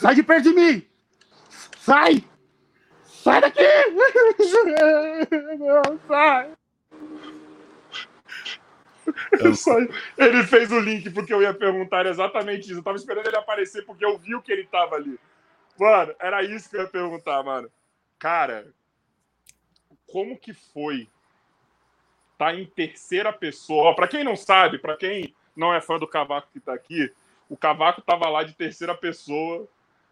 Sai de perto de mim! Sai! Sai daqui! Não, sai! Ele fez o link porque eu ia perguntar exatamente isso. Eu tava esperando ele aparecer porque eu vi o que ele tava ali. Mano, era isso que eu ia perguntar, mano. Cara, como que foi tá em terceira pessoa? Para quem não sabe, para quem não é fã do Cavaco que tá aqui, o Cavaco tava lá de terceira pessoa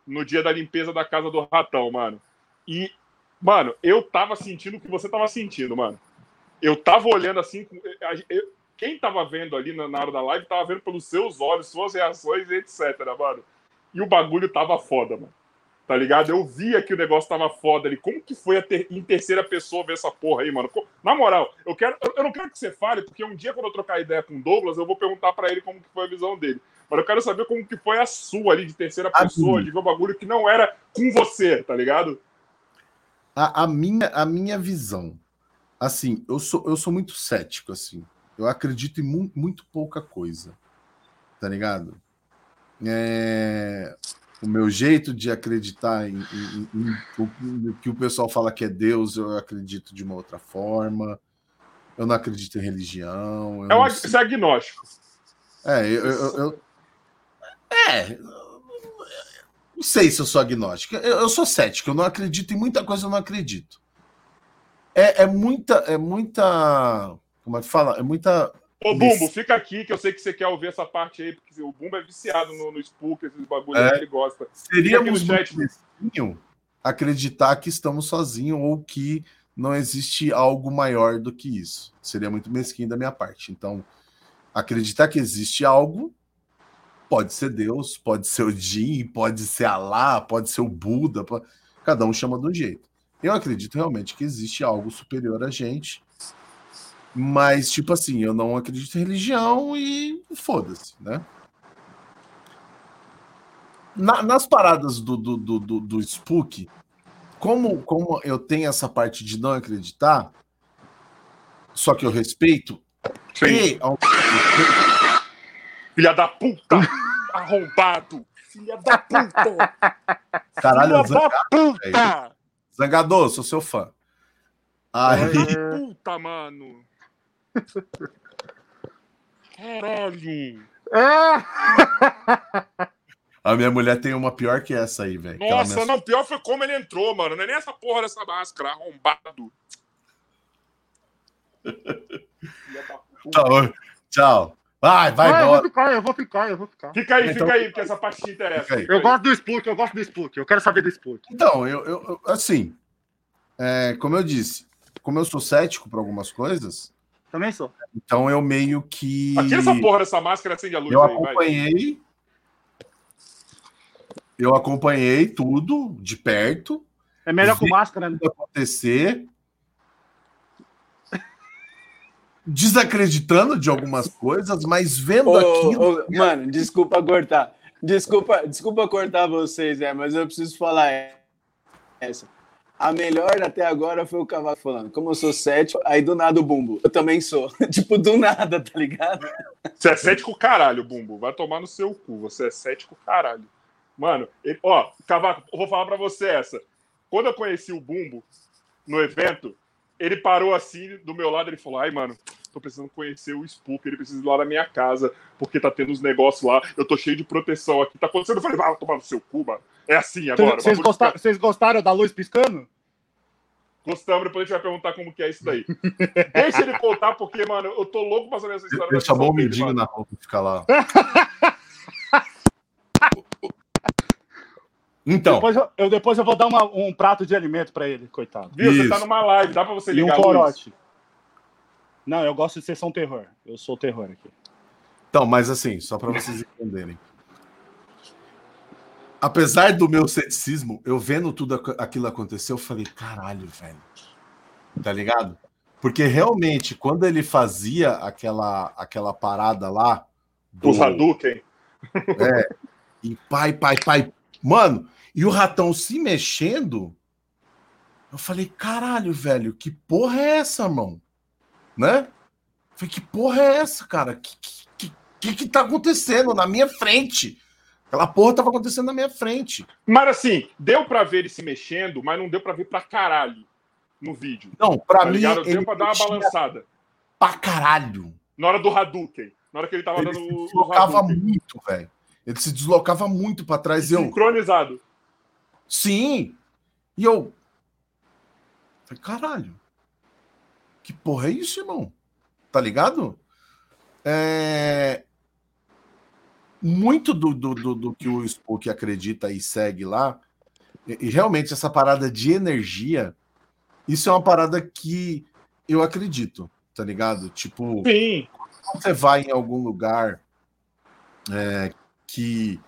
no dia da limpeza da casa do ratão, mano. E Mano, eu tava sentindo o que você tava sentindo, mano. Eu tava olhando assim. Eu, quem tava vendo ali na, na hora da live tava vendo pelos seus olhos, suas reações, etc, mano. E o bagulho tava foda, mano. Tá ligado? Eu via que o negócio tava foda ali. Como que foi ter, em terceira pessoa ver essa porra aí, mano? Na moral, eu quero. Eu não quero que você fale, porque um dia, quando eu trocar ideia com o Douglas, eu vou perguntar para ele como que foi a visão dele. Mas eu quero saber como que foi a sua ali de terceira pessoa, de ver um bagulho que não era com você, tá ligado? A, a, minha, a minha visão. Assim, eu sou, eu sou muito cético, assim. Eu acredito em mu muito pouca coisa. Tá ligado? É o meu jeito de acreditar em, em, em, em, que o pessoal fala que é Deus, eu acredito de uma outra forma. Eu não acredito em religião. É um, você é agnóstico. É, eu, eu, eu, É. Não sei se eu sou agnóstico. Eu, eu, sou cético. Eu não acredito em muita coisa, eu não acredito. É, é muita. É muita. Como é que fala? É muita Ô, Bumbo, fica aqui que eu sei que você quer ouvir essa parte aí, porque o Bumbo é viciado no, no Spook, esses bagulhos é, que ele gosta. Seríamos muito acreditar que estamos sozinhos ou que não existe algo maior do que isso. Seria muito mesquinho da minha parte. Então, acreditar que existe algo pode ser Deus, pode ser o Jin, pode ser Alá, pode ser o Buda, pode... cada um chama de um jeito. Eu acredito realmente que existe algo superior a gente mas, tipo assim, eu não acredito em religião e foda-se, né? Na, nas paradas do, do, do, do, do Spook, como, como eu tenho essa parte de não acreditar, só que eu respeito, Sim. e ao... Filha da puta! Arrombado! Filha da puta! Caralho, Filha zangado, da puta! Zangador, sou seu fã. Aí... Puta, mano! Caralho! É. A minha mulher tem uma pior que essa aí, velho. Nossa, não, pior foi como ele entrou, mano. Não é nem essa porra dessa máscara, arrombado. tchau. Tchau. Vai, vai, ah, eu vou ficar, eu vou ficar, eu vou ficar. Fica aí, então, fica aí, porque essa parte te interessa. Eu gosto do Spook, eu gosto do Spook. Eu quero saber do Spook. Então, eu, eu assim, é, como eu disse, como eu sou cético para algumas coisas, também sou. Então eu meio que. Aqui essa porra dessa máscara acende a luz. Eu aí, acompanhei. Vai. Eu acompanhei tudo de perto. É melhor com máscara, né? acontecer. Desacreditando de algumas coisas, mas vendo ô, aquilo. Ô, mano, desculpa cortar. Desculpa, desculpa cortar vocês, é, mas eu preciso falar essa. A melhor até agora foi o Cavaco falando. Como eu sou cético, aí do nada o Bumbo. Eu também sou. tipo, do nada, tá ligado? Você é cético caralho, Bumbo. Vai tomar no seu cu. Você é cético caralho. Mano, ele, ó, Cavaco, eu vou falar pra você essa. Quando eu conheci o Bumbo no evento, ele parou assim do meu lado e falou: Ai, mano, tô precisando conhecer o Spook, ele precisa ir lá na minha casa, porque tá tendo uns negócios lá, eu tô cheio de proteção aqui, tá acontecendo. Eu falei, vai tomar no seu cu, mano. É assim agora. Vocês gostaram, vocês gostaram da luz piscando? Gostamos, depois a gente vai perguntar como que é isso daí. Deixa ele contar, porque, mano, eu tô louco pra saber essa história. Ele chamou o mendigo na roupa ficar lá. Então. Depois eu, eu, depois eu vou dar uma, um prato de alimento para ele, coitado. Viu? Isso. Você tá numa live, dá para você ligar e um corote. Não, eu gosto de sessão terror. Eu sou terror aqui. Então, mas assim, só para vocês entenderem. Apesar do meu ceticismo, eu vendo tudo aquilo acontecer, eu falei, caralho, velho. Tá ligado? Porque realmente, quando ele fazia aquela, aquela parada lá. Do Hadouken. É. E pai, pai, pai. Mano, e o ratão se mexendo. Eu falei, caralho, velho, que porra é essa, mão? né? Falei, que porra é essa, cara? Que, que, que, que tá acontecendo na minha frente? Aquela porra tava acontecendo na minha frente. Mas assim, deu para ver ele se mexendo, mas não deu para ver pra caralho no vídeo. Não, pra tá mim. Ligado? Deu pra dar uma balançada. Pra caralho. Na hora do Hadouken. Na hora que ele tava ele dando se deslocava muito, velho. Ele se deslocava muito para trás. Eu... Sincronizado. Sim. E eu. Falei, caralho. Que porra é isso, irmão? Tá ligado? É... Muito do, do, do, do que o Spook acredita e segue lá, e, e realmente essa parada de energia, isso é uma parada que eu acredito, tá ligado? Tipo, Sim. quando você vai em algum lugar é, que,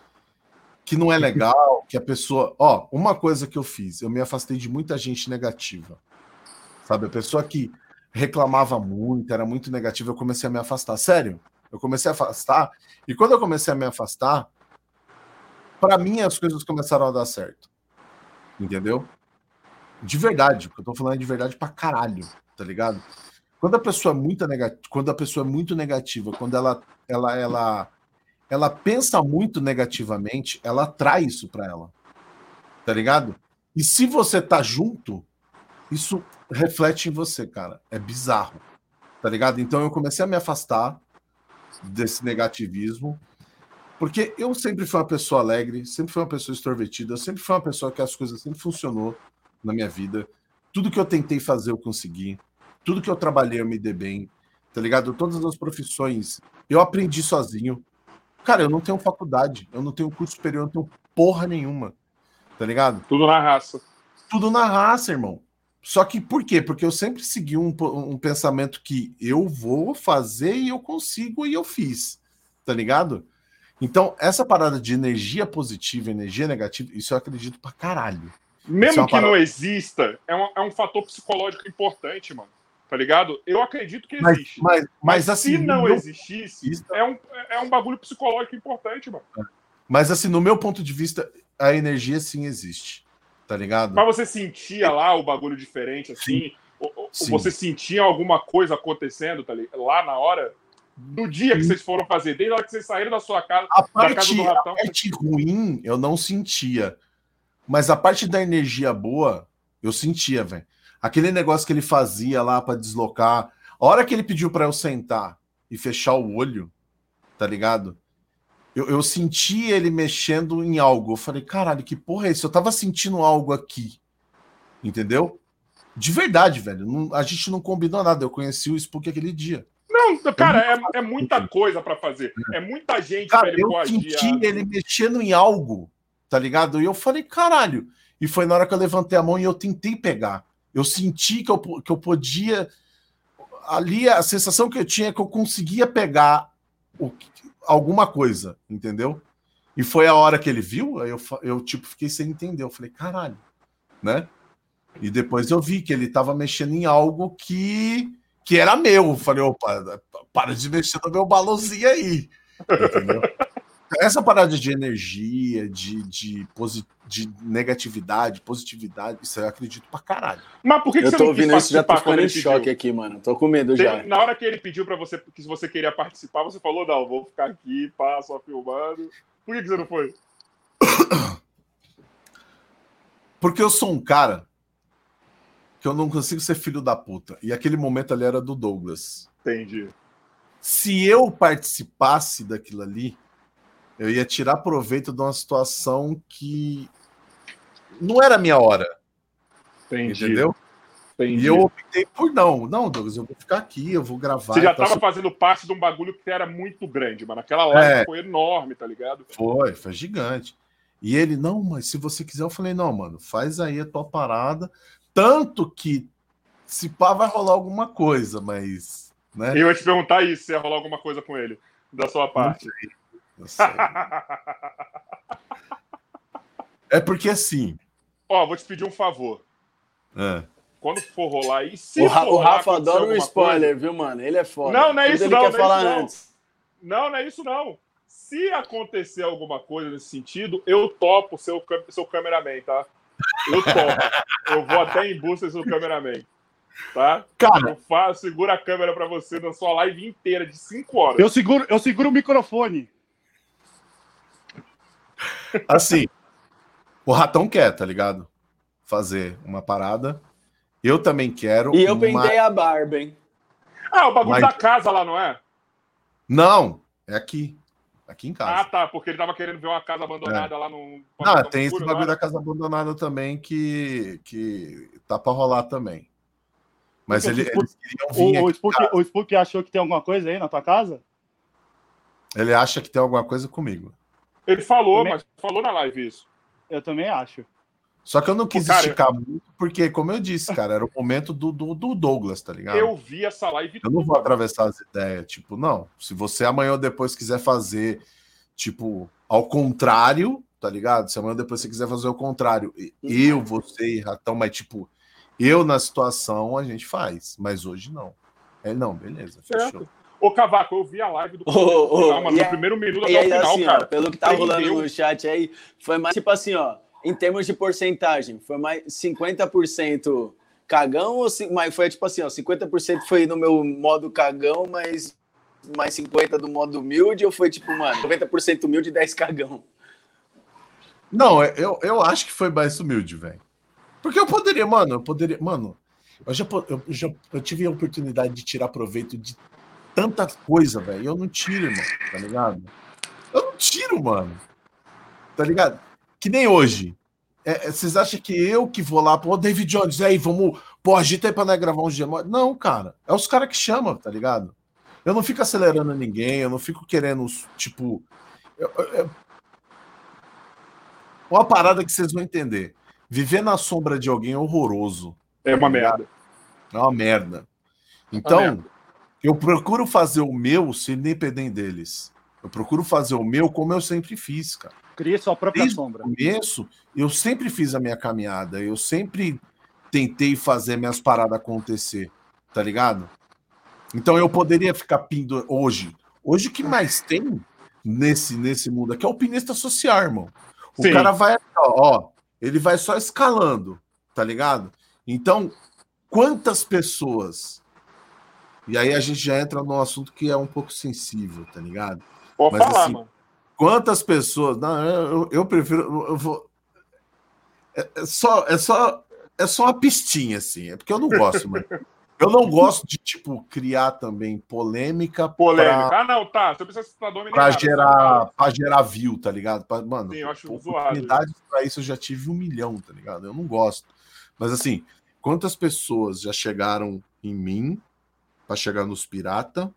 que não é legal, que a pessoa. Ó, uma coisa que eu fiz, eu me afastei de muita gente negativa. Sabe? A pessoa que reclamava muito, era muito negativa, eu comecei a me afastar. Sério, eu comecei a afastar. E quando eu comecei a me afastar, para mim as coisas começaram a dar certo. Entendeu? De verdade, o que eu tô falando é de verdade pra caralho, tá ligado? Quando a pessoa é muito negativa, quando a pessoa é muito negativa, quando ela ela ela ela pensa muito negativamente, ela atrai isso para ela. Tá ligado? E se você tá junto, isso reflete em você, cara. É bizarro. Tá ligado? Então eu comecei a me afastar desse negativismo, porque eu sempre fui uma pessoa alegre, sempre fui uma pessoa extrovertida, sempre fui uma pessoa que as coisas sempre funcionou na minha vida. Tudo que eu tentei fazer eu consegui. Tudo que eu trabalhei eu me dei bem. Tá ligado? Todas as profissões eu aprendi sozinho. Cara, eu não tenho faculdade, eu não tenho curso superior, eu não tenho porra nenhuma. Tá ligado? Tudo na raça. Tudo na raça, irmão. Só que por quê? Porque eu sempre segui um, um pensamento que eu vou fazer e eu consigo e eu fiz. Tá ligado? Então, essa parada de energia positiva, energia negativa, isso eu acredito pra caralho. Mesmo é que parada... não exista, é um, é um fator psicológico importante, mano. Tá ligado? Eu acredito que existe. Mas, mas, mas assim, se não existisse, é um, é um bagulho psicológico importante, mano. Mas assim, no meu ponto de vista, a energia sim existe. Tá ligado? Mas você sentia lá o bagulho diferente, assim? Sim. Ou, sim. você sentia alguma coisa acontecendo tá lá na hora? No dia que vocês foram fazer, desde a hora que vocês saíram da sua casa, a parte, casa do ratão. A parte ruim eu não sentia. Mas a parte da energia boa, eu sentia, velho. Aquele negócio que ele fazia lá para deslocar. A hora que ele pediu para eu sentar e fechar o olho, tá ligado? Eu, eu senti ele mexendo em algo. Eu falei, caralho, que porra é isso? Eu tava sentindo algo aqui. Entendeu? De verdade, velho. Não, a gente não combinou nada. Eu conheci o Spook aquele dia. Não, cara, é, é muita coisa para fazer. É muita gente cara, ele eu senti ele mexendo em algo, tá ligado? E eu falei, caralho. E foi na hora que eu levantei a mão e eu tentei pegar. Eu senti que eu, que eu podia. Ali a sensação que eu tinha é que eu conseguia pegar o, alguma coisa, entendeu? E foi a hora que ele viu, eu, eu tipo fiquei sem entender. Eu falei, caralho, né? E depois eu vi que ele estava mexendo em algo que, que era meu. Eu falei, opa, para de mexer no meu balãozinho aí. Entendeu? Essa parada de energia, de, de, posi de negatividade, positividade, isso eu acredito pra caralho. Mas por que, que eu você tô não ouvindo isso já tô ficando em choque aqui, mano. Tô com medo já. Na hora que ele pediu pra você que se você queria participar, você falou: não, vou ficar aqui, pá, só filmando. Por que, que você não foi? Porque eu sou um cara que eu não consigo ser filho da puta. E aquele momento ali era do Douglas. Entendi. Se eu participasse daquilo ali, eu ia tirar proveito de uma situação que não era a minha hora. Entendi. Entendeu? Entendi. E eu optei por não. Não, Douglas, eu vou ficar aqui, eu vou gravar. Você já estava então, fazendo parte de um bagulho que era muito grande, mano. Aquela live é, foi enorme, tá ligado? Foi, foi gigante. E ele, não, mas se você quiser, eu falei, não, mano, faz aí a tua parada. Tanto que se pá, vai rolar alguma coisa, mas. Né? Eu ia te perguntar isso, se ia rolar alguma coisa com ele, da sua parte. Não sei. é porque assim. Ó, vou te pedir um favor. É. Quando for rolar aí, se o, o Rafa adora um spoiler, coisa... viu, mano? Ele é foda. Não, não é isso, não. Não, falar é isso não. não, não é isso, não. Se acontecer alguma coisa nesse sentido, eu topo seu, seu cameraman, tá? Eu topo. eu vou até em busca do seu cameraman. Tá? Cara, eu faço, segura a câmera para você na sua live inteira de 5 horas. Eu seguro, eu seguro o microfone. Assim, o ratão quer, tá ligado? Fazer uma parada. Eu também quero. E eu uma... a barba, hein? Ah, o bagulho Mas... da casa lá, não é? Não, é aqui. Aqui em casa. Ah, tá, porque ele tava querendo ver uma casa abandonada é. lá no. Não, tem esse bagulho da casa abandonada também que, que tá pra rolar também. Mas ele, Spook, eles queriam vir. O, o, Spook, o Spook achou que tem alguma coisa aí na tua casa? Ele acha que tem alguma coisa comigo. Ele falou, também... mas falou na live isso. Eu também acho. Só que eu não quis cara, esticar muito, porque, como eu disse, cara, era o momento do, do, do, Douglas, tá ligado? Eu vi essa live. Eu não vou atravessar as ideias, tipo, não. Se você amanhã ou depois quiser fazer, tipo, ao contrário, tá ligado? Se amanhã depois você quiser fazer o contrário, eu, você e Ratão, mas tipo, eu na situação a gente faz, mas hoje não. É não, beleza, fechou. Ô, Cavaco, eu vi a live do oh, oh, no primeiro minuto até o final, assim, cara. Ó, pelo que tá rolando no chat aí, foi mais tipo assim, ó, em termos de porcentagem, foi mais 50% cagão ou mas foi tipo assim, ó, 50% foi no meu modo cagão, mas mais 50 do modo humilde ou foi tipo, mano, 90% humilde e 10 cagão? Não, é, eu, eu acho que foi mais humilde, velho. Porque eu poderia, mano, eu poderia, mano, eu já, eu, já eu tive a oportunidade de tirar proveito de tanta coisa, velho. Eu não tiro, irmão, tá ligado? Eu não tiro, mano. Tá ligado? Que nem hoje. É, é, vocês acham que eu que vou lá, pô, David Jones, aí, vamos, pô, agita aí pra nós gravar um dia. Não, cara. É os caras que chamam, tá ligado? Eu não fico acelerando ninguém, eu não fico querendo, tipo. Eu, eu, uma parada que vocês vão entender. Viver na sombra de alguém é horroroso. É uma tá merda. É uma merda. Então, uma merda. Eu procuro fazer o meu sem depender deles. Eu procuro fazer o meu como eu sempre fiz, cara. Cria sua própria Desde sombra. No começo, eu sempre fiz a minha caminhada. Eu sempre tentei fazer minhas paradas acontecer. Tá ligado? Então eu poderia ficar pindo hoje. Hoje o que mais tem nesse, nesse mundo aqui é alpinista social, irmão. O Sim. cara vai, ó, ele vai só escalando, tá ligado? Então, quantas pessoas. E aí a gente já entra num assunto que é um pouco sensível, tá ligado? Pode Mas, falar, assim, mano. Quantas pessoas. Não, eu, eu prefiro. Eu vou. É, é, só, é, só, é só uma pistinha, assim. É porque eu não gosto, mano. Eu não gosto de, tipo, criar também polêmica. Polêmica. Pra, ah, não, tá. Você precisa estar dominado. Pra gerar, pra gerar view, tá ligado? Pra, mano, Sim, eu acho oportunidade pra isso eu já tive um milhão, tá ligado? Eu não gosto. Mas assim, quantas pessoas já chegaram em mim para chegar nos pirata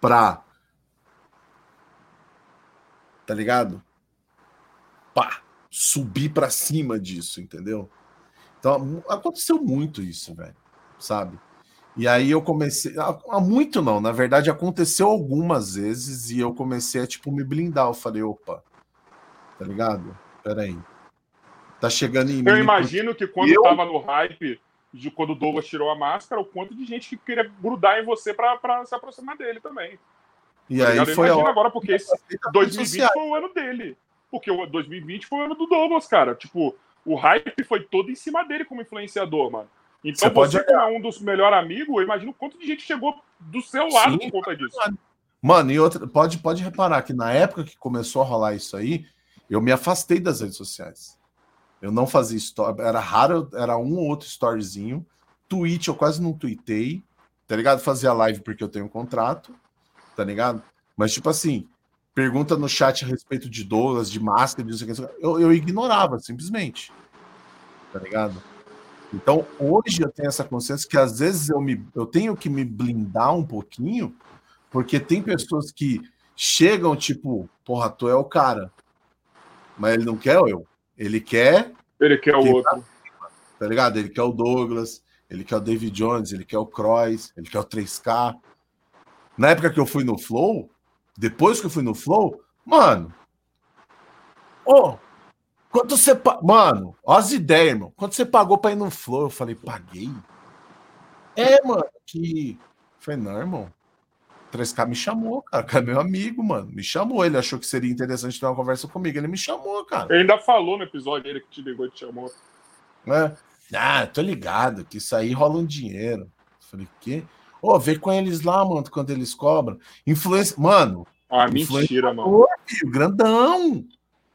pra. Tá ligado? Pá! Subir para cima disso, entendeu? Então, aconteceu muito isso, velho sabe? E aí eu comecei. Há muito não, na verdade aconteceu algumas vezes e eu comecei a tipo me blindar. Eu falei, opa, tá ligado? Peraí. Tá chegando em eu mim. Eu imagino que quando eu... tava no hype, de quando o Douglas tirou a máscara, o quanto de gente que queria grudar em você para se aproximar dele também. E tá aí eu foi imagino agora, porque esse 2020 foi o ano dele. Porque o 2020 foi o ano do Douglas, cara. Tipo, o hype foi todo em cima dele como influenciador, mano. Então, você, você como é um dos melhores amigos, eu imagino quanto de gente chegou do seu lado Sim, por conta disso. Mano, e outra, pode, pode reparar que na época que começou a rolar isso aí, eu me afastei das redes sociais. Eu não fazia story, era raro, era um ou outro storyzinho. Twitch eu quase não tweetei, tá ligado? Fazia live porque eu tenho um contrato, tá ligado? Mas, tipo assim, pergunta no chat a respeito de Douglas, de máscara, de eu, eu ignorava, simplesmente. Tá ligado? Então, hoje eu tenho essa consciência que às vezes eu, me, eu tenho que me blindar um pouquinho, porque tem pessoas que chegam tipo, porra, tu é o cara. Mas ele não quer eu. Ele quer. Ele quer o outro. Tá ligado? Ele quer o Douglas, ele quer o David Jones, ele quer o Croix, ele quer o 3K. Na época que eu fui no Flow, depois que eu fui no Flow, mano. Ô, oh, Quanto você. Mano, ó as ideias, irmão. Quanto você pagou pra ir no Flow? Eu falei, paguei? É, mano, que. Eu falei, não, irmão. 3K me chamou, cara, que é meu amigo, mano. Me chamou. Ele achou que seria interessante ter uma conversa comigo. Ele me chamou, cara. Ele ainda falou no episódio dele que te ligou e te chamou. É. Ah, tô ligado, que isso aí rola um dinheiro. Falei, quê? Ô, oh, vê com eles lá, mano, quando eles cobram. Influência. Mano. Ah, mentira, mano. Filho, grandão.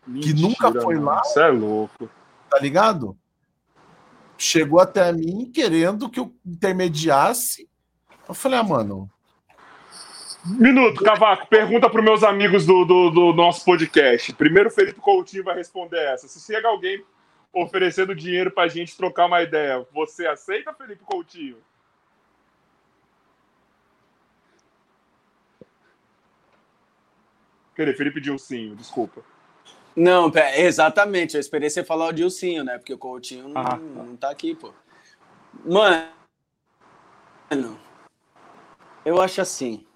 Mentira, que nunca foi mano. lá. Isso é louco. Tá ligado? Chegou até mim querendo que eu intermediasse. Eu falei, ah, mano. Minuto, Cavaco, pergunta para meus amigos do, do, do, nosso podcast. Primeiro, o Felipe Coutinho vai responder essa. Se chega alguém oferecendo dinheiro para a gente trocar uma ideia, você aceita, Felipe Coutinho? Querer, Felipe Dilcinho, desculpa. Não, exatamente. Eu esperei você falar o Dilcinho, né? Porque o Coutinho não, ah, não tá aqui, pô. Mano, eu acho assim.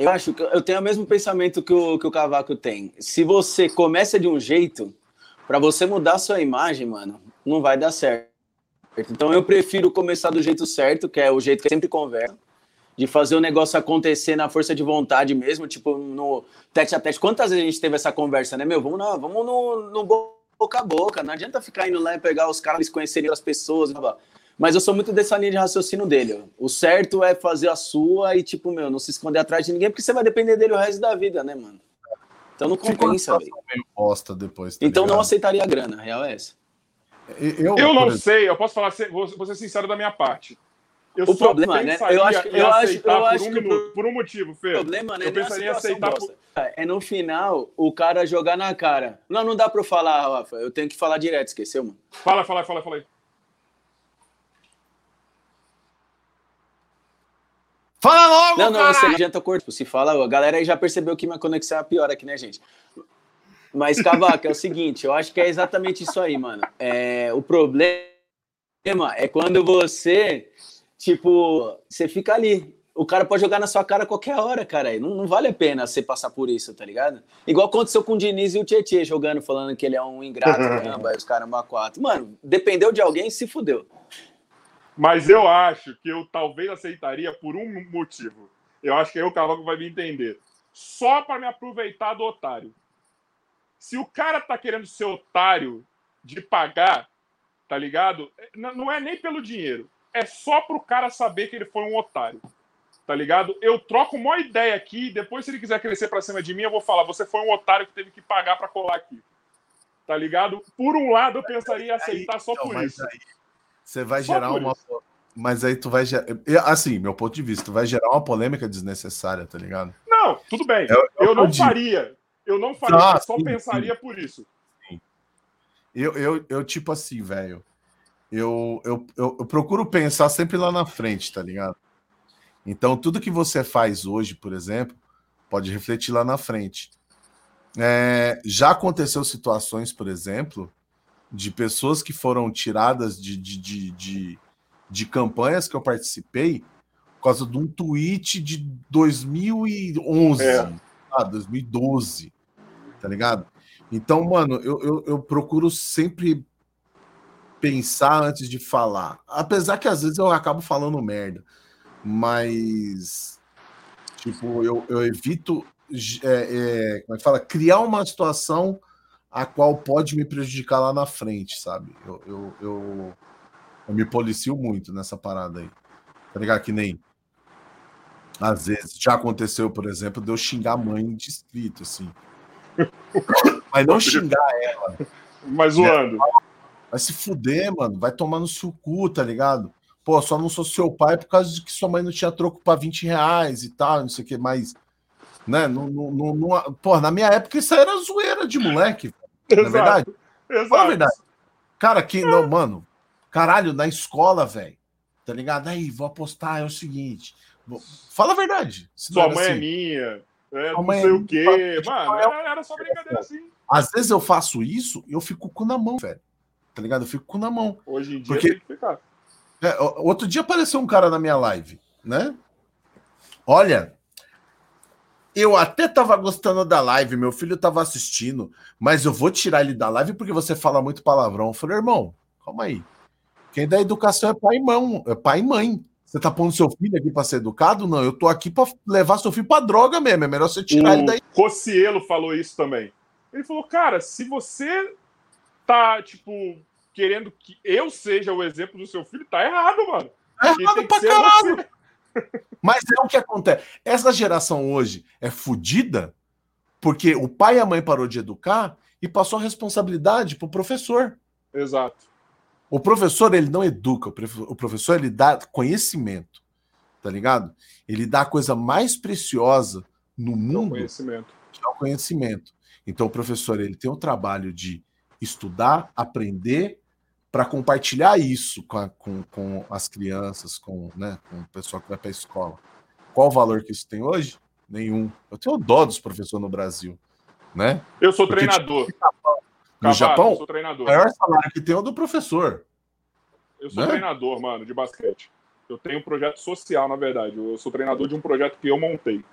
Eu acho que eu tenho o mesmo pensamento que o, que o Cavaco tem. Se você começa de um jeito, para você mudar a sua imagem, mano, não vai dar certo. Então eu prefiro começar do jeito certo, que é o jeito que sempre converso, de fazer o negócio acontecer na força de vontade mesmo, tipo no tete a tete. Quantas vezes a gente teve essa conversa, né, meu? Vamos, não, vamos no, no boca a boca, não adianta ficar indo lá e pegar os caras, conhecerem as pessoas, blá, blá. Mas eu sou muito dessa linha de raciocínio dele. O certo é fazer a sua e, tipo, meu, não se esconder atrás de ninguém, porque você vai depender dele o resto da vida, né, mano? Então não compensa, velho. Bosta depois. Tá então ligado? não aceitaria a grana, a real é essa. Eu, eu não sei, eu posso falar, vou, vou ser sincero da minha parte. Eu o problema, né? Eu acho, eu acho, eu acho um que minuto, por um motivo, Fê. O problema, né? Eu pensaria em aceitar. Por... É no final o cara jogar na cara. Não, não dá para falar, Rafa. Eu tenho que falar direto, esqueceu, mano? Fala, fala, fala, fala aí. Fala logo, Não, não, você adianta corpo. Se fala, a galera aí já percebeu que minha conexão é pior aqui, né, gente? Mas, Cavaco, é o seguinte, eu acho que é exatamente isso aí, mano. É, o problema é quando você, tipo, você fica ali. O cara pode jogar na sua cara a qualquer hora, cara. Não, não vale a pena você passar por isso, tá ligado? Igual aconteceu com o Diniz e o Tietchan jogando, falando que ele é um ingrato, caramba, os caramba quatro. Mano, dependeu de alguém, se fudeu. Mas eu acho que eu talvez aceitaria por um motivo. Eu acho que aí o Cavaco vai me entender. Só para me aproveitar do otário. Se o cara tá querendo ser otário de pagar, tá ligado? Não é nem pelo dinheiro. É só pro cara saber que ele foi um otário. Tá ligado? Eu troco uma ideia aqui, depois se ele quiser crescer para cima de mim, eu vou falar, você foi um otário que teve que pagar para colar aqui. Tá ligado? Por um lado, eu pensaria em aceitar só então, por isso. Aí você vai Só gerar uma. Isso. Mas aí tu vai gerar. Assim, meu ponto de vista, tu vai gerar uma polêmica desnecessária, tá ligado? Não, tudo bem. Eu, eu, eu não faria. Eu não faria, ah, só sim, pensaria sim. por isso. Sim. Eu, eu, eu, tipo assim, velho. Eu, eu, eu, eu procuro pensar sempre lá na frente, tá ligado? Então, tudo que você faz hoje, por exemplo, pode refletir lá na frente. É, já aconteceu situações, por exemplo, de pessoas que foram tiradas de, de, de, de, de campanhas que eu participei por causa de um tweet de 2011, é. ah, 2012, tá ligado? Então, mano, eu, eu, eu, procuro sempre pensar antes de falar. Apesar que às vezes eu acabo falando merda, mas, tipo, eu, eu evito, é, é, como é que fala? Criar uma situação a qual pode me prejudicar lá na frente, sabe? Eu, eu, eu, eu me policio muito nessa parada aí. Tá ligado? Que nem. Às vezes, já aconteceu, por exemplo, de eu xingar a mãe de distrito, assim. Mas não xingar ela. Mas zoando. Né? Vai se fuder, mano. Vai tomar no seu cu, tá ligado? Pô, só não sou seu pai por causa de que sua mãe não tinha troco para 20 reais e tal, não sei o que, mas. Né? Não, não, não, não, pô, na minha época isso era zoeira de moleque. Exato. é verdade? Exato. Fala a verdade. Cara, que não, mano, caralho, na escola, velho. Tá ligado? Aí, vou apostar, é o seguinte. Fala a verdade. Sua mãe é assim. é minha. É, não sei é o quê. Mano, era, era só brincadeira assim. Às vezes eu faço isso e eu fico com na mão, velho. Tá ligado? Eu fico com na mão. Hoje em dia porque... tem que ficar. É, outro dia apareceu um cara na minha live, né? Olha, eu até tava gostando da live, meu filho tava assistindo, mas eu vou tirar ele da live porque você fala muito palavrão. Eu falei, irmão, calma aí. Quem dá educação é pai e mãe, é pai e mãe. Você tá pondo seu filho aqui para ser educado? Não, eu tô aqui para levar seu filho para droga mesmo. É melhor você tirar o ele daí. Cocielo falou isso também. Ele falou, cara, se você tá, tipo, querendo que eu seja o exemplo do seu filho, tá errado, mano. É errado pra caralho. Você. Mas é o que acontece. Essa geração hoje é fodida porque o pai e a mãe parou de educar e passou a responsabilidade para o professor. Exato. O professor ele não educa, o professor ele dá conhecimento, tá ligado? Ele dá a coisa mais preciosa no mundo, é o conhecimento. Que é o conhecimento. Então o professor ele tem o trabalho de estudar, aprender para compartilhar isso com, a, com, com, as crianças, com, né, com o pessoal que vai para a escola. Qual o valor que isso tem hoje? Nenhum. Eu tenho dó dos professores no Brasil, né? Eu sou Porque, treinador. Tipo, no Japão, o maior salário que tem é o do professor. Eu sou né? treinador, mano, de basquete. Eu tenho um projeto social, na verdade. Eu sou treinador de um projeto que eu montei.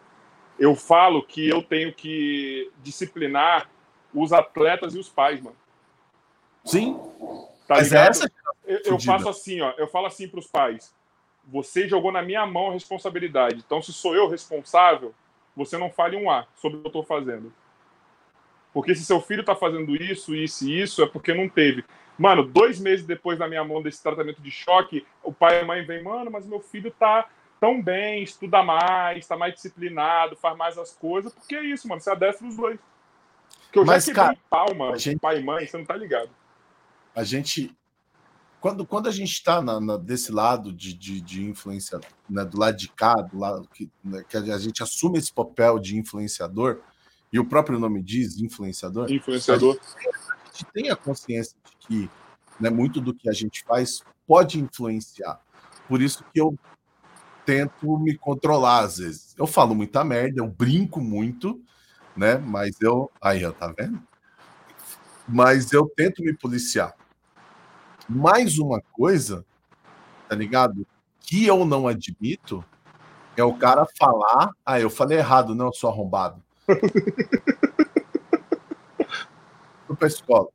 Eu falo que eu tenho que disciplinar os atletas e os pais, mano. Sim. Tá Mas ligado? essa eu, eu faço assim, ó. Eu falo assim para os pais: você jogou na minha mão a responsabilidade. Então, se sou eu responsável, você não fale um A sobre o que eu estou fazendo. Porque se seu filho está fazendo isso, isso e isso, é porque não teve. Mano, dois meses depois da minha mão desse tratamento de choque, o pai e a mãe vêm, mano, mas meu filho tá tão bem, estuda mais, tá mais disciplinado, faz mais as coisas. Porque é isso, mano, você adestra os dois. Porque eu mas, já quebrei cara, pau, mano, gente... pai e mãe, você não tá ligado. A gente, quando, quando a gente está desse lado de, de, de influência, né, do lado de cá, do lado que, né, que a gente assume esse papel de influenciador, e o próprio nome diz influenciador. Influenciador. A gente, a gente tem a consciência de que né, muito do que a gente faz pode influenciar. Por isso que eu tento me controlar às vezes. Eu falo muita merda, eu brinco muito, né? Mas eu. Aí, ó, tá vendo? Mas eu tento me policiar mais uma coisa, tá ligado? Que eu não admito é o cara falar, ah, eu falei errado, não, eu sou arrombado. Fui pra escola,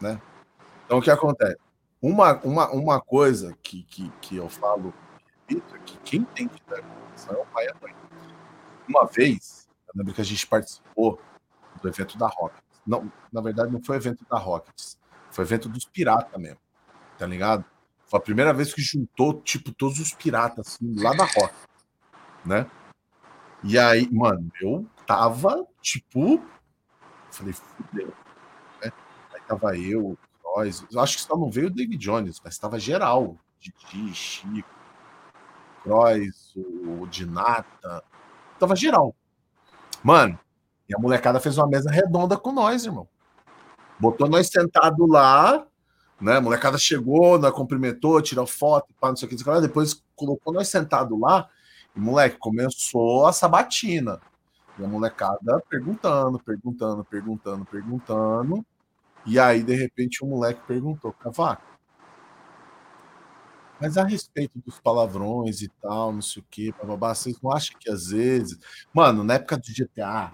né? Então o que acontece? Uma, uma, uma coisa que, que, que eu falo é que quem tem que dar atenção é o pai e a mãe. Uma vez, eu lembro que a gente participou do evento da Rockets. Não, na verdade, não foi evento da Rockets, foi evento dos piratas mesmo tá ligado? Foi a primeira vez que juntou, tipo, todos os piratas, assim, lá da roca, né? E aí, mano, eu tava, tipo, falei, fudeu, né? Aí tava eu, nós, acho que só não veio o David Jones, mas tava geral, Didi, Chico, Crois, o Dinata, tava geral. Mano, e a molecada fez uma mesa redonda com nós, irmão. Botou nós sentado lá, né? A molecada chegou, nós cumprimentou, tirou foto, pá, não sei o que, depois colocou nós sentado lá e, moleque, começou a sabatina. E a molecada perguntando, perguntando, perguntando, perguntando. E aí, de repente, o moleque perguntou, Cavaco, mas a respeito dos palavrões e tal, não sei o que, bababá, vocês não acham que às vezes. Mano, na época do GTA,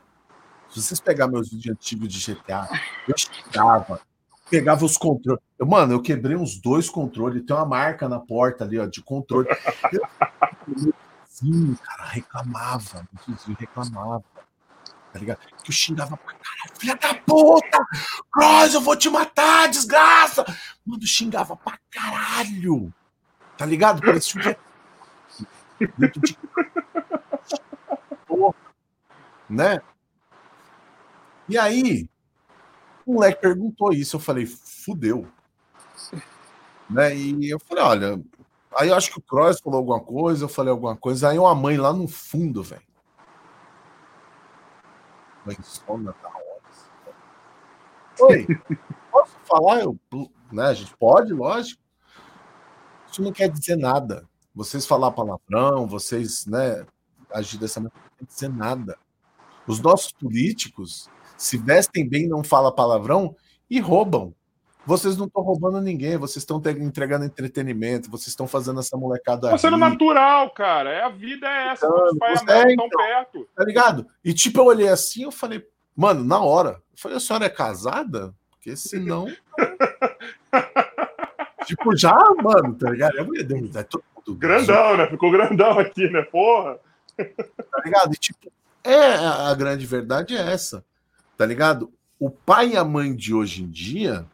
se vocês pegarem meus vídeos antigos de GTA, eu chegava, pegava os controles. Mano, eu quebrei uns dois controles, tem uma marca na porta ali, ó, de controle. Sim, cara, reclamava, reclamava. Tá ligado? Que eu xingava pra caralho, filha da puta! Cross, eu vou te matar, desgraça! Mano, xingava pra caralho. Tá ligado? Parecia um. Dentro de. Né? E aí, o moleque perguntou isso, eu falei, fudeu. Né? E eu falei, olha, aí eu acho que o Cross falou alguma coisa, eu falei alguma coisa, aí uma mãe lá no fundo, velho. Mãe sona da hora. Oi, posso falar? Eu, né, a gente pode, lógico. Isso não quer dizer nada. Vocês falar palavrão, vocês né, agir dessa maneira, não quer dizer nada. Os nossos políticos, se vestem bem, não fala palavrão e roubam. Vocês não estão roubando ninguém, vocês estão entregando entretenimento, vocês estão fazendo essa molecada. Tá sendo natural, cara. É a vida é essa, então, os pais é, então, perto. Tá ligado? E tipo, eu olhei assim, eu falei, mano, na hora. Eu falei, a senhora é casada? Porque senão. tipo, já, mano, tá ligado? Eu ia é todo mundo. Grandão, né? Ficou grandão aqui, né? Porra. Tá ligado? E tipo, é a grande verdade é essa tá ligado? O pai e a mãe de hoje em dia,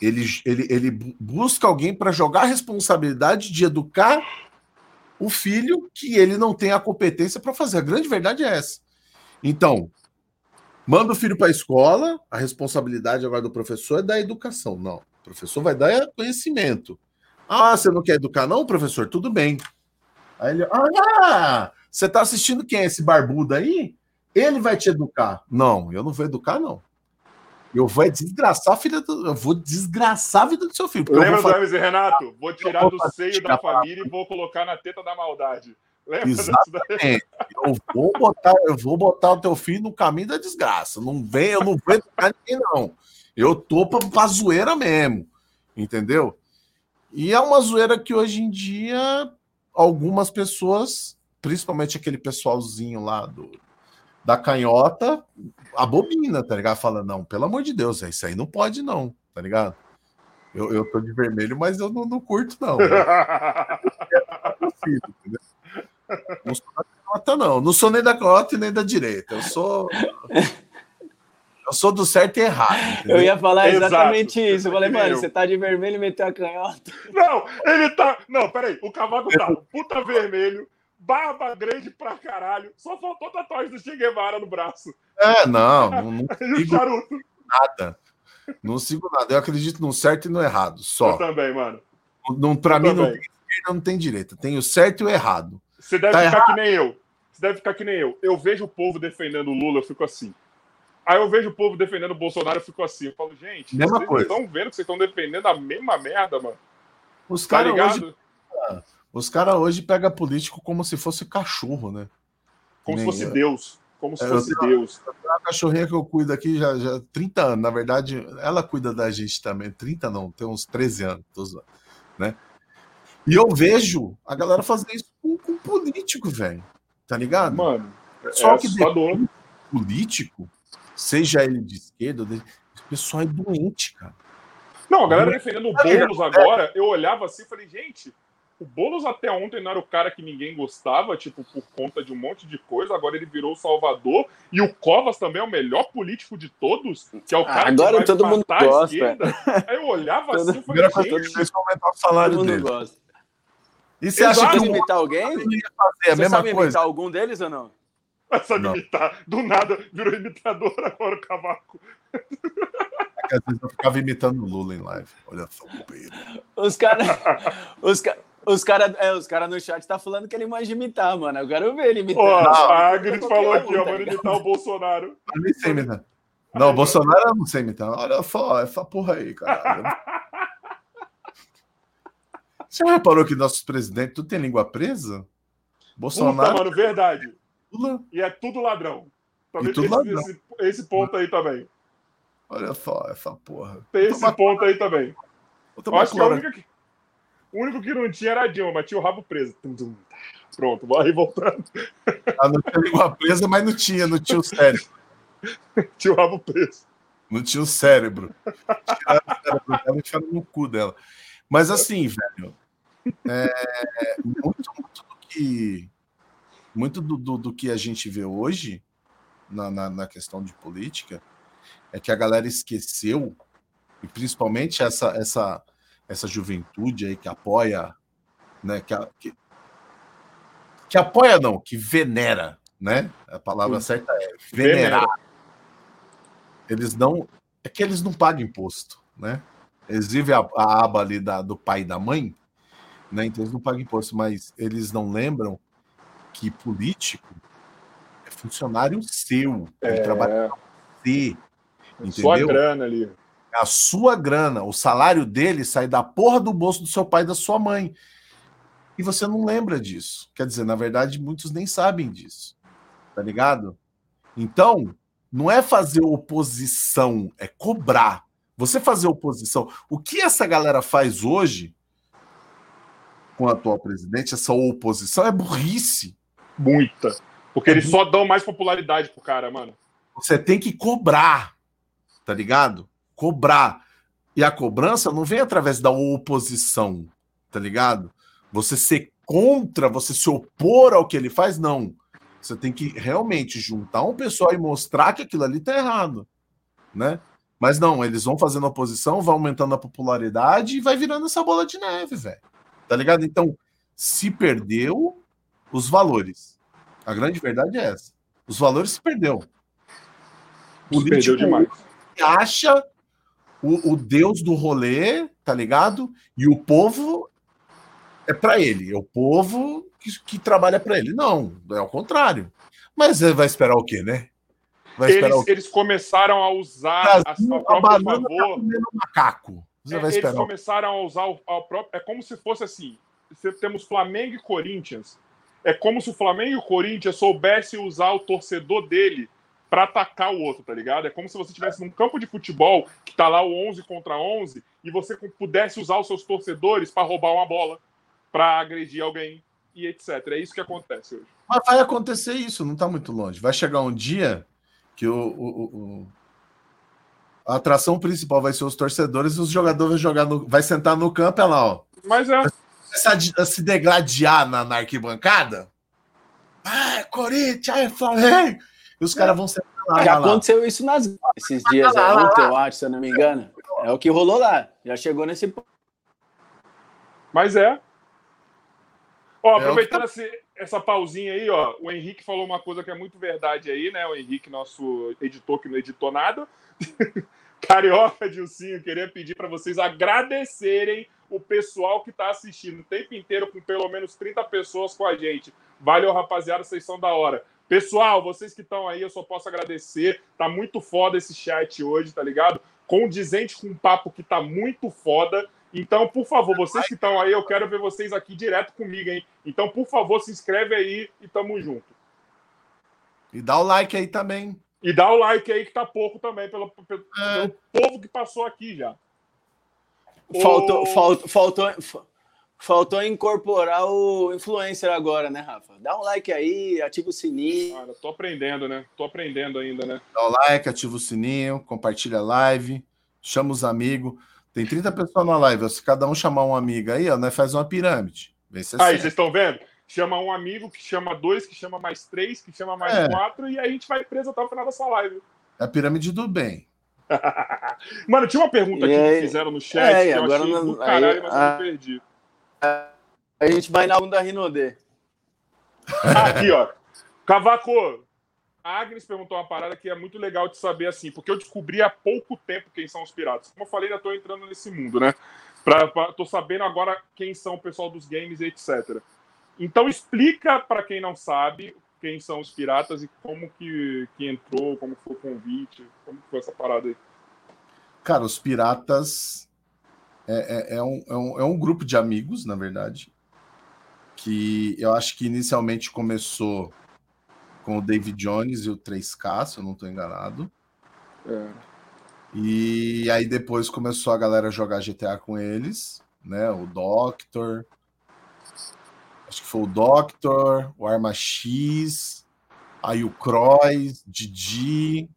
ele, ele, ele busca alguém para jogar a responsabilidade de educar o filho que ele não tem a competência para fazer. A grande verdade é essa. Então, manda o filho para a escola, a responsabilidade agora do professor é da educação. Não, o professor vai dar conhecimento. Ah, você não quer educar, não, professor? Tudo bem. Aí ele, ah, você está assistindo quem? Esse barbudo aí? Ele vai te educar. Não, eu não vou educar, não. Eu vou desgraçar a filha do. Eu vou desgraçar a vida do seu filho. Lembra do Hermes e Renato? Vou tirar do seio da família e vou colocar na teta da maldade. Lembra Exatamente. Eu vou botar, eu vou botar o teu filho no caminho da desgraça. Não vem, eu não vou educar ninguém, não. Eu tô pra, pra zoeira mesmo. Entendeu? E é uma zoeira que hoje em dia algumas pessoas principalmente aquele pessoalzinho lá do, da canhota, abomina, tá ligado? Fala, não, pelo amor de Deus, isso aí não pode, não, tá ligado? Eu, eu tô de vermelho, mas eu não, não curto, não. não sou da canhota, não. Não sou nem da canhota e nem da direita. Eu sou. Eu sou do certo e errado. Entendeu? Eu ia falar exatamente Exato. isso. Eu falei, mano, você tá de vermelho e meteu a canhota. Não, ele tá. Não, peraí. O cavaco tá puta vermelho, barba grande pra caralho. Só faltou tatuagem do Che Guevara no braço. É, não. Não, não sigo nada. Não sigo nada. Eu acredito no certo e no errado. Só. Eu também, mano. Não, pra Eu mim também. não tem esquerda, não tem direita. Tem o certo e o errado. Você deve tá ficar errado. que nem eu. Você deve ficar que nem eu. Eu vejo o povo defendendo o Lula, eu fico assim. Aí eu vejo o povo defendendo o Bolsonaro, eu fico assim. Eu falo, gente, mesma vocês coisa. estão vendo que vocês estão defendendo a mesma merda, mano. Os tá caras hoje, os caras hoje pegam político como se fosse cachorro, né? Como Nem se fosse eu. Deus. Como se é, fosse tenho, Deus. A cachorrinha que eu cuido aqui já, já 30 anos. Na verdade, ela cuida da gente também. 30 não, tem uns 13 anos, né? E eu vejo a galera fazer isso com, com político, velho. Tá ligado? Mano, Só é que político seja ele de esquerda, o pessoal é doente, cara. Não, a galera defendendo o Boulos agora, eu olhava assim e falei, gente, o Boulos até ontem não era o cara que ninguém gostava, tipo, por conta de um monte de coisa, agora ele virou o salvador, e o Covas também é o melhor político de todos, que é o cara agora que vai todo mundo gosta. Aí eu olhava todo, assim e falei, gente... aumentar o salário todo dele. mundo gosta. E você acha que imitar alguém? Fazer a você mesma sabe coisa? imitar algum deles ou não? Essa de imitar. Do nada, virou imitador agora o cavaco. É que às vezes eu ficava imitando o Lula em live. Olha só, Pedro. Os caras. Os caras. Os caras é, os cara no chat tá falando que ele manja imitar, mano. Eu quero ver ele imitar. Ó, a Agnes falou aqui, ó, manda imitar o Bolsonaro. Eu nem sei imitar. Não, o Bolsonaro eu não sei imitar. Olha só, essa porra aí, cara. Você reparou que nossos presidentes tudo tem língua presa? Bolsonaro. Puta, mano, verdade. Lula. E é tudo ladrão. Também tudo esse, ladrão. Esse, esse, ponto aí também. Olha só, essa porra. Tem esse ponto aí também. Eu acho que a única que, o único que não tinha era a Dilma, mas tinha o rabo preso. Pronto, aí voltando. Ah, não tinha língua presa, mas não tinha, não tinha o cérebro. tinha o rabo preso. Não tinha o cérebro. Tiraram o cérebro dela e tiraram no cu dela. Mas assim, velho, é, muito, muito do que muito do, do, do que a gente vê hoje na, na, na, questão de política é que a galera esqueceu, e principalmente essa, essa, essa juventude aí que apoia, né, que, que, que apoia não, que venera, né? A palavra certa é venerar. Eles não, é que eles não pagam imposto, né? Eles vivem a, a aba ali da, do pai e da mãe, né? Então eles não pagam imposto, mas eles não lembram que político é funcionário seu, ele é. trabalha para você. Entendeu? Sua grana ali. É a sua grana, o salário dele sai da porra do bolso do seu pai e da sua mãe. E você não lembra disso. Quer dizer, na verdade, muitos nem sabem disso. Tá ligado? Então, não é fazer oposição, é cobrar. Você fazer oposição. O que essa galera faz hoje com o atual presidente, essa oposição, é burrice. Muita. Porque eles só dão mais popularidade pro cara, mano. Você tem que cobrar, tá ligado? Cobrar. E a cobrança não vem através da oposição, tá ligado? Você ser contra, você se opor ao que ele faz, não. Você tem que realmente juntar um pessoal e mostrar que aquilo ali tá errado, né? Mas não, eles vão fazendo oposição, vão aumentando a popularidade e vai virando essa bola de neve, velho. Tá ligado? Então, se perdeu, os valores. A grande verdade é essa. Os valores se perdeu. O perdeu demais. acha o, o Deus do rolê, tá ligado? E o povo é para ele. É o povo que, que trabalha para ele. Não, é o contrário. Mas ele vai esperar o quê, né? Eles, eles, começaram a usar Brasil, a, própria a favor. Tá macaco. Você é, vai esperar. Eles começaram a usar o, a própria. É como se fosse assim: temos Flamengo e Corinthians. É como se o Flamengo e o Corinthians soubessem usar o torcedor dele para atacar o outro, tá ligado? É como se você estivesse num campo de futebol que tá lá o 11 contra 11 e você pudesse usar os seus torcedores para roubar uma bola, para agredir alguém e etc. É isso que acontece hoje. Mas vai acontecer isso, não está muito longe. Vai chegar um dia que o, o, o, a atração principal vai ser os torcedores e os jogadores vão jogar no, vai sentar no campo, é lá, ó. Mas é. A, se degladiar na, na arquibancada. Ah, Corinthians, é Flamengo. E os caras vão sentar lá. Já lá, aconteceu lá. isso nas, esses dias, lá, ontem, eu acho, se eu não me engano. É o que rolou lá. Já chegou nesse ponto. Mas é. Ó, aproveitando é esse, essa pausinha aí, ó, o Henrique falou uma coisa que é muito verdade aí, né? O Henrique, nosso editor que não editou nada. Carioca Dilcinho, queria pedir para vocês agradecerem o pessoal que está assistindo o tempo inteiro com pelo menos 30 pessoas com a gente. Valeu, rapaziada, vocês são da hora. Pessoal, vocês que estão aí, eu só posso agradecer. Tá muito foda esse chat hoje, tá ligado? Condizente com um papo que tá muito foda. Então, por favor, vocês que estão aí, eu quero ver vocês aqui direto comigo, hein? Então, por favor, se inscreve aí e tamo junto. E dá o like aí também. E dá o like aí que tá pouco também, pelo, pelo, é. pelo povo que passou aqui já. Faltou, o... faltou, faltou, faltou incorporar o influencer agora, né, Rafa? Dá um like aí, ativa o sininho. Cara, tô aprendendo, né? Tô aprendendo ainda, né? Dá o like, ativa o sininho, compartilha a live, chama os amigos. Tem 30 pessoas na live. Se cada um chamar um amigo aí, ó, nós faz uma pirâmide. Vê se é aí, vocês estão vendo? Chama um amigo, que chama dois, que chama mais três, que chama mais é. quatro, e aí a gente vai preso até o final dessa live. É a pirâmide do bem. Mano, tinha uma pergunta aqui aí, que fizeram no chat é, que eu agora achei não, do caralho, aí, mas a, eu perdi. A gente vai na onda Rinodê. Aqui, ó. Cavaco, a Agnes perguntou uma parada que é muito legal de saber, assim, porque eu descobri há pouco tempo quem são os piratas. Como eu falei, ainda tô entrando nesse mundo, né? Pra, pra, tô sabendo agora quem são o pessoal dos games e etc. Então explica para quem não sabe quem são os piratas e como que, que entrou, como foi o convite, como foi essa parada aí. Cara, os piratas é, é, é, um, é, um, é um grupo de amigos, na verdade, que eu acho que inicialmente começou com o David Jones e o 3K, se eu não estou enganado. É. E aí depois começou a galera a jogar GTA com eles, né? O Doctor. Acho que foi o Doctor, o Arma X, aí o Croix, Didi.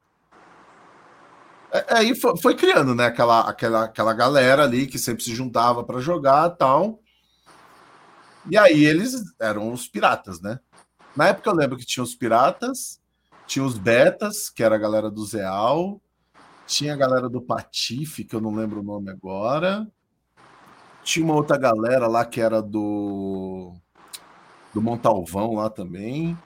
É, aí foi, foi, criando, né? Aquela, aquela, aquela galera ali que sempre se juntava para jogar tal. E aí eles eram os piratas, né? Na época eu lembro que tinha os piratas, tinha os betas, que era a galera do Zeal, tinha a galera do Patife, que eu não lembro o nome agora. Tinha uma outra galera lá que era do do Montalvão lá também.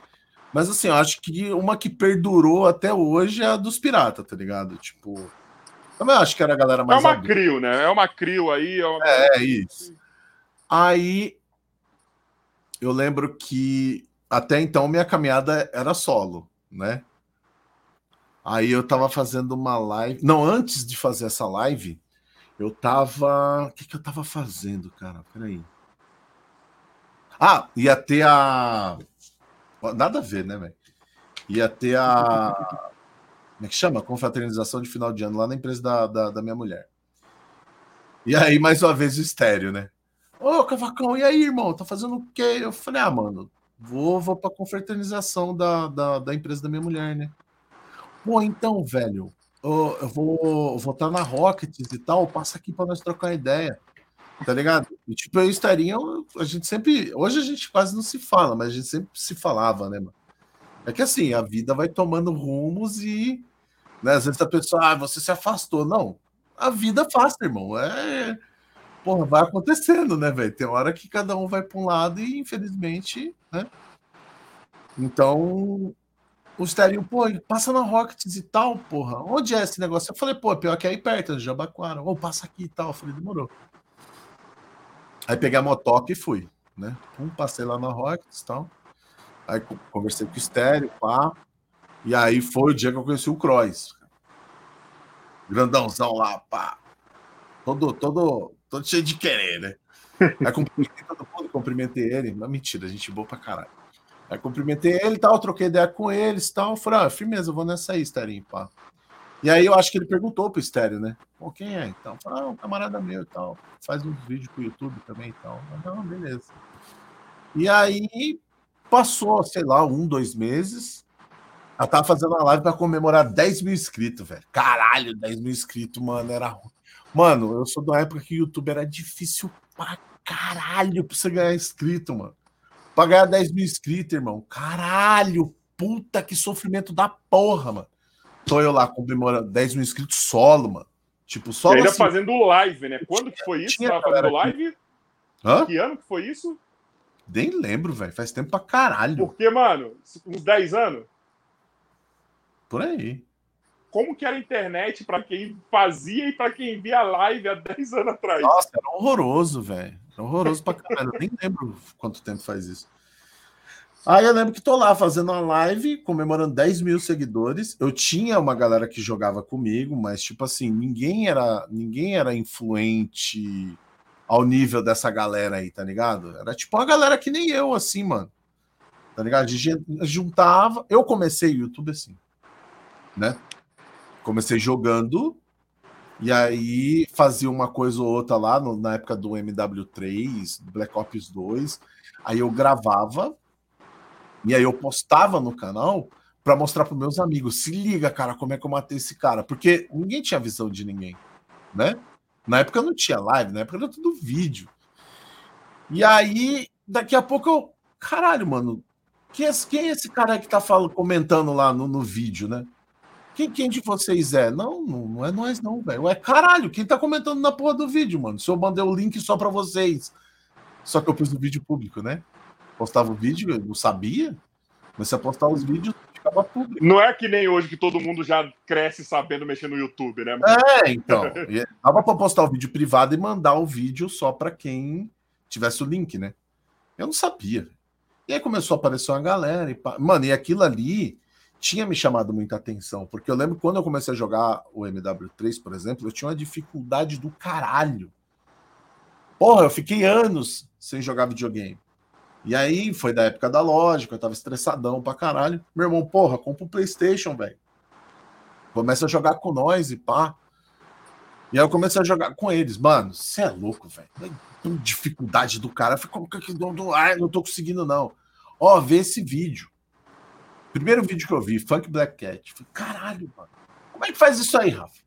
Mas assim, eu acho que uma que perdurou até hoje é a dos piratas, tá ligado? Tipo, também acho que era a galera mais. É uma adulta. crio, né? É uma crio aí. É, uma... é, é isso. Aí eu lembro que até então minha caminhada era solo, né? Aí eu tava fazendo uma live. Não, antes de fazer essa live, eu tava. O que, que eu tava fazendo, cara? Peraí. Ah, ia ter a. Nada a ver, né, velho? Ia ter a. Como é que chama? Confraternização de final de ano lá na empresa da, da, da minha mulher. E aí, mais uma vez, o estéreo, né? Ô, Cavacão, e aí, irmão? Tá fazendo o quê? Eu falei, ah, mano, Vou, vou pra confraternização da, da, da empresa da minha mulher, né? Pô, então, velho, eu, vou estar tá na Rockets e tal, passa aqui para nós trocar ideia. Tá ligado? E, tipo, eu estaria. A gente sempre. Hoje a gente quase não se fala, mas a gente sempre se falava, né, mano? É que assim, a vida vai tomando rumos e. Né, às vezes a pessoa, ah, você se afastou. Não. A vida faz, irmão. É porra, vai acontecendo, né, velho? Tem hora que cada um vai para um lado e, infelizmente, né? Então, o Stereo, pô, passa na Rockets e tal, porra. Onde é esse negócio? Eu falei, pô, pior que é aí perto, Jabaquara. Ou passa aqui e tal. Eu falei, demorou. Aí peguei a motoca e fui, né? Um, passei lá na Rockets e tal. Aí conversei com o Stereo, pá. E aí foi o dia que eu conheci o Croix. Grandãozão lá, pá. Todo, todo, todo cheio de querer, né? Aí cumprimentei todo mundo, cumprimentei ele. Não, mentira, gente boa pra caralho. Aí cumprimentei ele e tal, troquei ideia com eles e tal. Falei, ah, firmeza, eu vou nessa aí, Esterinho, pá. E aí eu acho que ele perguntou pro Estéreo, né? Pô, quem é? Então, ah, um camarada meu e tal. Faz uns vídeos pro YouTube também e tal. Não, beleza. E aí Passou, sei lá, um, dois meses. Ela tava fazendo uma live para comemorar 10 mil inscritos, velho. Caralho, 10 mil inscritos, mano. Era. Mano, eu sou da época que o YouTube era difícil pra caralho pra você ganhar inscrito, mano. Pra ganhar 10 mil inscritos, irmão. Caralho, puta que sofrimento da porra, mano. Tô eu lá comemorando 10 mil inscritos solo, mano. Tipo, só. Ainda assim, fazendo live, né? Quando que foi isso? Tinha tava fazendo live? Hã? Que ano que foi isso? Nem lembro, velho. Faz tempo pra caralho. Porque, mano, uns 10 anos? Por aí. Como que era a internet para quem fazia e para quem via live há 10 anos atrás? Nossa, era horroroso, velho. Horroroso pra caralho. Eu nem lembro quanto tempo faz isso. Aí eu lembro que tô lá fazendo uma live, comemorando 10 mil seguidores. Eu tinha uma galera que jogava comigo, mas tipo assim, ninguém era, ninguém era influente ao nível dessa galera aí, tá ligado? Era tipo uma galera que nem eu, assim, mano. Tá ligado? Juntava. Eu comecei YouTube assim, né? Comecei jogando e aí fazia uma coisa ou outra lá no, na época do MW3, Black Ops 2. Aí eu gravava e aí eu postava no canal para mostrar para meus amigos. Se liga, cara, como é que eu matei esse cara? Porque ninguém tinha visão de ninguém, né? Na época não tinha live, na época era tudo vídeo. E aí, daqui a pouco eu. Caralho, mano. Quem é, quem é esse cara que tá falando, comentando lá no, no vídeo, né? Quem, quem de vocês é? Não, não, não é nós, não, velho. É caralho, quem tá comentando na porra do vídeo, mano? Se eu mandei o link só para vocês. Só que eu pus o vídeo público, né? Postava o vídeo, eu não sabia. Comecei a postar os vídeos, ficava público. Não é que nem hoje que todo mundo já cresce sabendo mexer no YouTube, né? É, então. Dava para postar o vídeo privado e mandar o vídeo só para quem tivesse o link, né? Eu não sabia. E aí começou a aparecer uma galera. E Mano, e aquilo ali tinha me chamado muita atenção, porque eu lembro quando eu comecei a jogar o MW3, por exemplo, eu tinha uma dificuldade do caralho. Porra, eu fiquei anos sem jogar videogame. E aí foi da época da lógica, eu tava estressadão pra caralho. Meu irmão, porra, compra o um PlayStation, velho. Começa a jogar com nós e pá. E aí eu comecei a jogar com eles. Mano, você é louco, velho. Dificuldade do cara. Fico, ah, não tô conseguindo, não. Ó, vê esse vídeo. Primeiro vídeo que eu vi, Funk Black Cat. Falei, caralho, mano. Como é que faz isso aí, Rafa?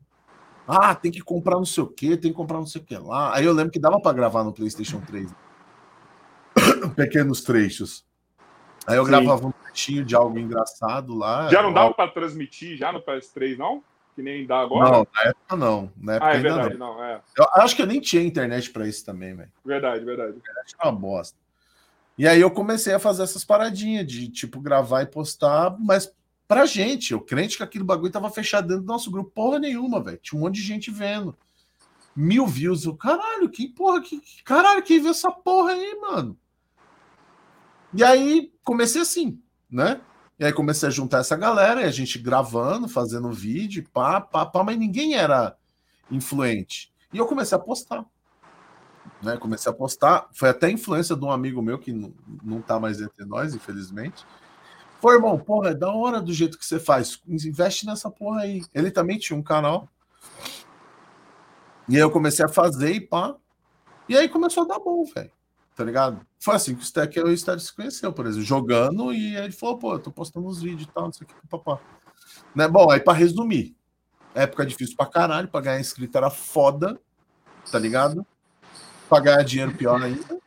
Ah, tem que comprar não sei o que, tem que comprar não sei o que lá. Aí eu lembro que dava para gravar no PlayStation 3 pequenos trechos. Aí eu Sim. gravava um trechinho de algo engraçado lá. Já não dava para transmitir já no PS3, não? Que nem dá agora? Não, na época não. Na época ah, é verdade, não. não é. Eu acho que eu nem tinha internet para isso também, velho. Verdade, verdade. A internet é uma bosta. E aí eu comecei a fazer essas paradinhas de tipo gravar e postar, mas pra gente, eu crente que aquele bagulho tava fechado dentro do nosso grupo, porra nenhuma, velho. Tinha um monte de gente vendo. Mil views, eu, caralho, que porra, que caralho, quem viu essa porra aí, mano? E aí comecei assim, né? E aí comecei a juntar essa galera e a gente gravando, fazendo vídeo, pá, pá, pá, mas ninguém era influente. E eu comecei a postar. Né? Comecei a postar. Foi até influência de um amigo meu que não, não tá mais entre nós, infelizmente. Foi, irmão, porra, é da hora do jeito que você faz. Investe nessa porra aí. Ele também tinha um canal. E aí eu comecei a fazer e pá. E aí começou a dar bom, velho tá ligado? Foi assim que o Stack e o Stack se conheceu, por exemplo, jogando, e aí ele falou, pô, eu tô postando uns vídeos e tal, não sei o que, papá. Né? Bom, aí para resumir, época difícil pra caralho, pra ganhar inscrito era foda, tá ligado? Pra ganhar dinheiro pior ainda.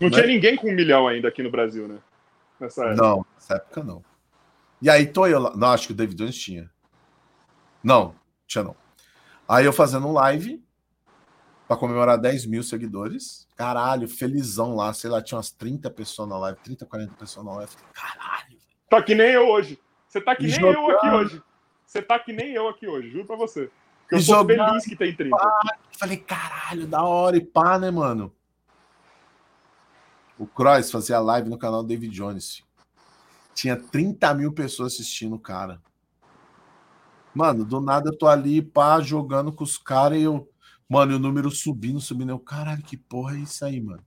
Não né? tinha ninguém com um milhão ainda aqui no Brasil, né? Nessa época. Não, nessa época não. E aí tô eu lá. Não, acho que o David Jones tinha. Não, tinha não. Aí eu fazendo um live para comemorar 10 mil seguidores. Caralho, felizão lá, sei lá, tinha umas 30 pessoas na live, 30, 40 pessoas na live. Caralho. Tá que nem eu hoje. Você tá que e nem jogando. eu aqui hoje. Você tá que nem eu aqui hoje, juro pra você. Eu sou jogando, feliz que tem 30. Pá, falei, caralho, da hora e pá, né, mano? O Cross fazia live no canal do David Jones. Tinha 30 mil pessoas assistindo o cara. Mano, do nada eu tô ali, pá, jogando com os caras e eu Mano, e o número subindo, subindo. Eu, caralho, que porra é isso aí, mano?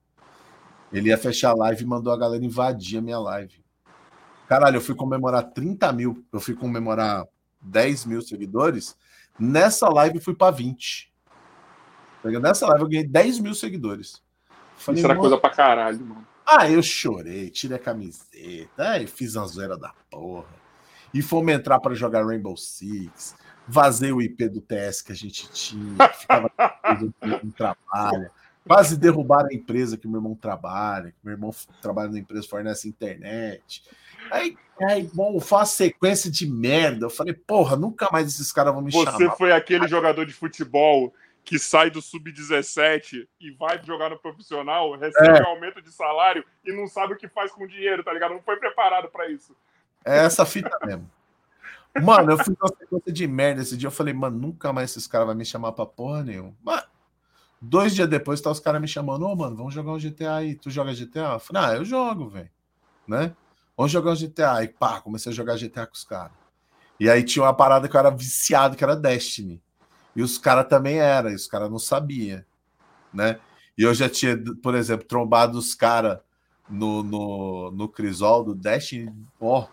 Ele ia fechar a live e mandou a galera invadir a minha live. Caralho, eu fui comemorar 30 mil, eu fui comemorar 10 mil seguidores. Nessa live fui para 20. Nessa live eu ganhei 10 mil seguidores. Falei, Isso era coisa pra caralho, mano. Ah, eu chorei, tirei a camiseta, aí fiz uma zoeira da porra. E fomos entrar para jogar Rainbow Six. Vazei o IP do TS que a gente tinha, que ficava no trabalho. Quase derrubaram a empresa que meu irmão trabalha, que meu irmão trabalha na empresa, fornece internet. Aí, aí bom, foi uma sequência de merda. Eu falei, porra, nunca mais esses caras vão me Você chamar. Você foi aquele jogador de futebol que sai do sub-17 e vai jogar no profissional, recebe é. um aumento de salário e não sabe o que faz com o dinheiro, tá ligado? Não foi preparado para isso. É essa fita mesmo. Mano, eu fui uma sequência de merda esse dia. Eu falei, mano, nunca mais esses caras vão me chamar pra porra nenhuma. Mas, dois dias depois, tá os caras me chamando, ô, oh, mano, vamos jogar um GTA aí. Tu joga GTA? Eu falei, ah, eu jogo, velho. Né? Vamos jogar um GTA. E pá, comecei a jogar GTA com os caras. E aí tinha uma parada que eu era viciado, que era Destiny. E os caras também eram, e os caras não sabiam, né? E eu já tinha, por exemplo, trombado os caras no, no, no Crisol do Destiny, ó,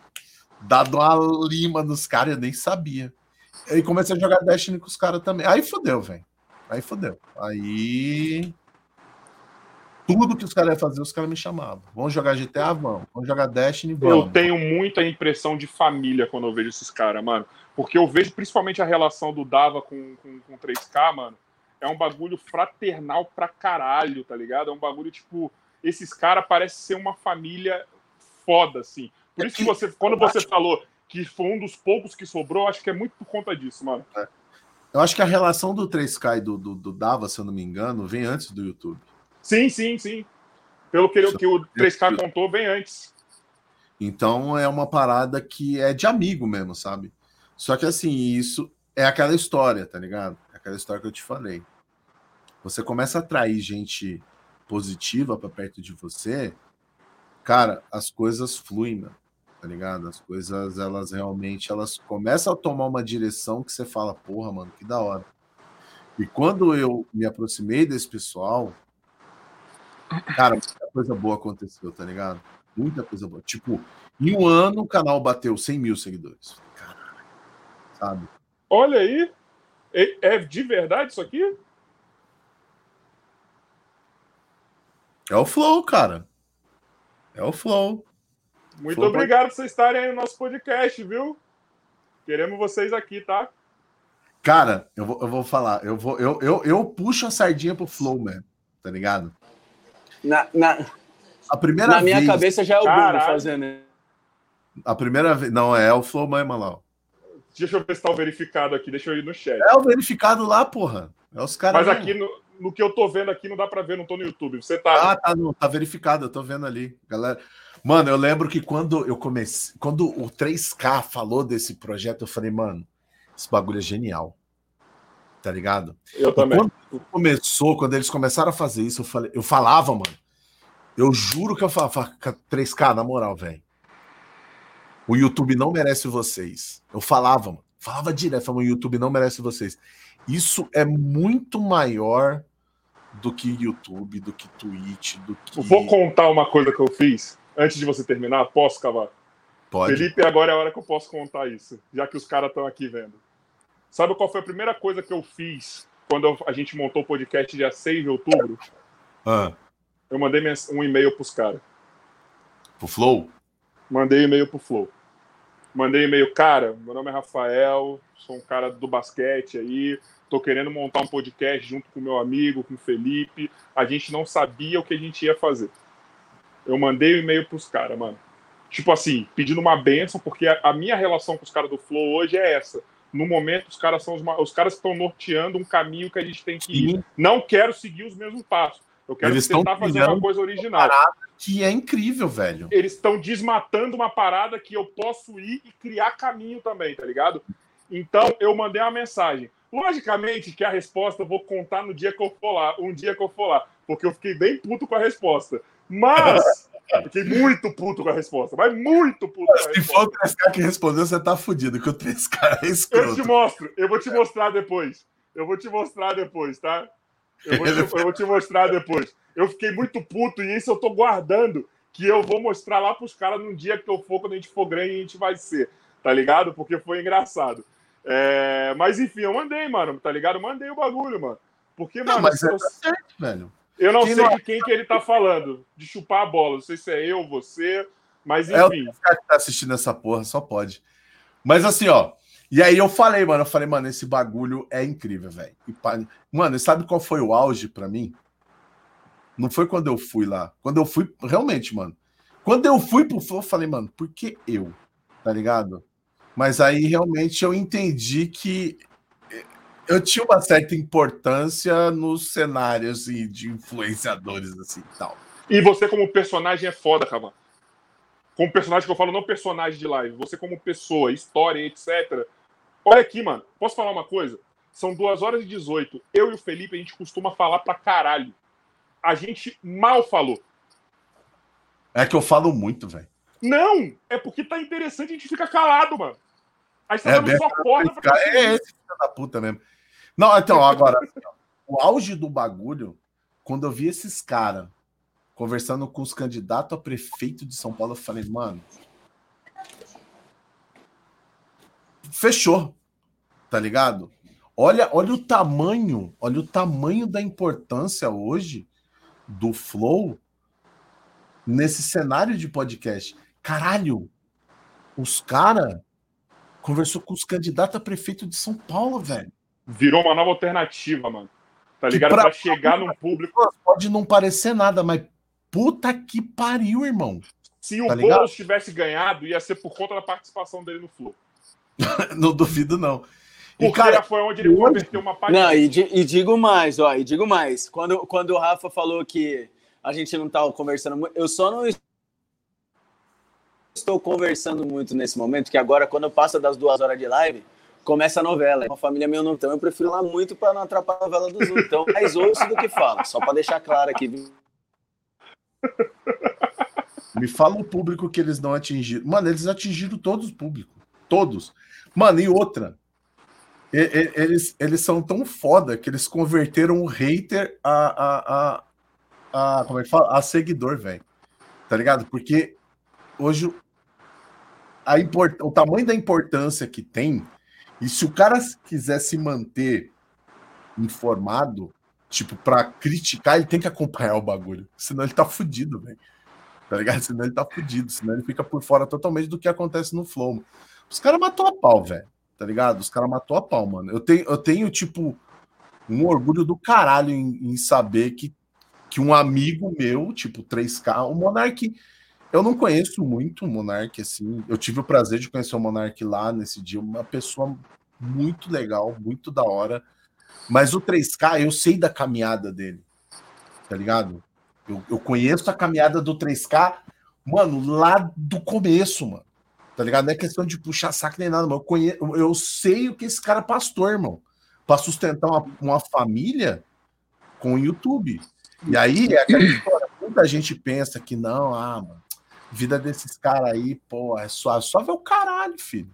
dado uma lima nos caras, eu nem sabia. Aí comecei a jogar Destiny com os caras também. Aí fodeu, velho. Aí fodeu. Aí. Tudo que os caras iam fazer, os caras me chamavam. Vamos jogar GTA? Vamos. Vamos jogar Destiny? Vamos. Eu tenho muita impressão de família quando eu vejo esses caras, mano. Porque eu vejo principalmente a relação do Dava com, com, com 3K, mano. É um bagulho fraternal pra caralho, tá ligado? É um bagulho, tipo, esses caras parecem ser uma família foda, assim. Por é isso que você, quando você falou que foi um dos poucos que sobrou, acho que é muito por conta disso, mano. É. Eu acho que a relação do 3K e do, do, do, Dava, se eu não me engano, vem antes do YouTube. Sim, sim, sim. Pelo que, que o 3K contou, vem antes. Então é uma parada que é de amigo mesmo, sabe? Só que assim, isso é aquela história, tá ligado? É aquela história que eu te falei. Você começa a atrair gente positiva para perto de você, cara, as coisas fluem, mano, tá ligado? As coisas, elas realmente, elas começam a tomar uma direção que você fala, porra, mano, que da hora. E quando eu me aproximei desse pessoal, cara, muita coisa boa aconteceu, tá ligado? Muita coisa boa. Tipo, em um ano o canal bateu 100 mil seguidores sabe? Olha aí. É, é de verdade isso aqui? É o Flow, cara. É o Flow. Muito obrigado pode... por vocês estarem aí no nosso podcast, viu? Queremos vocês aqui, tá? Cara, eu vou, eu vou falar. Eu, vou, eu, eu, eu puxo a sardinha pro Flow, man. Tá ligado? Na, na, a primeira na minha cabeça já é o Bruno fazendo. A primeira vez. Não, é o Flow mesmo, lá. Deixa eu ver se tá o verificado aqui, deixa eu ir no chat. É o verificado lá, porra. É os caras. Mas aqui no, no, que eu tô vendo aqui não dá para ver, não tô no YouTube. Você tá. Ah, tá, não, tá verificado, eu tô vendo ali. Galera. Mano, eu lembro que quando eu comecei, quando o 3K falou desse projeto, eu falei, mano, esse bagulho é genial. Tá ligado? Eu e também. Quando começou, quando eles começaram a fazer isso, eu falei, eu falava, mano. Eu juro que eu falava, 3K, na moral, velho. O YouTube não merece vocês. Eu falava, mano, falava direto, falava, o YouTube não merece vocês. Isso é muito maior do que YouTube, do que Twitch, do que. Vou contar uma coisa que eu fiz antes de você terminar. Posso, Cavalo? Pode. Felipe, agora é a hora que eu posso contar isso, já que os caras estão aqui vendo. Sabe qual foi a primeira coisa que eu fiz quando a gente montou o podcast dia 6 de outubro? Ah. Eu mandei um e-mail pros caras. Pro Flow? Mandei e-mail pro Flow. Mandei e-mail, cara, meu nome é Rafael, sou um cara do basquete aí, tô querendo montar um podcast junto com meu amigo, com o Felipe. A gente não sabia o que a gente ia fazer. Eu mandei o um e-mail pros caras, mano. Tipo assim, pedindo uma benção, porque a, a minha relação com os caras do Flow hoje é essa. No momento, os caras são os, os caras que estão norteando um caminho que a gente tem que ir. Não quero seguir os mesmos passos. Eu quero Eles tentar fazer uma coisa original. Uma que é incrível, velho. Eles estão desmatando uma parada que eu posso ir e criar caminho também, tá ligado? Então eu mandei uma mensagem. Logicamente que a resposta eu vou contar no dia que eu for lá, um dia que eu for lá, porque eu fiquei bem puto com a resposta. Mas fiquei muito puto com a resposta, mas muito puto. Mas, se for o 3K que respondeu, você tá fudido, que o 3K é escroto. Eu te mostro, eu vou te mostrar depois. Eu vou te mostrar depois, tá? Eu vou, te, eu vou te mostrar depois. Eu fiquei muito puto e isso eu tô guardando. Que eu vou mostrar lá pros caras num dia que eu for, quando a gente for grande, a gente vai ser. Tá ligado? Porque foi engraçado. É... Mas enfim, eu mandei, mano, tá ligado? Eu mandei o bagulho, mano. Porque, mano. Não, mas é eu... certo, velho. Eu não sei não... de quem que ele tá falando, de chupar a bola. Não sei se é eu, você, mas enfim. É o cara que tá assistindo essa porra, só pode. Mas assim, ó. E aí eu falei, mano, eu falei, mano, esse bagulho é incrível, velho. Mano, sabe qual foi o auge para mim? Não foi quando eu fui lá. Quando eu fui, realmente, mano. Quando eu fui pro Flow, eu falei, mano, por que eu? Tá ligado? Mas aí realmente eu entendi que eu tinha uma certa importância nos cenários e de influenciadores assim tal. E você como personagem é foda, Cavan. Como personagem que eu falo, não personagem de live, você como pessoa, história, etc. Olha aqui, mano. Posso falar uma coisa? São 2 horas e 18. Eu e o Felipe, a gente costuma falar pra caralho. A gente mal falou. É que eu falo muito, velho. Não! É porque tá interessante a gente fica calado, mano. Aí você é, dando só porta pra É esse filho da puta mesmo. Não, então, agora, o auge do bagulho, quando eu vi esses caras conversando com os candidatos a prefeito de São Paulo, eu falei, mano. Fechou. Tá ligado? Olha, olha o tamanho, olha o tamanho da importância hoje do Flow nesse cenário de podcast. Caralho, os caras conversou com os candidatos a prefeito de São Paulo, velho. Virou uma nova alternativa, mano. Tá ligado? Pra, pra chegar num público. Pode não parecer nada, mas puta que pariu, irmão. Se tá o Boulos tivesse ganhado, ia ser por conta da participação dele no Flow. não duvido, não. Porque e, cara, foi onde ele converteu uma parte. Não, e, e, digo mais, ó, e digo mais. Quando, quando o Rafa falou que a gente não estava conversando muito, eu só não estou conversando muito nesse momento, que agora, quando passa das duas horas de live, começa a novela. É uma família meio não, então eu prefiro lá muito para não atrapalhar a novela dos outros. Então, mais ouço do que falo, só para deixar claro aqui. Me fala o público que eles não atingiram. Mano, eles atingiram todos os públicos. Todos. Mano, e outra. Eles, eles são tão foda que eles converteram o hater a, a, a, a como é que fala? A seguidor, velho. Tá ligado? Porque hoje a import... o tamanho da importância que tem, e se o cara quiser se manter informado, tipo, para criticar, ele tem que acompanhar o bagulho. Senão ele tá fudido, velho. Tá ligado? Senão ele tá fudido, senão ele fica por fora totalmente do que acontece no flow. Os caras matou a pau, velho. Tá ligado? Os caras matou a pau, mano. Eu tenho, eu tenho, tipo, um orgulho do caralho em, em saber que, que um amigo meu, tipo, 3K, o Monark eu não conheço muito o Monark, assim. Eu tive o prazer de conhecer o Monark lá nesse dia, uma pessoa muito legal, muito da hora. Mas o 3K, eu sei da caminhada dele, tá ligado? Eu, eu conheço a caminhada do 3K, mano, lá do começo, mano. Tá ligado? Não é questão de puxar saco nem nada, mano. Eu, conheço, eu sei o que esse cara pastor, irmão. Pra sustentar uma, uma família com o YouTube. E aí é aquela história. Muita gente pensa que não, ah, mano Vida desses caras aí, pô, é só, só ver o caralho, filho.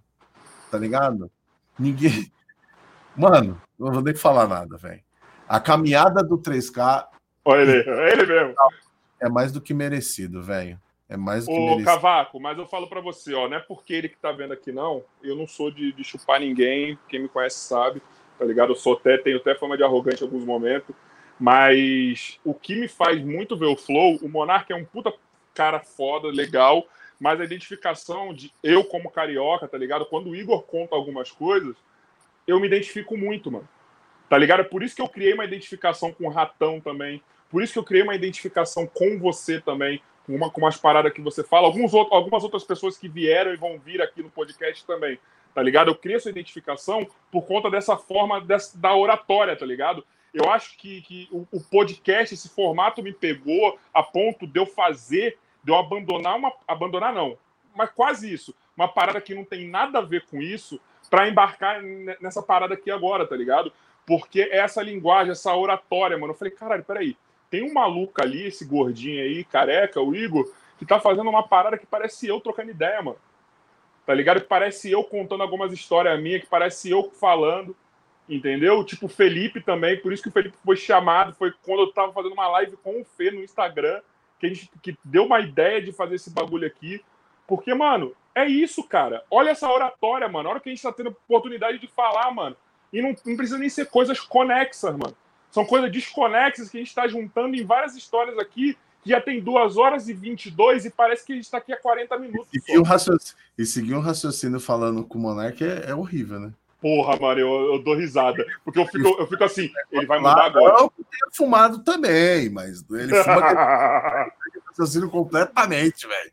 Tá ligado? Ninguém. Mano, não vou nem falar nada, velho. A caminhada do 3K. Olha ele, é ele mesmo. É mais do que merecido, velho. É mais do que Ô, merecido. Cavaco, mas eu falo para você, ó, não é porque ele que tá vendo aqui, não. Eu não sou de, de chupar ninguém. Quem me conhece sabe, tá ligado? Eu sou até, tenho até fama de arrogante em alguns momentos. Mas o que me faz muito ver o Flow, o Monark é um puta cara foda, legal, mas a identificação de eu como carioca, tá ligado? Quando o Igor conta algumas coisas, eu me identifico muito, mano. Tá ligado? É por isso que eu criei uma identificação com o Ratão também. Por isso que eu criei uma identificação com você também, com, uma, com umas paradas que você fala. Alguns outros, algumas outras pessoas que vieram e vão vir aqui no podcast também, tá ligado? Eu criei essa identificação por conta dessa forma dessa, da oratória, tá ligado? Eu acho que, que o, o, podcast, esse formato me pegou a ponto de eu fazer, de eu abandonar uma. Abandonar não, mas quase isso. Uma parada que não tem nada a ver com isso, para embarcar nessa parada aqui agora, tá ligado? Porque é essa linguagem, essa oratória, mano. Eu falei, caralho, peraí. Tem um maluco ali, esse gordinho aí, careca, o Igor, que tá fazendo uma parada que parece eu trocando ideia, mano. Tá ligado? Que parece eu contando algumas histórias minhas, que parece eu falando entendeu? Tipo o Felipe também, por isso que o Felipe foi chamado, foi quando eu tava fazendo uma live com o Fê no Instagram, que a gente que deu uma ideia de fazer esse bagulho aqui. Porque, mano, é isso, cara. Olha essa oratória, mano. A hora que a gente tá tendo oportunidade de falar, mano. E não, não precisa nem ser coisas conexas, mano. São coisas desconexas que a gente está juntando em várias histórias aqui, que já tem 2 horas e 22 e parece que a gente está aqui há 40 minutos. E seguir, um raciocínio, e seguir um raciocínio falando com o Monark é, é horrível, né? Porra, mano, eu, eu, dou risada. Porque eu fico, eu fico assim, ele vai mudar agora. Não, é fumado também, mas ele fuma raciocínio completamente, velho.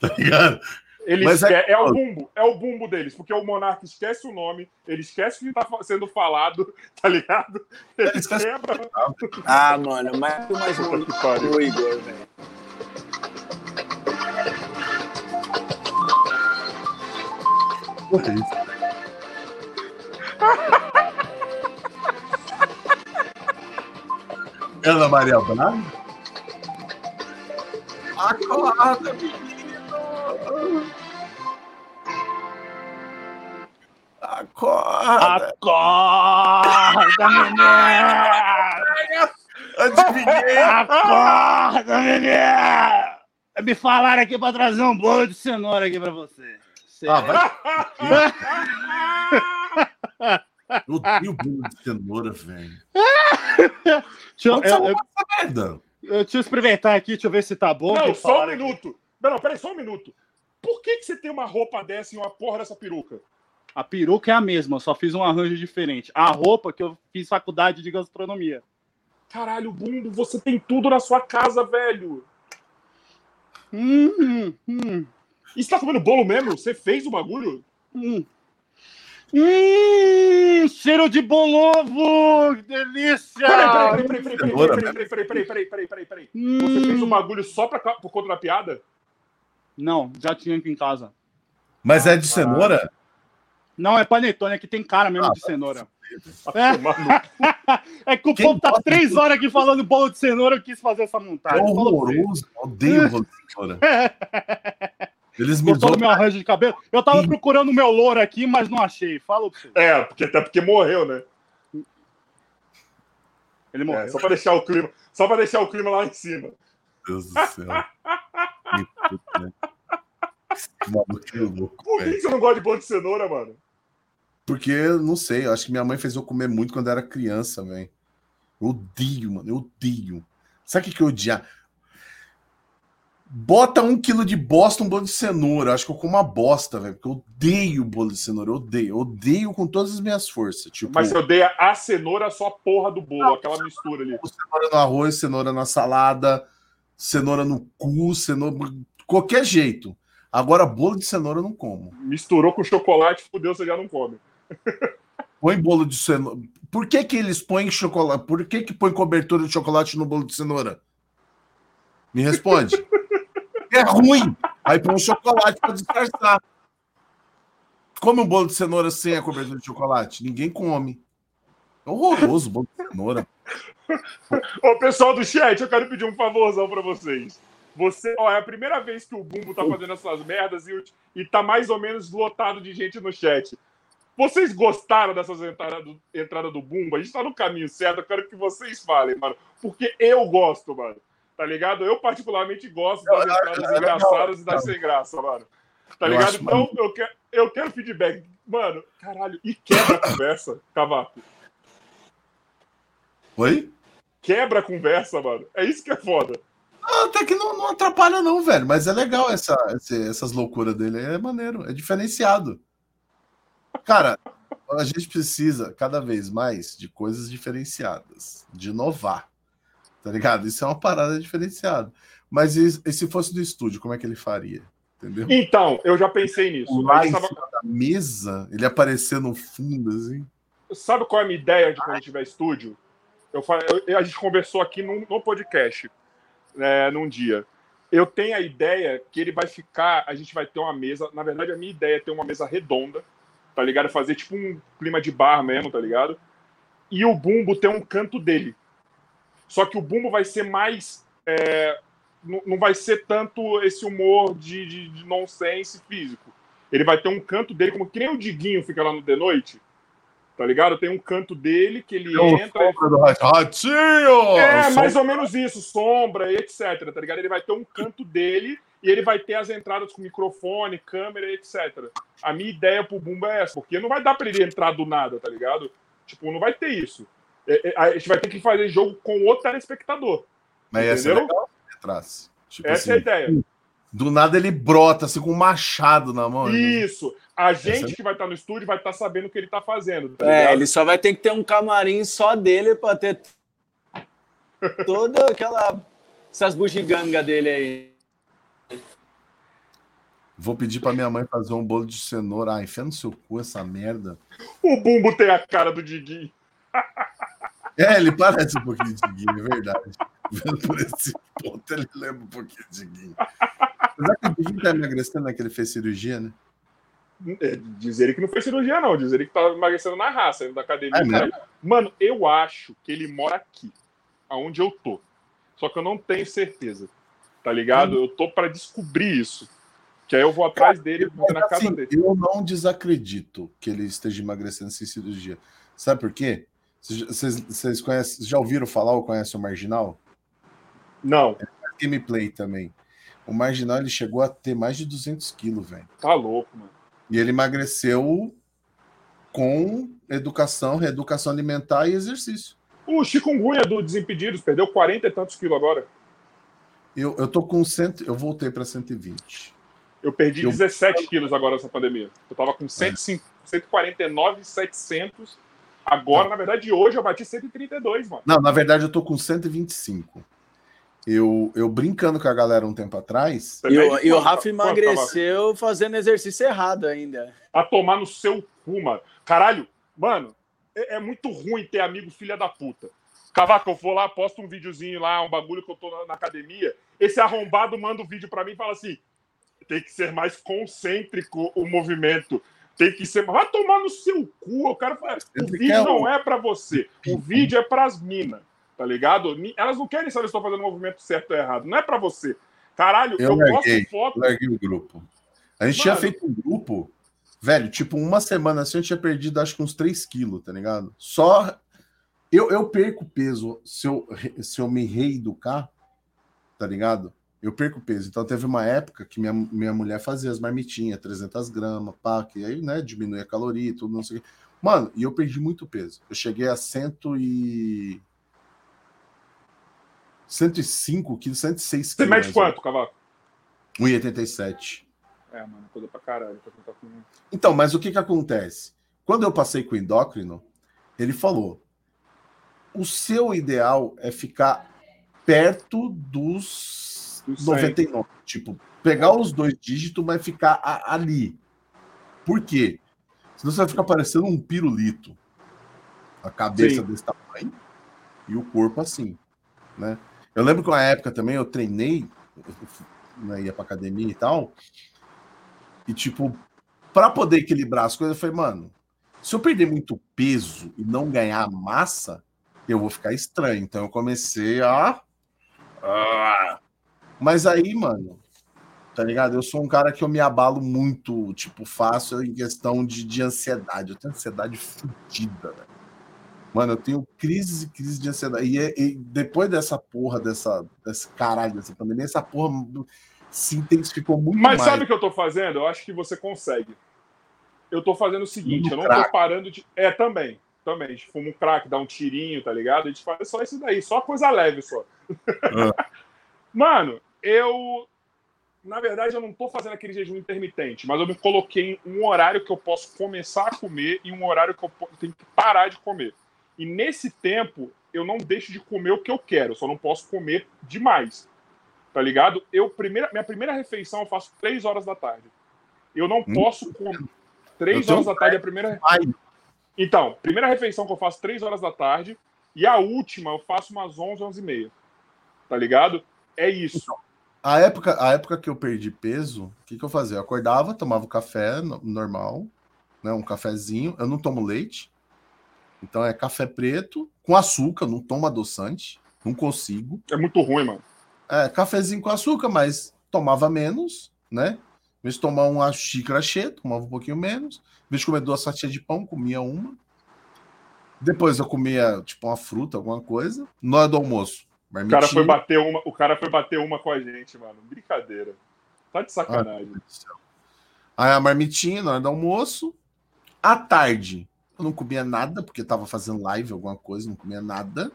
Tá ligado? Ele esque... é... é... o bumbo, é o bumbo deles, porque o monarca esquece o nome, ele esquece o que está sendo falado, tá ligado? Ele esquece... quebra. Ah, mano, mas mais um que pariu. o Igor, velho. Porra, isso. Ana Maria Braga? Acorda, menino! Acorda! Acorda, menino! Adivinhei! Acorda, menino! Me falaram aqui para trazer um bolo de cenoura aqui para você. Ah, vai. Eu odeio bolo de cenoura, velho. deixa, eu, eu, eu, deixa eu experimentar aqui, deixa eu ver se tá bom. Não, só um minuto. Aqui. Não, não, peraí, só um minuto. Por que, que você tem uma roupa dessa e uma porra dessa peruca? A peruca é a mesma, só fiz um arranjo diferente. A roupa que eu fiz faculdade de gastronomia. Caralho, Bundo, você tem tudo na sua casa, velho. Hum, hum. E você tá comendo bolo mesmo? Você fez o bagulho? Hum. Hum, cheiro de bolovo! Que delícia! Peraí, peraí, peraí, peraí, peraí, peraí, peraí, peraí, peraí, peraí, peraí. Você fez o bagulho só pra, por conta da piada? Não, já tinha aqui em casa. Mas é de cenoura? Não, é panetone, aqui tem cara mesmo ah, de cenoura. É, é que o Quem povo tá três horas aqui falando bolo de cenoura, eu quis fazer essa montagem. É horroroso, odeio bolo de cenoura. Eles usam... meu arranjo de cabelo. Eu tava procurando o meu louro aqui, mas não achei. Fala pra você. É, porque, até porque morreu, né? Ele morreu. É, só pra deixar o clima. Só pra deixar o clima lá em cima. Deus do céu. que louco, Por que, que você não gosta de bolo de cenoura, mano? Porque, não sei, eu acho que minha mãe fez eu comer muito quando eu era criança, velho. Eu odeio, mano, eu odeio. Sabe o que, que eu odiar? Bota um quilo de bosta, um bolo de cenoura. Acho que eu como uma bosta, velho. Porque eu odeio bolo de cenoura. Eu odeio. Eu odeio com todas as minhas forças. Tipo, Mas você odeia a cenoura, só a porra do bolo, não, aquela mistura ali. Cenoura no arroz, cenoura na salada, cenoura no cu, cenoura. Qualquer jeito. Agora, bolo de cenoura eu não como. Misturou com chocolate, fudeu, você já não come. Põe bolo de cenoura. Por que, que eles põem chocolate? Por que, que põe cobertura de chocolate no bolo de cenoura? Me responde. é ruim. Aí põe um chocolate para disfarçar. Come um bolo de cenoura sem a cobertura de chocolate? Ninguém come. É horroroso o bolo de cenoura. Ô, pessoal do chat, eu quero pedir um favorzão para vocês. Você, ó, é a primeira vez que o Bumbo tá fazendo essas merdas e, e tá mais ou menos lotado de gente no chat. Vocês gostaram dessas do, entrada do Bumbo? A gente tá no caminho certo, eu quero que vocês falem, mano. Porque eu gosto, mano tá ligado? Eu particularmente gosto das entradas engraçadas e das sem graça, mano. Tá ligado? Então, eu quero, eu quero feedback. Mano, caralho, e quebra a conversa, Cavaco. Oi? Quebra a conversa, mano. É isso que é foda. Até que não, não atrapalha, não, velho. Mas é legal essa, essas loucuras dele. É maneiro, é diferenciado. Cara, a gente precisa cada vez mais de coisas diferenciadas, de inovar. Tá ligado? Isso é uma parada diferenciada. Mas e, e, se fosse do estúdio, como é que ele faria? Entendeu? Então, eu já pensei nisso. Lá em tava... da mesa, ele aparecer no fundo, assim. Sabe qual é a minha ideia de quando tiver estúdio? Eu, eu, a gente conversou aqui no, no podcast, né, num dia. Eu tenho a ideia que ele vai ficar, a gente vai ter uma mesa. Na verdade, a minha ideia é ter uma mesa redonda, tá ligado? Fazer tipo um clima de bar mesmo, tá ligado? E o bumbo ter um canto dele. Só que o Bumbo vai ser mais. É, não, vai ser tanto esse humor de, de, de nonsense físico. Ele vai ter um canto dele, como que nem o Diguinho fica lá no The Noite. Tá ligado? Tem um canto dele que ele é entra. Do Ratinho! É, mais ou menos isso, sombra e etc. Tá ligado? Ele vai ter um canto dele e ele vai ter as entradas com microfone, câmera, etc. A minha ideia pro Bumba é essa, porque não vai dar pra ele entrar do nada, tá ligado? Tipo, não vai ter isso. É, é, a gente vai ter que fazer jogo com outro telespectador. Mas essa é legal. Tipo essa assim, é a assim, ideia. Do nada ele brota assim com um machado na mão. Né? Isso. A gente que vai estar no estúdio vai estar sabendo o que ele está fazendo. Tá é, ele só vai ter que ter um camarim só dele para ter toda aquela essas bugigangas dele aí. Vou pedir para minha mãe fazer um bolo de cenoura. Ah, enfia no seu cu essa merda. O Bumbo tem a cara do Diguinho. É, ele parece um pouquinho de Diguinho, é verdade. Vendo por esse ponto, ele lembra um pouquinho de Diguinho. Apesar que o Diguinho tá emagrecendo, né? Que ele fez cirurgia, né? É, dizer que não fez cirurgia, não. Dizer que tá emagrecendo na raça, da academia. É Mano, eu acho que ele mora aqui, aonde eu tô. Só que eu não tenho certeza. Tá ligado? Hum. Eu tô para descobrir isso. Que aí eu vou atrás dele eu, na casa assim, dele. Eu não desacredito que ele esteja emagrecendo sem cirurgia. Sabe por quê? Vocês, vocês conhecem, já ouviram falar ou conhecem o Marginal? Não. É gameplay também. O Marginal ele chegou a ter mais de 200 quilos, velho. Tá louco, mano. E ele emagreceu com educação, reeducação alimentar e exercício. O chikungunya do Desimpedidos perdeu 40 e tantos quilos agora. Eu, eu tô com cento, eu voltei para 120. Eu perdi eu... 17 quilos agora nessa pandemia. Eu tava com 105, é. 149,700. Agora, na verdade, hoje eu bati 132, mano. Não, na verdade eu tô com 125. Eu, eu brincando com a galera um tempo atrás. E o, e o Rafa emagreceu fazendo exercício errado ainda. A tomar no seu cu, mano. Caralho, mano, é, é muito ruim ter amigo filha da puta. Cavaco, eu vou lá, posto um videozinho lá, um bagulho que eu tô na, na academia. Esse arrombado manda um vídeo para mim e fala assim: tem que ser mais concêntrico o movimento. Tem que ser. Vai tomar no seu cu. O cara fala, o vídeo não é para você. O vídeo é para as minas, tá ligado? Elas não querem saber se estou fazendo o movimento certo ou errado. Não é para você. Caralho, eu, eu larguei, posto foto. Larguei o grupo. A gente Mano, tinha feito um grupo, velho, tipo, uma semana assim eu tinha perdido acho que uns 3 quilos, tá ligado? Só. Eu, eu perco peso se eu, se eu me reeducar, tá ligado? Eu perco peso. Então teve uma época que minha, minha mulher fazia as marmitinhas, 300 gramas, pá, que aí, né, diminui a caloria e tudo, não sei o quê. Mano, e eu perdi muito peso. Eu cheguei a cento e... 105 quilos, 106 quilos. Você mede quanto, Cavaco? 1,87. É, mano, coisa pra caralho. Pra com... Então, mas o que que acontece? Quando eu passei com o endócrino, ele falou, o seu ideal é ficar perto dos 99. Tipo, pegar os dois dígitos, mas ficar a, ali. Por quê? Senão você vai ficar parecendo um pirulito. A cabeça Sim. desse tamanho e o corpo assim, né? Eu lembro que uma época também eu treinei, né, ia pra academia e tal, e tipo, para poder equilibrar as coisas, eu falei, mano, se eu perder muito peso e não ganhar massa, eu vou ficar estranho. Então eu comecei a, a mas aí, mano, tá ligado? Eu sou um cara que eu me abalo muito, tipo, fácil em questão de, de ansiedade. Eu tenho ansiedade fodida, velho. Mano, eu tenho crise e crise de ansiedade. E, e, depois dessa porra, dessa, desse caralho, dessa pandemia, essa porra se intensificou muito Mas mais. sabe o que eu tô fazendo? Eu acho que você consegue. Eu tô fazendo o seguinte, eu não crack. tô parando de. É, também. Também. A gente fuma um crack, dá um tirinho, tá ligado? A gente faz só isso daí, só coisa leve só. Ah. Mano, eu, na verdade, eu não estou fazendo aquele jejum intermitente, mas eu me coloquei em um horário que eu posso começar a comer e um horário que eu tenho que parar de comer. E nesse tempo, eu não deixo de comer o que eu quero, só não posso comer demais. Tá ligado? Eu, primeira, minha primeira refeição eu faço três horas da tarde. Eu não hum. posso comer. Três horas da tarde é a primeira. Então, primeira refeição que eu faço três horas da tarde e a última eu faço umas 11, 11 e meia. Tá ligado? É isso. A época, a época que eu perdi peso, o que, que eu fazia? Eu acordava, tomava o café normal, né, um cafezinho. Eu não tomo leite, então é café preto com açúcar, não tomo adoçante, não consigo. É muito ruim, mano. É, cafezinho com açúcar, mas tomava menos, né? Em vez de tomar uma xícara cheia, tomava um pouquinho menos. Em vez de comer duas fatias de pão, comia uma. Depois eu comia, tipo, uma fruta, alguma coisa. Na hora do almoço, o cara, foi bater uma, o cara foi bater uma com a gente, mano. Brincadeira. Tá de sacanagem. Aí a marmitinha na hora do almoço. À tarde, eu não comia nada, porque estava fazendo live, alguma coisa, não comia nada.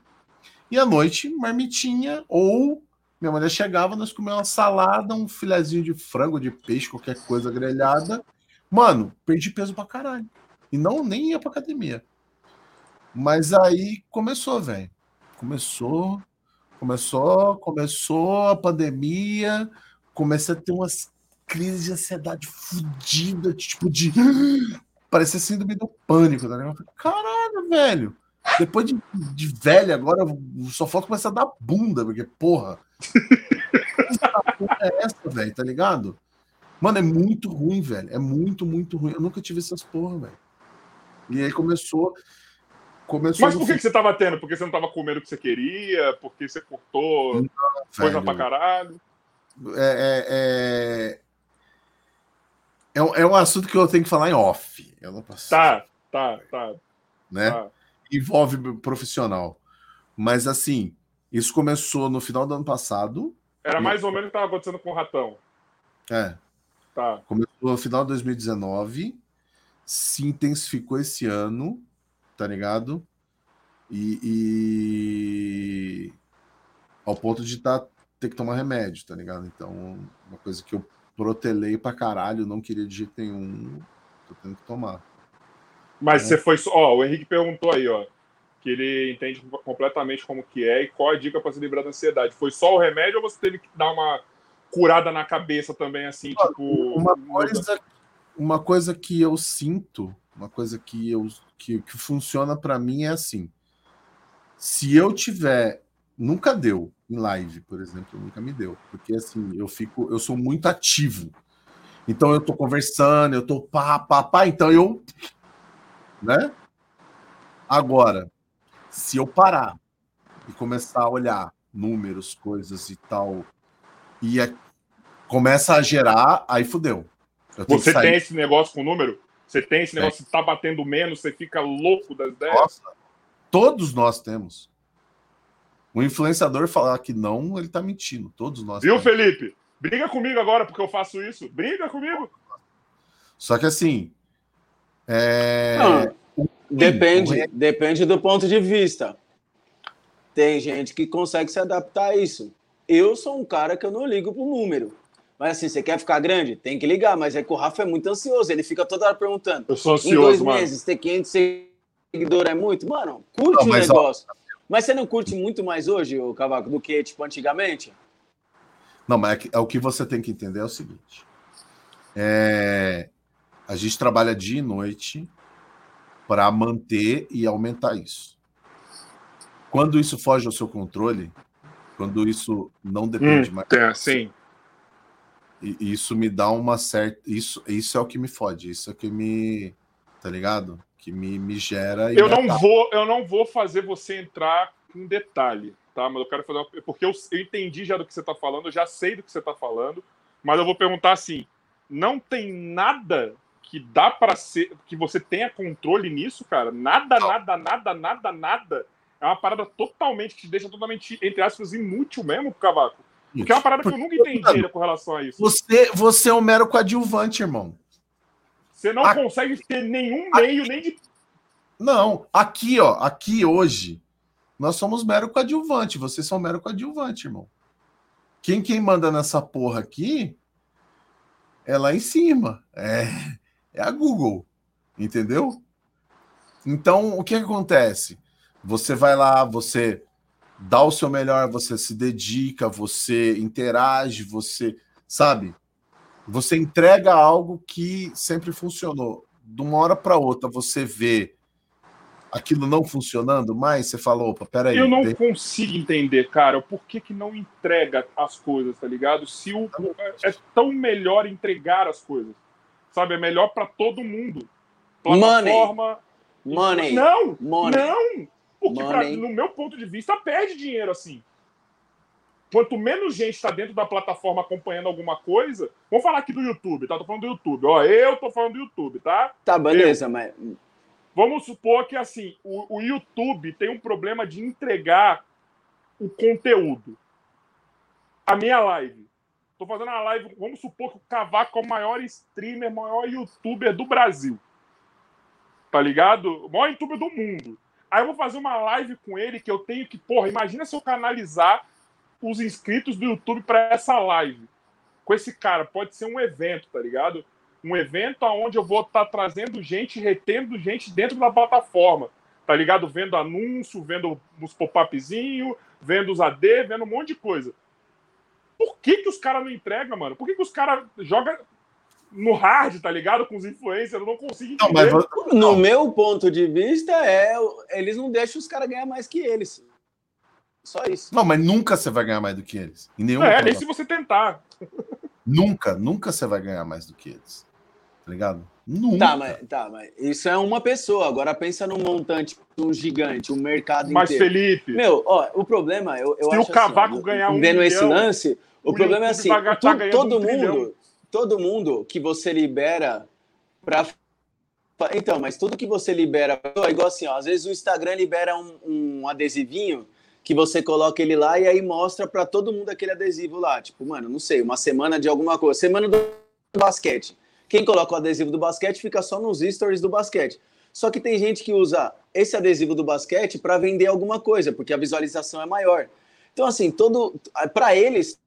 E à noite, marmitinha, ou minha mulher chegava, nós comíamos uma salada, um filezinho de frango, de peixe, qualquer coisa grelhada. Mano, perdi peso pra caralho. E não nem ia pra academia. Mas aí começou, velho. Começou, começou, começou a pandemia, comecei a ter umas crises de ansiedade fodida, tipo de. Parecia síndrome do pânico, tá ligado? Caralho, velho. Depois de, de velho, agora só falta começar a dar bunda, porque, porra. é essa, velho, tá ligado? Mano, é muito ruim, velho. É muito, muito ruim. Eu nunca tive essas porra, velho. E aí começou. Começou Mas por que, que você tava tendo? Porque você não tava comendo o que você queria? Porque você cortou não, coisa velho. pra caralho? É, é, é, é, é um assunto que eu tenho que falar em off. Eu não posso. Tá, tá, tá. Né? Tá. Envolve profissional. Mas assim, isso começou no final do ano passado. Era mais ou menos o que estava acontecendo com o Ratão. É. Tá. Começou no final de 2019, se intensificou esse ano, tá ligado? E, e... ao ponto de tá, ter que tomar remédio, tá ligado? Então, uma coisa que eu protelei pra caralho, não queria de jeito nenhum, tô tendo que tomar. Mas é. você foi. Ó, o Henrique perguntou aí, ó. Que ele entende completamente como que é e qual a dica para se livrar da ansiedade. Foi só o remédio ou você teve que dar uma curada na cabeça também, assim, tipo. Uma coisa, uma coisa que eu sinto, uma coisa que eu que, que funciona para mim é assim. Se eu tiver. Nunca deu em live, por exemplo, nunca me deu. Porque assim, eu fico, eu sou muito ativo. Então eu tô conversando, eu tô pá, pá, pá, então eu né? Agora, se eu parar e começar a olhar números, coisas e tal, e é, começa a gerar, aí fudeu. Você tem esse negócio com número? Você tem esse negócio, é. tá batendo menos, você fica louco das ideias? Nossa, todos nós temos. O influenciador falar que não, ele tá mentindo. Todos nós. Viu, temos. Felipe? Briga comigo agora porque eu faço isso. Briga comigo. Só que assim, é... Não, depende, depende do ponto de vista. Tem gente que consegue se adaptar a isso. Eu sou um cara que eu não ligo pro número. Mas assim, você quer ficar grande? Tem que ligar. Mas é que o Rafa é muito ansioso. Ele fica toda hora perguntando. Eu sou ansioso, Em dois mano. meses, ter 500 seguidores é muito? Mano, curte não, o negócio. Ó... Mas você não curte muito mais hoje, o Cavaco, do que, tipo, antigamente? Não, mas é, que, é o que você tem que entender é o seguinte. É, a gente trabalha dia e noite para manter e aumentar isso. Quando isso foge ao seu controle, quando isso não depende hum, mais. É, sim. Isso me dá uma certa. Isso, isso é o que me fode, isso é o que me. Tá ligado? Que me, me gera. Eu não, vou, eu não vou fazer você entrar em detalhe, tá? Mas eu quero fazer uma. Porque eu, eu entendi já do que você está falando, eu já sei do que você está falando, mas eu vou perguntar assim: não tem nada que dá para ser, que você tenha controle nisso, cara. Nada, nada, nada, nada, nada. É uma parada totalmente que te deixa totalmente, entre aspas, inútil mesmo, Cavaco. Porque é uma parada que eu nunca entendi com relação a isso. Você, você é um mero coadjuvante, irmão. Você não aqui, consegue ter nenhum meio, aqui, nem de. Não, aqui, ó, aqui hoje, nós somos mero coadjuvante. Vocês são mero coadjuvante, irmão. Quem quem manda nessa porra aqui é lá em cima. É, é a Google, entendeu? Então, o que acontece? Você vai lá, você dá o seu melhor, você se dedica, você interage, você, sabe? Você entrega algo que sempre funcionou. De uma hora para outra, você vê aquilo não funcionando mais, você fala, opa, peraí. Eu não consigo entender, cara, por que, que não entrega as coisas, tá ligado? Se o, é tão melhor entregar as coisas. Sabe? É melhor para todo mundo. Plataforma. Money. Não! Money. Não! Porque, pra, no meu ponto de vista, perde dinheiro assim. Quanto menos gente está dentro da plataforma acompanhando alguma coisa. Vamos falar aqui do YouTube, tá? Tô falando do YouTube. Ó, eu tô falando do YouTube, tá? Tá, beleza, eu. mas. Vamos supor que assim, o, o YouTube tem um problema de entregar o conteúdo. A minha live Tô fazendo uma live. Vamos supor que o Cavaco é o maior streamer, maior youtuber do Brasil. tá ligado? O maior youtuber do mundo. Aí eu vou fazer uma live com ele que eu tenho que, porra, imagina se eu canalizar os inscritos do YouTube para essa live. Com esse cara, pode ser um evento, tá ligado? Um evento onde eu vou estar tá trazendo gente, retendo gente dentro da plataforma, tá ligado? Vendo anúncio, vendo os pop-upzinhos, vendo os AD, vendo um monte de coisa. Por que, que os caras não entregam, mano? Por que, que os caras jogam no hard, tá ligado? Com os influencers, eu não consigo entender. Não, mas... No meu ponto de vista, é eles não deixam os caras ganhar mais que eles. Só isso. Não, mas nunca você vai ganhar mais do que eles. Em nenhum é, nem se você tentar. Nunca, nunca você vai ganhar mais do que eles. Tá ligado? Nunca. Tá, mas, tá, mas isso é uma pessoa. Agora pensa num montante, um gigante, um mercado mas, inteiro. Mas, Felipe. Meu, ó, o problema, eu, eu se acho. Se o cavaco assim, ganhar um. Vendo milhão, esse lance, o, o problema é assim: tu, todo um mundo. Trilhão todo mundo que você libera para então, mas tudo que você libera, é igual assim, ó, às vezes o Instagram libera um, um, adesivinho que você coloca ele lá e aí mostra para todo mundo aquele adesivo lá. Tipo, mano, não sei, uma semana de alguma coisa, semana do basquete. Quem coloca o adesivo do basquete fica só nos stories do basquete. Só que tem gente que usa esse adesivo do basquete para vender alguma coisa, porque a visualização é maior. Então, assim, todo para eles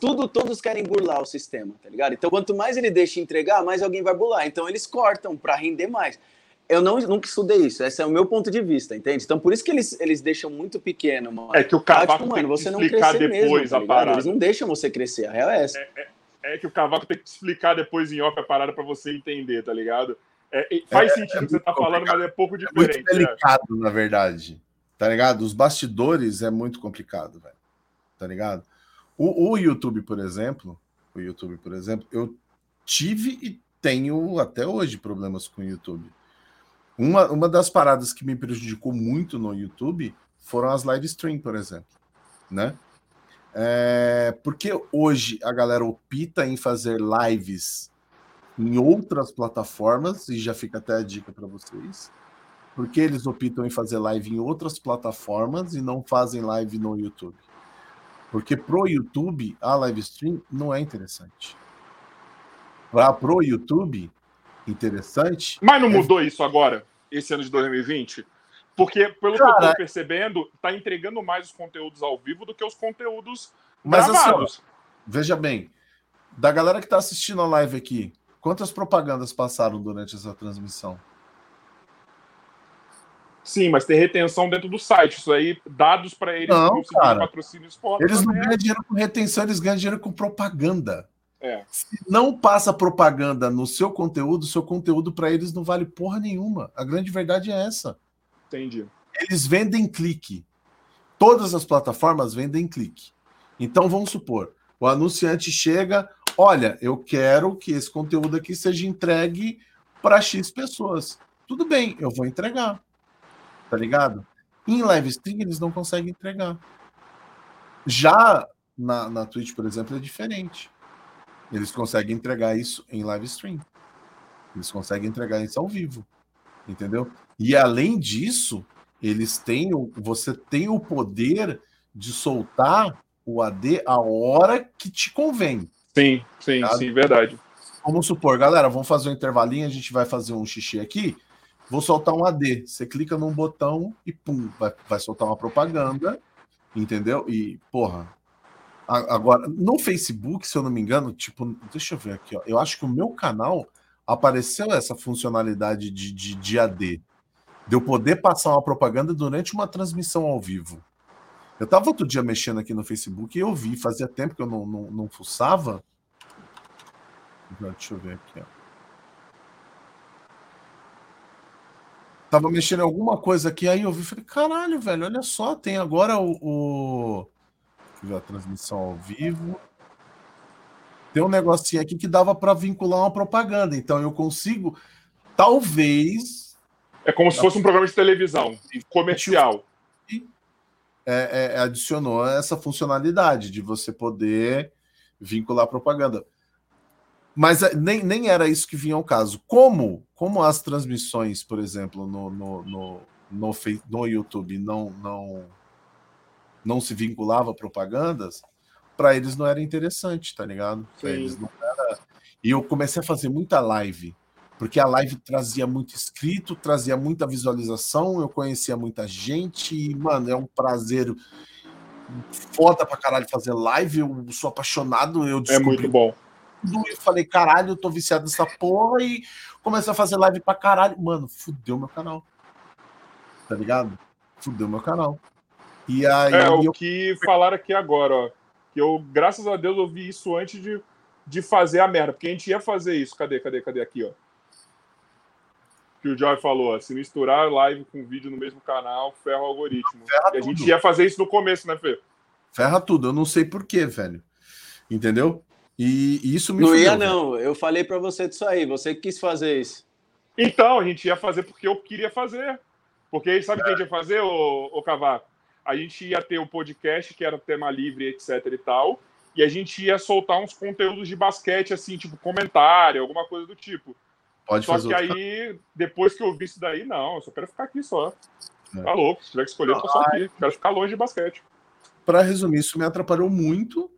tudo, todos querem burlar o sistema, tá ligado? Então, quanto mais ele deixa entregar, mais alguém vai burlar. Então, eles cortam para render mais. Eu não, nunca estudei isso, esse é o meu ponto de vista, entende? Então, por isso que eles, eles deixam muito pequeno, mano. É que o cavaco tipo, mano, você não explicar depois mesmo, tá a parada. Eles não deixam você crescer, a real é essa. É, é, é, que o cavaco tem que explicar depois em off a parada para você entender, tá ligado? É, faz é, sentido o que você tá falando, mas é pouco diferente. É muito né? delicado, na verdade, tá ligado? Os bastidores é muito complicado, velho, tá ligado? O, o YouTube, por exemplo, o YouTube, por exemplo, eu tive e tenho até hoje problemas com o YouTube. Uma, uma das paradas que me prejudicou muito no YouTube foram as live stream, por exemplo, né? É, porque hoje a galera opta em fazer lives em outras plataformas, e já fica até a dica para vocês, porque eles optam em fazer live em outras plataformas e não fazem live no YouTube. Porque pro YouTube, a live stream não é interessante. Para pro YouTube, interessante. Mas não é... mudou isso agora, esse ano de 2020? Porque, pelo Cara, que eu tô percebendo, tá entregando mais os conteúdos ao vivo do que os conteúdos mas, assim, gravados. Assim, veja bem, da galera que tá assistindo a live aqui, quantas propagandas passaram durante essa transmissão? Sim, mas tem retenção dentro do site. Isso aí, dados para eles não, cara, patrocínio esporte. Eles não ganham dinheiro com retenção, eles ganham dinheiro com propaganda. É. Se não passa propaganda no seu conteúdo, seu conteúdo para eles não vale porra nenhuma. A grande verdade é essa. Entendi. Eles vendem clique. Todas as plataformas vendem clique. Então vamos supor, o anunciante chega, olha, eu quero que esse conteúdo aqui seja entregue para X pessoas. Tudo bem, eu vou entregar tá ligado? Em live stream eles não conseguem entregar. Já na, na Twitch, por exemplo, é diferente. Eles conseguem entregar isso em live stream. Eles conseguem entregar isso ao vivo. Entendeu? E além disso, eles têm o, você tem o poder de soltar o AD a hora que te convém. Sim, sim, tá? sim, verdade. Vamos supor, galera, vamos fazer um intervalinho, a gente vai fazer um xixi aqui. Vou soltar um AD. Você clica num botão e pum, vai, vai soltar uma propaganda, entendeu? E, porra. agora, no Facebook, se eu não me engano, tipo, deixa eu ver aqui, ó. Eu acho que o meu canal apareceu essa funcionalidade de, de, de AD. De eu poder passar uma propaganda durante uma transmissão ao vivo. Eu tava outro dia mexendo aqui no Facebook e eu vi, fazia tempo que eu não, não, não fuçava. Deixa eu ver aqui, ó. Tava mexendo em alguma coisa aqui, aí eu vi falei, caralho, velho, olha só, tem agora o. o... A transmissão ao vivo. Tem um negocinho aqui que dava para vincular uma propaganda. Então eu consigo, talvez. É como se fosse um programa de televisão comercial. É, é, adicionou essa funcionalidade de você poder vincular propaganda. Mas é, nem, nem era isso que vinha ao caso. Como, como as transmissões, por exemplo, no, no, no, no, no YouTube não, não, não se vinculava a propagandas, para eles não era interessante, tá ligado? Pra eles não era... E eu comecei a fazer muita live porque a live trazia muito inscrito, trazia muita visualização, eu conhecia muita gente, e, mano, é um prazer foda pra caralho fazer live, eu sou apaixonado, eu É muito bom. Tudo e falei, caralho, eu tô viciado nessa porra, e comecei a fazer live pra caralho. Mano, fudeu meu canal. Tá ligado? Fudeu meu canal. E aí É, o eu que falaram aqui agora, ó. Que eu, graças a Deus, eu vi isso antes de, de fazer a merda. Porque a gente ia fazer isso. Cadê, cadê, cadê? Aqui, ó. Que o Joy falou, ó. Se misturar live com vídeo no mesmo canal, ferra o algoritmo. Ferra e a gente ia fazer isso no começo, né, Fê? ferra tudo, eu não sei porquê, velho. Entendeu? E, e isso me Não fudeu, ia, velho. não. Eu falei pra você disso aí. Você que quis fazer isso. Então, a gente ia fazer porque eu queria fazer. Porque sabe o que a gente ia fazer, ô, ô Cavaco? A gente ia ter o podcast, que era tema livre, etc e tal, e a gente ia soltar uns conteúdos de basquete, assim, tipo comentário, alguma coisa do tipo. Pode Só fazer que outro aí, depois que eu vi isso daí, não, eu só quero ficar aqui só. É. Tá louco, se tiver que escolher, eu tô só aqui. Quero ficar longe de basquete. Pra resumir, isso me atrapalhou muito,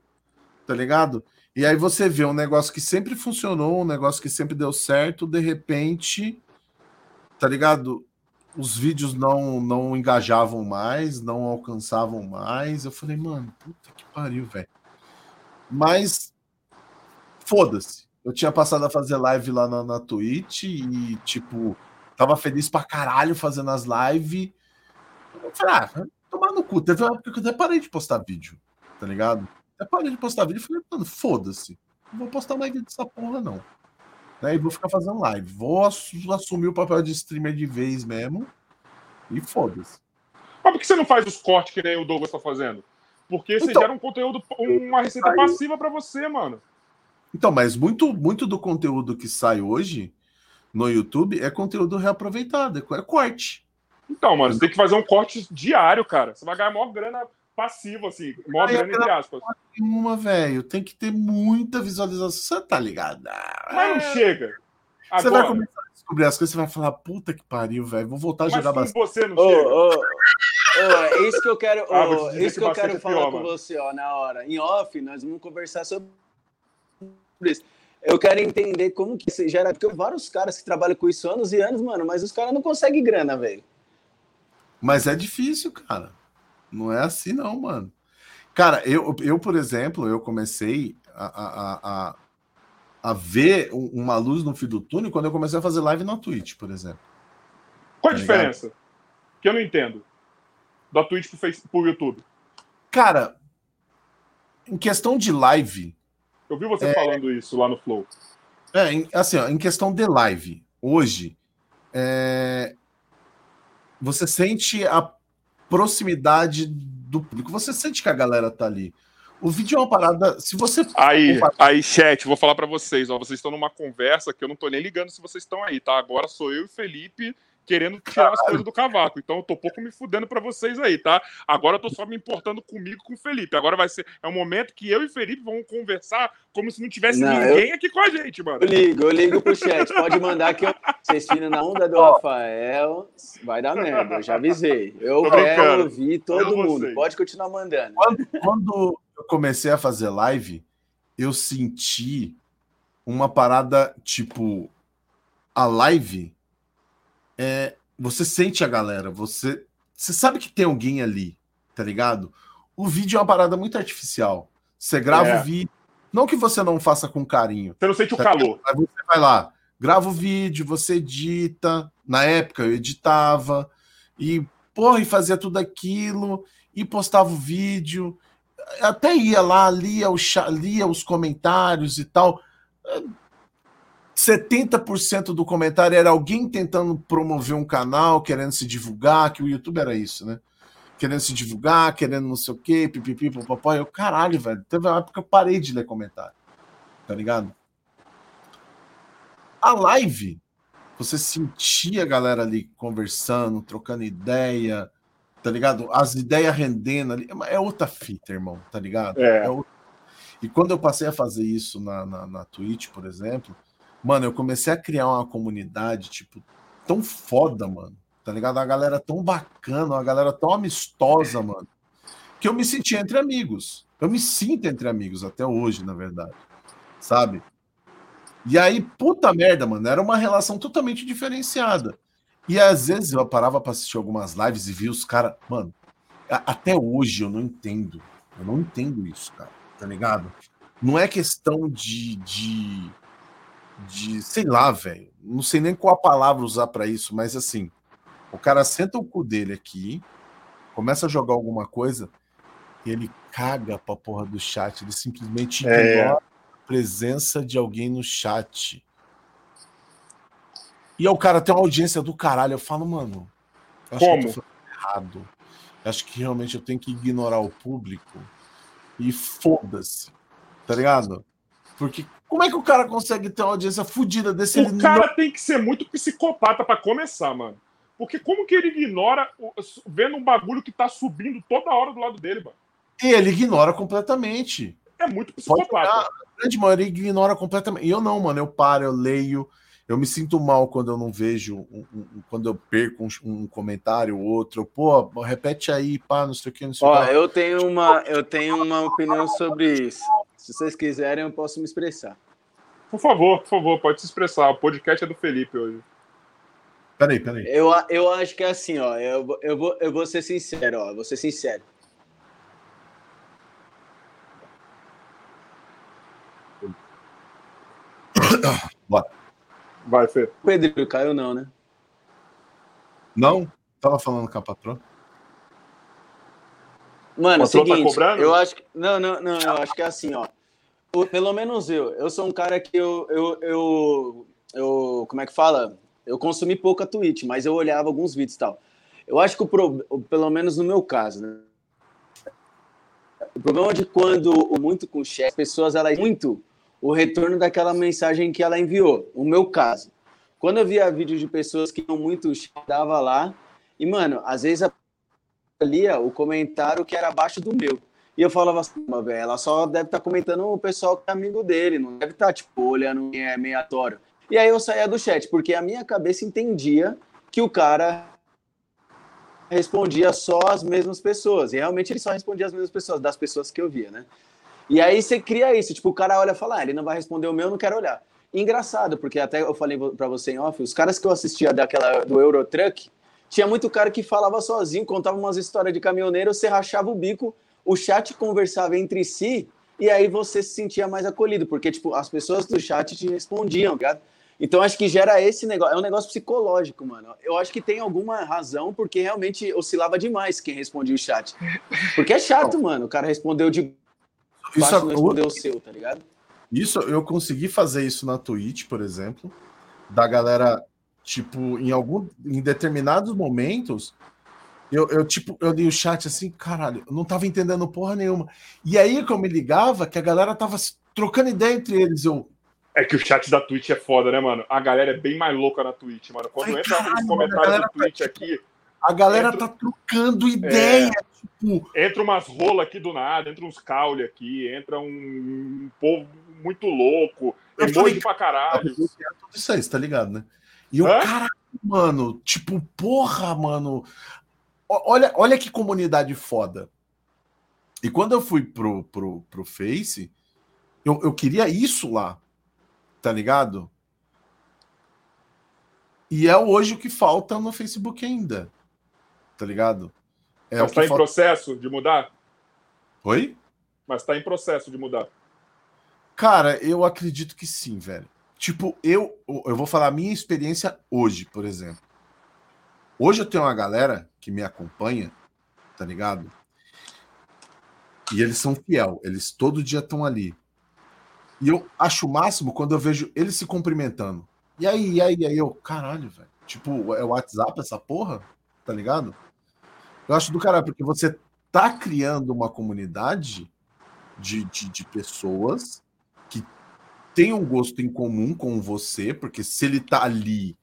tá ligado? E aí você vê um negócio que sempre funcionou, um negócio que sempre deu certo, de repente, tá ligado? Os vídeos não não engajavam mais, não alcançavam mais. Eu falei, mano, puta que pariu, velho. Mas foda-se. Eu tinha passado a fazer live lá na, na Twitch e, tipo, tava feliz pra caralho fazendo as lives. Eu falei, ah, tomar no cu. Teve uma época que eu até parei de postar vídeo, tá ligado? Até parei de postar vídeo e falei, mano, foda-se. Não vou postar mais vídeo dessa porra, não. Né? E vou ficar fazendo live. Vou assu- assumir o papel de streamer de vez mesmo. E foda-se. Mas por que você não faz os cortes que nem o Douglas tá fazendo? Porque você Então- gera um conteúdo, uma receita passiva pra você, mano. Então, mas muito, muito do conteúdo que sai hoje no YouTube é conteúdo reaproveitado, é é corte. Então, mano, você tem que fazer um corte diário, cara. Você vai ganhar maior grana passiva, assim. Aí, grana, entre aspas. Uma, velho, tem que ter muita visualização. Você tá ligado? Ah, Mas não chega. Você vai Agora, começar a descobrir as coisas, você vai falar, puta que pariu, velho. Vou voltar a mas jogar bastante. você não chega. ô, ô, é isso que eu quero, Ah, isso que que eu quero é falar pior, com mano. você, ó, na hora. Em off, nós vamos conversar sobre isso. Eu quero entender como que se gera, porque vários caras que trabalham com isso anos e anos, mano, mas os caras não conseguem grana, velho. Mas é difícil, cara. Não é assim, não, mano. Cara, eu, eu por exemplo, eu comecei a, a, a, a- ver um- uma luz no fim do túnel quando eu comecei a fazer live na Twitch, por exemplo. Qual a tá diferença? Que eu não entendo. Da Twitch pro, face, pro YouTube. Cara, em questão de live, Eu vi você É. falando isso lá no Flow. É, em- assim, ó, em questão de live, hoje, é, você sente a proximidade do público, você sente que a galera tá ali. O vídeo é uma parada. Se você. Aí, aí, chat, vou falar pra vocês, ó. Vocês estão numa conversa que eu não tô nem ligando se vocês estão aí, tá? Agora sou eu e Felipe querendo tirar as coisas do cavaco. Então eu tô pouco me fudendo pra vocês aí, tá? Agora eu tô só me importando comigo com o Felipe. Agora vai ser. É um momento que eu e Felipe vamos conversar como se não tivesse Não, ninguém aqui com a gente, mano. Eu ligo, eu ligo pro chat. Pode mandar que eu, vocês vindo na onda do Rafael, vai dar merda, eu já avisei. Eu quero ouvir todo Eu mundo. vocês. Pode continuar mandando. Quando eu comecei a fazer live, eu senti uma parada tipo. A live é. Você sente a galera, você. Você sabe que tem alguém ali, tá ligado? O vídeo é uma parada muito artificial. Você grava É. o vídeo. Não que você não faça com carinho. Você não sente o Tá calor. Aí você vai lá, grava o vídeo, você edita. Na época eu editava e, porra, e fazia tudo aquilo e postava o vídeo. Até ia lá, lia, o lia os comentários e tal. 70% do comentário era alguém tentando promover um canal, querendo se divulgar, que o YouTube era isso, né? Querendo se divulgar, querendo não sei o quê, pipipi, popopó. Eu, caralho, velho. Teve uma época que eu parei de ler comentário. Tá ligado? A live, você sentia a galera ali conversando, trocando ideia, tá ligado? As ideias rendendo ali. É outra fita, irmão, tá ligado? É. outra- E quando eu passei a fazer isso na, na, na Twitch, por exemplo, mano, eu comecei a criar uma comunidade, tipo, tão foda, mano. Tá ligado? A galera tão bacana, uma galera tão amistosa, mano. Que eu me senti entre amigos. Eu me sinto entre amigos até hoje, na verdade. Sabe? E aí, puta merda, mano, era uma relação totalmente diferenciada. E às vezes eu parava para assistir algumas lives e via os caras, mano, até hoje eu não entendo. Eu não entendo isso, cara, tá ligado? Não é questão de, de, de sei lá, velho. Não sei nem qual a palavra usar para isso, mas assim, o cara senta o cu dele aqui, começa a jogar alguma coisa e ele caga pra porra do chat. Ele simplesmente é. ignora a presença de alguém no chat. E o cara tem uma audiência do caralho. Eu falo, mano, acho Como? que eu tô errado. Acho que realmente eu tenho que ignorar o público e foda-se. Tá ligado? Porque como é que o cara consegue ter uma audiência fodida desse? O cara não... tem que ser muito psicopata para começar, mano. Porque como que ele ignora vendo um bagulho que tá subindo toda hora do lado dele, mano? E ele ignora completamente. É muito psicopata. A grande maioria ignora completamente. E eu não, mano. Eu paro, eu leio. Eu me sinto mal quando eu não vejo, um, um, quando eu perco um, um, comentário ou outro. Pô, repete aí, pá, não sei o que, não sei Ó, eu tenho uma, eu tenho uma opinião sobre isso. Se vocês quiserem, eu posso me expressar. Por favor, por favor, pode se expressar. O podcast é do Felipe hoje. Peraí, peraí. Eu, eu acho que é assim, ó. Eu, eu, vou, eu vou ser sincero, ó. Vou ser sincero. Bora. Vai, Fê. Pedro caiu, não, né? Não? Tava falando com a patroa. Mano, o seguinte, tá eu acho que. Não, não, não, eu acho que é assim, ó. Pelo menos eu. Eu sou um cara que eu. eu, eu, eu como é que fala? Eu consumi pouco a Twitch, mas eu olhava alguns vídeos e tal. Eu acho que o pro, pelo menos no meu caso, né? O problema é de quando muito com chat, as pessoas elas muito o retorno daquela mensagem que ela enviou. O meu caso. Quando eu via vídeos de pessoas que iam muito dava lá, e, mano, às vezes lia o comentário que era abaixo do meu. E eu falava assim, ela só deve estar tá comentando o pessoal que é amigo dele, não deve estar, tá, tipo, olhando quem é meatório. E aí eu saía do chat, porque a minha cabeça entendia que o cara respondia só as mesmas pessoas. E realmente ele só respondia as mesmas pessoas, das pessoas que eu via, né? E aí você cria isso, tipo, o cara olha e fala, ah, ele não vai responder o meu, eu não quero olhar. engraçado, porque até eu falei para você em off, os caras que eu assistia daquela do Eurotruck, tinha muito cara que falava sozinho, contava umas histórias de caminhoneiro, você rachava o bico, o chat conversava entre si, e aí você se sentia mais acolhido, porque, tipo, as pessoas do chat te respondiam, tá ligado? Então acho que gera esse negócio, é um negócio psicológico, mano. Eu acho que tem alguma razão, porque realmente oscilava demais quem respondia o chat. Porque é chato, mano. O cara respondeu de isso não respondeu o seu, tá ligado? Isso, eu consegui fazer isso na Twitch, por exemplo, da galera, tipo, em algum, em determinados momentos, eu, eu, tipo, eu li o chat assim, caralho, eu não tava entendendo porra nenhuma. E aí que eu me ligava que a galera tava trocando ideia entre eles, eu, é que o chat da Twitch é foda, né, mano? A galera é bem mais louca na Twitch, mano. Quando Ai, entra caralho, nos comentários do Twitch tá, aqui. A galera entra, tá trocando ideia. É, tipo... Entra umas rolas aqui do nada, entra uns caule aqui, entra um, um povo muito louco, emoji falei, pra caralho. Tudo isso aí, você tá ligado, né? E o cara, mano, tipo, porra, mano. Olha, olha que comunidade foda. E quando eu fui pro, pro, pro Face, eu, eu queria isso lá tá ligado? E é hoje o que falta no Facebook ainda, tá ligado? É Mas está em falta... processo de mudar? Oi? Mas está em processo de mudar. Cara, eu acredito que sim, velho. Tipo, eu, eu vou falar a minha experiência hoje, por exemplo. Hoje eu tenho uma galera que me acompanha, tá ligado? E eles são fiel, eles todo dia estão ali. E eu acho o máximo quando eu vejo eles se cumprimentando. E aí, e aí, e aí eu, caralho, velho. Tipo, é o WhatsApp essa porra? Tá ligado? Eu acho do caralho, porque você tá criando uma comunidade de, de, de pessoas tem um gosto em comum com você, porque se ele tá ali,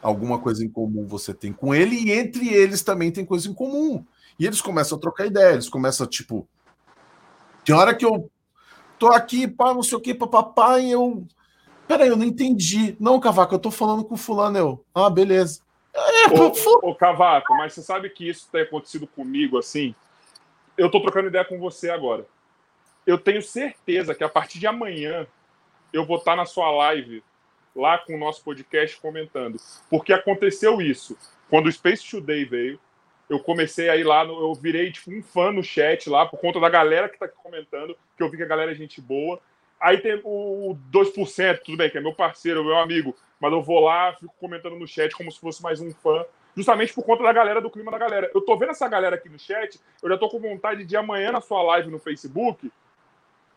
alguma coisa em comum você tem com ele, e entre eles também tem coisa em comum. E eles começam a trocar ideia, eles começam a, tipo. Tem hora que eu tô aqui, pá, não sei o que, papapá, e eu. Peraí, eu não entendi. Não, Cavaco, eu tô falando com o fulano, eu. Ah, beleza. É, ô, ô, Cavaco, mas você sabe que isso tem acontecido comigo assim? Eu tô trocando ideia com você agora. Eu tenho certeza que a partir de amanhã eu vou estar na sua live lá com o nosso podcast comentando. Porque aconteceu isso. Quando o Space Today veio, eu comecei a ir lá, no, eu virei tipo um fã no chat lá, por conta da galera que tá comentando, que eu vi que a galera é gente boa. Aí tem o 2%, tudo bem, que é meu parceiro, meu amigo, mas eu vou lá, fico comentando no chat como se fosse mais um fã, justamente por conta da galera, do clima da galera. Eu tô vendo essa galera aqui no chat, eu já tô com vontade de amanhã na sua live no Facebook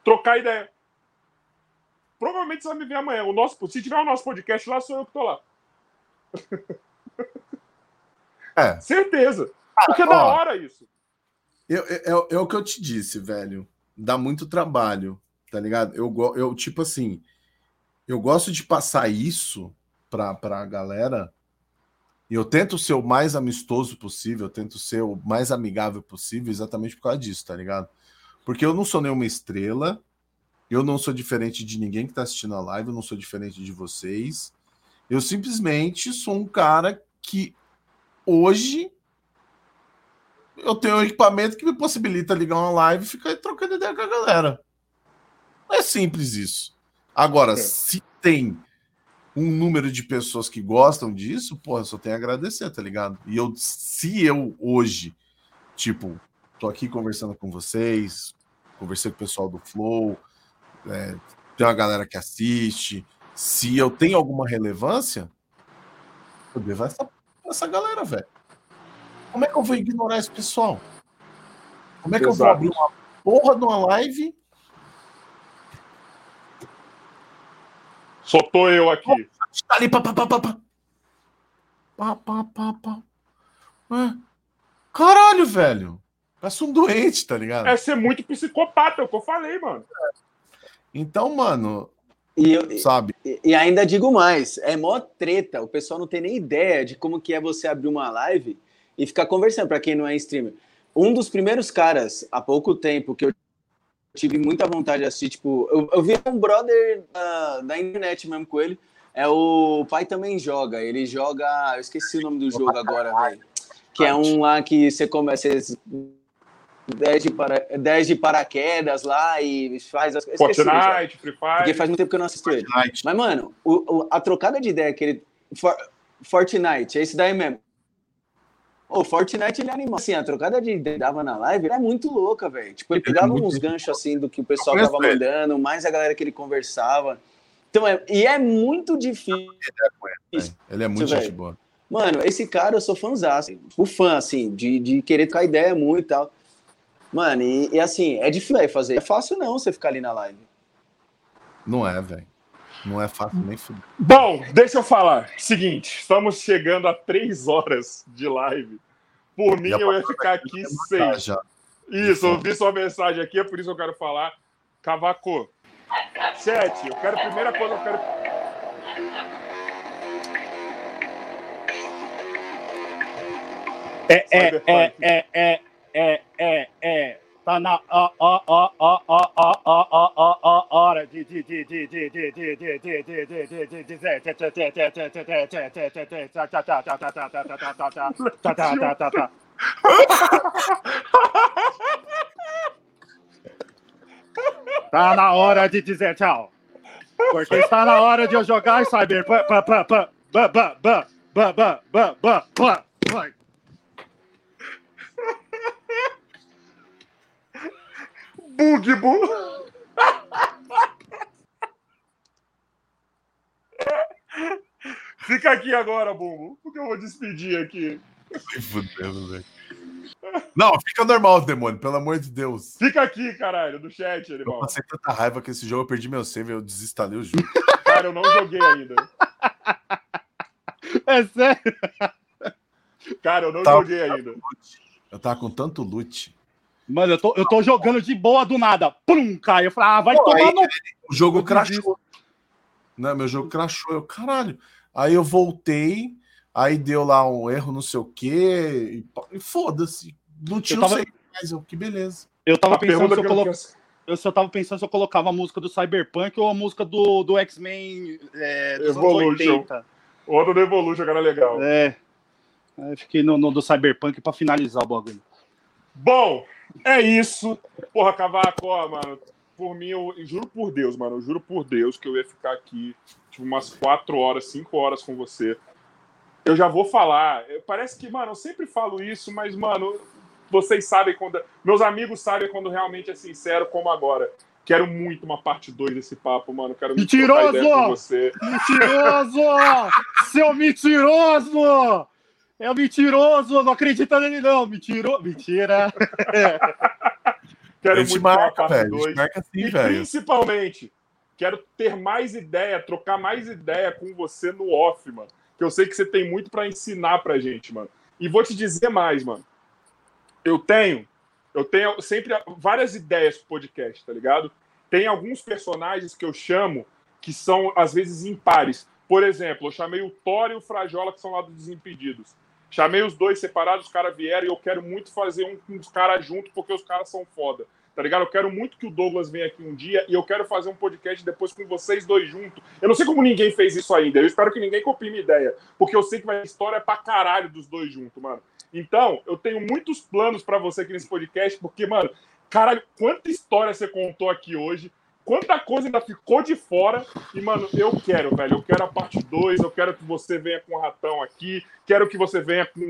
trocar ideia. Provavelmente você vai me ver amanhã. O nosso, se tiver o nosso podcast lá, sou eu que tô lá. É. Certeza. Porque é da hora isso. Eu, é, é, o que eu te disse, velho. Dá muito trabalho, tá ligado? Eu, eu tipo assim, eu gosto de passar isso pra, pra galera. E eu tento ser o mais amistoso possível, eu tento ser o mais amigável possível, exatamente por causa disso, tá ligado? Porque eu não sou nenhuma estrela, eu não sou diferente de ninguém que tá assistindo a live, eu não sou diferente de vocês. Eu simplesmente sou um cara que hoje eu tenho um equipamento que me possibilita ligar uma live e ficar trocando ideia com a galera. É simples isso. Agora, é. se tem um número de pessoas que gostam disso, pô, eu só tenho a agradecer, tá ligado? E eu, se eu hoje, tipo, tô aqui conversando com vocês, conversei com o pessoal do Flow, é, tem uma galera que assiste, se eu tenho alguma relevância, eu devo essa, essa galera, velho. Como é que eu vou ignorar esse pessoal? Como é que Exato. eu vou abrir uma porra de uma live? Só tô eu aqui. Tá ali, pá, pá, pá, pá, pá. Pá, pá, pá, pá. É. Caralho, velho. Parece um doente, tá ligado? É ser muito psicopata, é o que eu falei, mano. Então, mano, e, eu, sabe? E, e, ainda digo mais, é mó treta, o pessoal não tem nem ideia de como que é você abrir uma live e ficar conversando, para quem não é streamer. Um dos primeiros caras, há pouco tempo, que eu tive muita vontade de assistir, tipo, eu, eu vi um brother da, da internet mesmo com ele, é o pai também joga, ele joga, eu esqueci o nome do jogo agora, velho, que é um lá que você começa, 10 de, para, 10 de paraquedas lá e faz as coisas. Fortnite, Free Fire. Porque faz muito tempo que eu não assisto ele. Mas, mano, o, o, a trocada de ideia que ele. For, Fortnite, é esse daí mesmo. O Fortnite ele é animal. Assim, a trocada de dava na live é muito louca, velho. Tipo, ele pegava é uns ganchos assim do que o pessoal tava mandando, mais a galera que ele conversava. Então, é, e é muito difícil. Ele é muito gente boa. Mano, esse cara eu sou fãzão, o fã, assim, de, de querer trocar ideia muito e tal. Mano, e, e assim, é difícil fazer. É fácil não você ficar ali na live. Não é, velho. Não é fácil nem fuder. Bom, deixa eu falar. Seguinte, estamos chegando a três horas de live. Por mim, eu ia ficar aqui seis. Isso, eu vi sua mensagem aqui, é por isso que eu quero falar. Cavaco, chat, eu quero, primeira coisa, eu quero. É, é, é, é, é, é, é, é. Tá na hora de Tá na hora de dizer tchau. Porque está na hora de eu jogar Cyber. Bugbo. Fica aqui agora, Bumbo, porque eu vou despedir aqui. Fudendo, velho. Não, fica normal, demônio, pelo amor de Deus. Fica aqui, caralho, no chat, animal. Eu passei tanta raiva que esse jogo eu perdi meu save, eu desinstalei o jogo. Cara, eu não joguei ainda. É sério? Cara, eu não joguei ainda. Eu tava com tanto loot. Mano, eu tô, eu tô jogando de boa do nada. Pum, cai. Eu falei, ah, vai Pô, tomar aí, no. O jogo crashou. Não, né, meu jogo crashou. Eu, caralho. Aí eu voltei, aí deu lá um erro, não sei o quê. E, e foda-se. Não tinha tava... mais. Eu, que beleza. Eu tava a pensando se eu colocava. Eu só tava pensando se eu colocava a música do Cyberpunk ou a música do, do X-Men é, dos Evolution. Outra do Evolution, que era legal. É. Aí fiquei no, no do Cyberpunk pra finalizar o bagulho. Bom, é isso. Porra, Cavaco, ó, mano. por mim, eu, eu juro por Deus, mano, eu juro por Deus que eu ia ficar aqui tipo, umas quatro horas, cinco horas com você. Eu já vou falar. Parece que, mano, eu sempre falo isso, mas, mano, vocês sabem quando. Meus amigos sabem quando realmente é sincero, como agora. Quero muito uma parte 2 desse papo, mano. Quero mentiroso! Com você. Mentiroso! Seu mentiroso! É um mentiroso! Não acredita nele, não! Mentiro... Mentira! Quero muito marca, parte 2. Assim, e velho. principalmente, quero ter mais ideia, trocar mais ideia com você no off, mano. Que eu sei que você tem muito para ensinar pra gente, mano. E vou te dizer mais, mano. Eu tenho eu tenho sempre várias ideias pro podcast, tá ligado? Tem alguns personagens que eu chamo que são, às vezes, impares. Por exemplo, eu chamei o Thor e o Frajola, que são lá dos Desimpedidos. Chamei os dois separados, os caras vieram e eu quero muito fazer um com os caras junto, porque os caras são foda. Tá ligado? Eu quero muito que o Douglas venha aqui um dia e eu quero fazer um podcast depois com vocês dois juntos. Eu não sei como ninguém fez isso ainda. Eu espero que ninguém copie minha ideia. Porque eu sei que vai história pra caralho dos dois juntos, mano. Então, eu tenho muitos planos para você aqui nesse podcast, porque, mano, caralho, quanta história você contou aqui hoje, quanta coisa ainda ficou de fora. E, mano, eu quero, velho, eu quero a parte 2, eu quero que você venha com o ratão aqui, quero que você venha com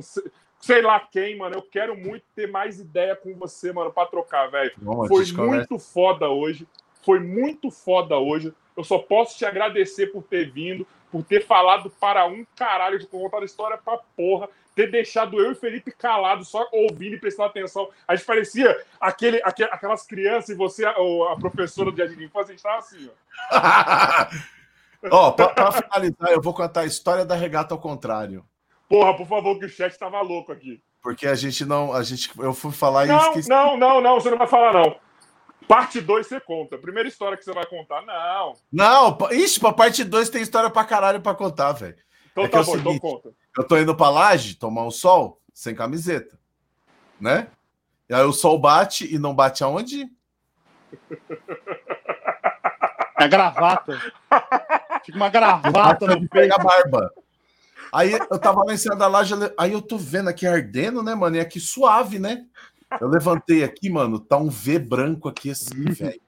sei lá quem, mano. Eu quero muito ter mais ideia com você, mano, para trocar, velho. Foi muito foda hoje. Foi muito foda hoje. Eu só posso te agradecer por ter vindo, por ter falado para um caralho, de contar a história pra porra ter deixado eu e Felipe calados, só ouvindo e prestando atenção. A gente parecia aquele, aquele aquelas crianças e você, a, a professora de jardim de infância, a gente estava assim, ó. ó, pra, pra, finalizar, eu vou contar a história da regata ao contrário. Porra, por favor, que o chat tava louco aqui. Porque a gente não. A gente, eu fui falar não, e esqueci. Não, não, não, você não vai falar, não. Parte 2 você conta. Primeira história que você vai contar, não. Não, ixi, pra parte 2 tem história pra caralho pra contar, velho. Então é tá é bom, então conta. Eu tô indo pra laje tomar um sol sem camiseta, né? E aí o sol bate e não bate aonde? É gravata. Fica uma gravata no peito. Pega a barba. Aí eu tava lá em cima da laje, aí eu tô vendo aqui ardendo, né, mano? E aqui suave, né? Eu levantei aqui, mano, tá um V branco aqui assim, velho.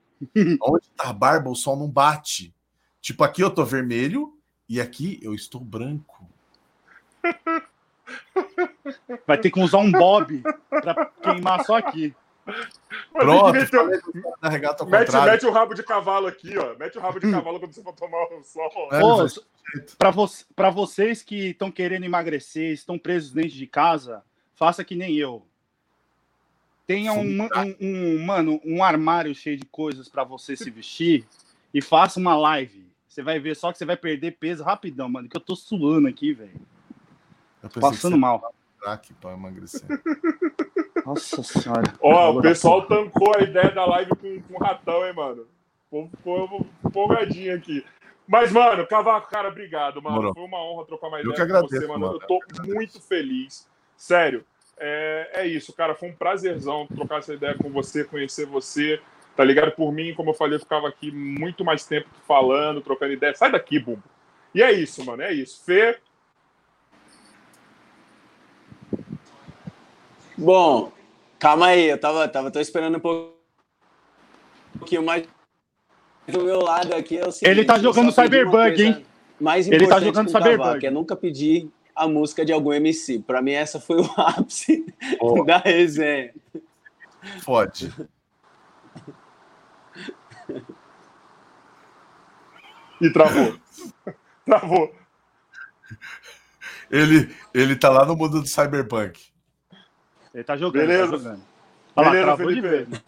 Onde tá a barba, o sol não bate. Tipo, aqui eu tô vermelho e aqui eu estou branco. Vai ter que usar um bob para queimar só aqui. Pronto, mete, mete, o rabo de cavalo aqui, ó. Mete o rabo de cavalo quando você for tomar o sol. É, para vo vocês que estão querendo emagrecer, estão presos dentro de casa, faça que nem eu. Tenha um, um, um, mano, um armário cheio de coisas para você se vestir e faça uma live. Você vai ver só que você vai perder peso rapidão, mano. Que eu tô suando aqui, velho. Passando mal. Crack pra emagrecer. Nossa senhora. Ó, o pessoal tancou a ideia da live com, com ratão, hein, mano. Ficou empolgadinho aqui. Mas, mano, Cavaco, cara, obrigado, mano. Morou. Foi uma honra trocar mais ideia com você, mano. mano. Eu tô muito feliz. Sério. É, é isso, cara. Foi um prazerzão trocar essa ideia com você, conhecer você. Tá ligado? Por mim, como eu falei, eu ficava aqui muito mais tempo falando, trocando ideia. Sai daqui, Bumbo. E é isso, mano. É isso. Fê, Bom, calma aí, eu tava, tava tô esperando um pouquinho mais do meu lado aqui. É seguinte, Ele tá jogando Cyberbug, hein? Mais Ele tá jogando Cyberbug. é nunca pedir a música de algum MC. Para mim, essa foi o ápice oh. da resenha. Pode. E travou. travou. Ele, ele tá lá no mundo do Cyberpunk. Ele tá jogando. Tá Beleza. Tá jogando. Olha Beleza, lá, travou Felipe.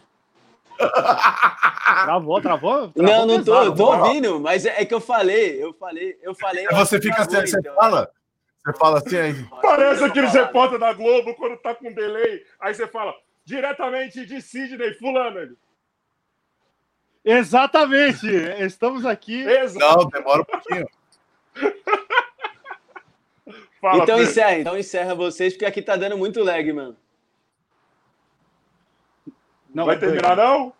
travou, travou, travou? Não, não tô, eu tô ouvindo, mas é, é, que eu falei, eu falei, eu falei. Você fica assim, você então. fala? Você fala assim aí. Parece aqueles repórter da Globo quando tá com delay. Aí você fala, diretamente de Sidney, fulano. Exatamente, estamos aqui. Não, demora um pouquinho. Fala, então encerra, então encerra vocês, porque aqui tá dando muito lag, mano. Não vai terminar, não?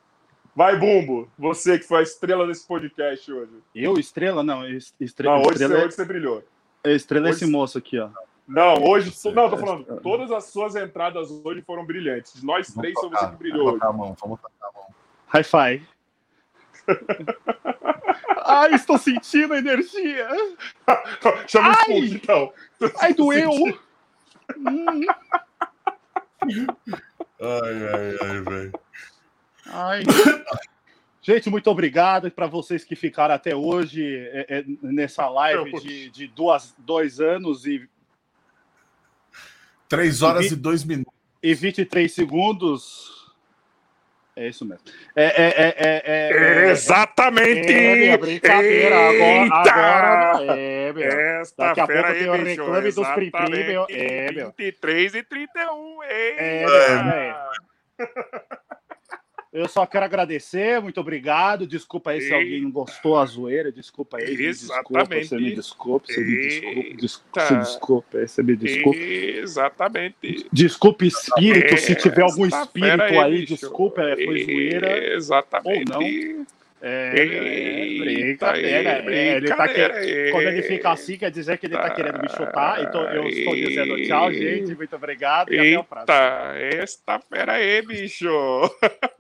Vai, Bumbo. Você que foi a estrela desse podcast hoje. Eu, estrela? Não, estrela. Não, hoje, estrela você, hoje você brilhou. Estrela é esse moço aqui, ó. Não, hoje. Não, tô falando. Todas as suas entradas hoje foram brilhantes. Nós três, foi você que brilhou. Vamos tocar a mão, vamos tocar a mão. Hi-fi. Ai, estou sentindo energia. Chama o Spook, então. Ai, doeu. Hum. Ai, ai, ai, velho. Ai. Gente, muito obrigado para vocês que ficaram até hoje é, é, nessa live de, de duas, dois anos e. Três horas e, e dois minutos. E 23 segundos. É isso mesmo. É, é, é, é, é Exatamente! É, brincadeira. Agora, agora é, meu. Esta Daqui a pouco tem o reclame dos Pripri, meu. É, meu. 23 e 31, é, é. Eu só quero agradecer, muito obrigado. Desculpa aí se alguém não gostou a zoeira, desculpa aí. Exatamente. Desculpa, você me desculpa, você me desculpa, desculpa, você desculpa, você me desculpa. Exatamente. Desculpe espírito, se tiver algum espírito aí, aí desculpa, foi zoeira. Exatamente. Ou não. É, é, brincadeira. É, ele tá que... Quando ele fica assim, quer dizer que ele tá querendo me chutar. Então eu estou dizendo tchau, gente. Muito obrigado e até o próximo. Esta fera aí, bicho.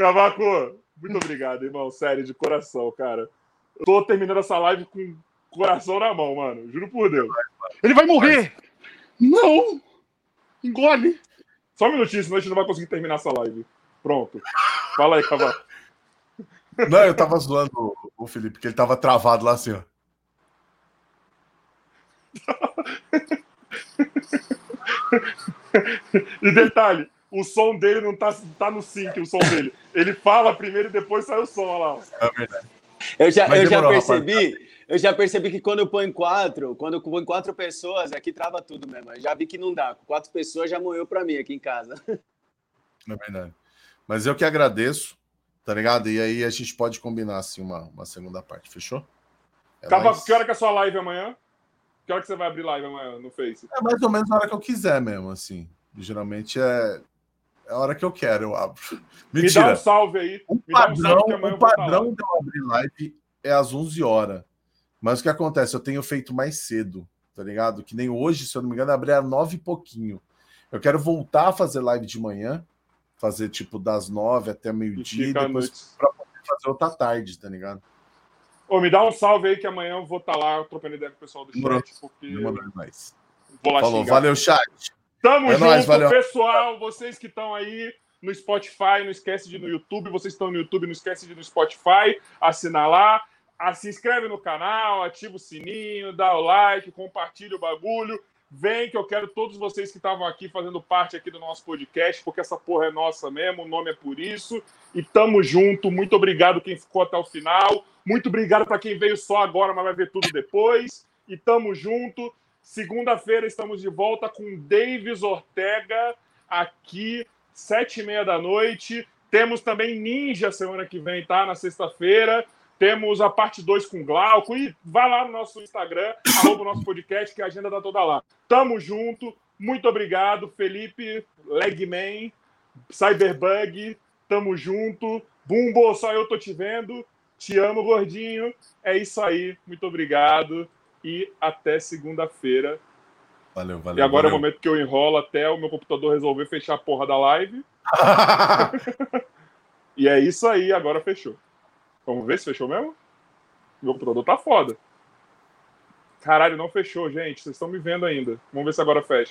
Cavaco, muito obrigado, irmão. Sério, de coração, cara. Eu tô terminando essa live com o coração na mão, mano. Juro por Deus. Ele vai morrer! Não! Engole! Só um minutinho, senão a gente não vai conseguir terminar essa live. Pronto. Fala aí, Cavaco. Não, eu tava zoando o Felipe, porque ele tava travado lá assim, ó. e detalhe, o som dele não tá, tá no sync, o som dele. Ele fala primeiro e depois sai o som, olha lá. É verdade. Eu já, eu demorou, já percebi, rapaz. eu já percebi que quando eu ponho quatro, quando eu ponho quatro pessoas, aqui trava tudo mesmo. Eu já vi que não dá. Quatro pessoas já morreu para mim aqui em casa. É verdade. Mas eu que agradeço, tá ligado? E aí a gente pode combinar assim uma, uma segunda parte, fechou? É mais... Que hora que é a sua live amanhã? Que hora que você vai abrir live amanhã no Face? É mais ou menos a hora que eu quiser mesmo, assim. Geralmente é a hora que eu quero, eu abro. Mentira. Me dá um salve aí. O padrão, um o padrão de eu abrir live é às 11 horas. Mas o que acontece? Eu tenho feito mais cedo, tá ligado? Que nem hoje, se eu não me engano, abri às 9 e pouquinho. Eu quero voltar a fazer live de manhã, fazer tipo das 9 até meio-dia, e depois para poder fazer outra tarde, tá ligado? Ô, me dá um salve aí que amanhã eu vou estar tá lá trocando ideia com o pessoal do chat. Porque... mais. Vou lá Falou, valeu, chat. Tamo é junto, nóis, pessoal. Vocês que estão aí no Spotify, não esquece de ir no YouTube. Vocês estão no YouTube, não esquece de ir no Spotify, assinar lá. Ah, se inscreve no canal, ativa o sininho, dá o like, compartilha o bagulho. Vem que eu quero todos vocês que estavam aqui fazendo parte aqui do nosso podcast, porque essa porra é nossa mesmo, o nome é por isso. E tamo junto. Muito obrigado quem ficou até o final. Muito obrigado para quem veio só agora, mas vai ver tudo depois. E tamo junto. Segunda-feira estamos de volta com Davis Ortega aqui, sete e meia da noite. Temos também Ninja semana que vem, tá? Na sexta-feira. Temos a parte 2 com Glauco. E vai lá no nosso Instagram, arroba o nosso podcast, que a agenda tá toda lá. Tamo junto. Muito obrigado, Felipe, Legman, Cyberbug. Tamo junto. Bumbo, só eu tô te vendo. Te amo, gordinho. É isso aí. Muito obrigado e até segunda-feira. Valeu, valeu. E agora valeu. é o momento que eu enrolo até o meu computador resolver fechar a porra da live. e é isso aí, agora fechou. Vamos ver se fechou mesmo? Meu computador tá foda. Caralho, não fechou, gente. Vocês estão me vendo ainda. Vamos ver se agora fecha.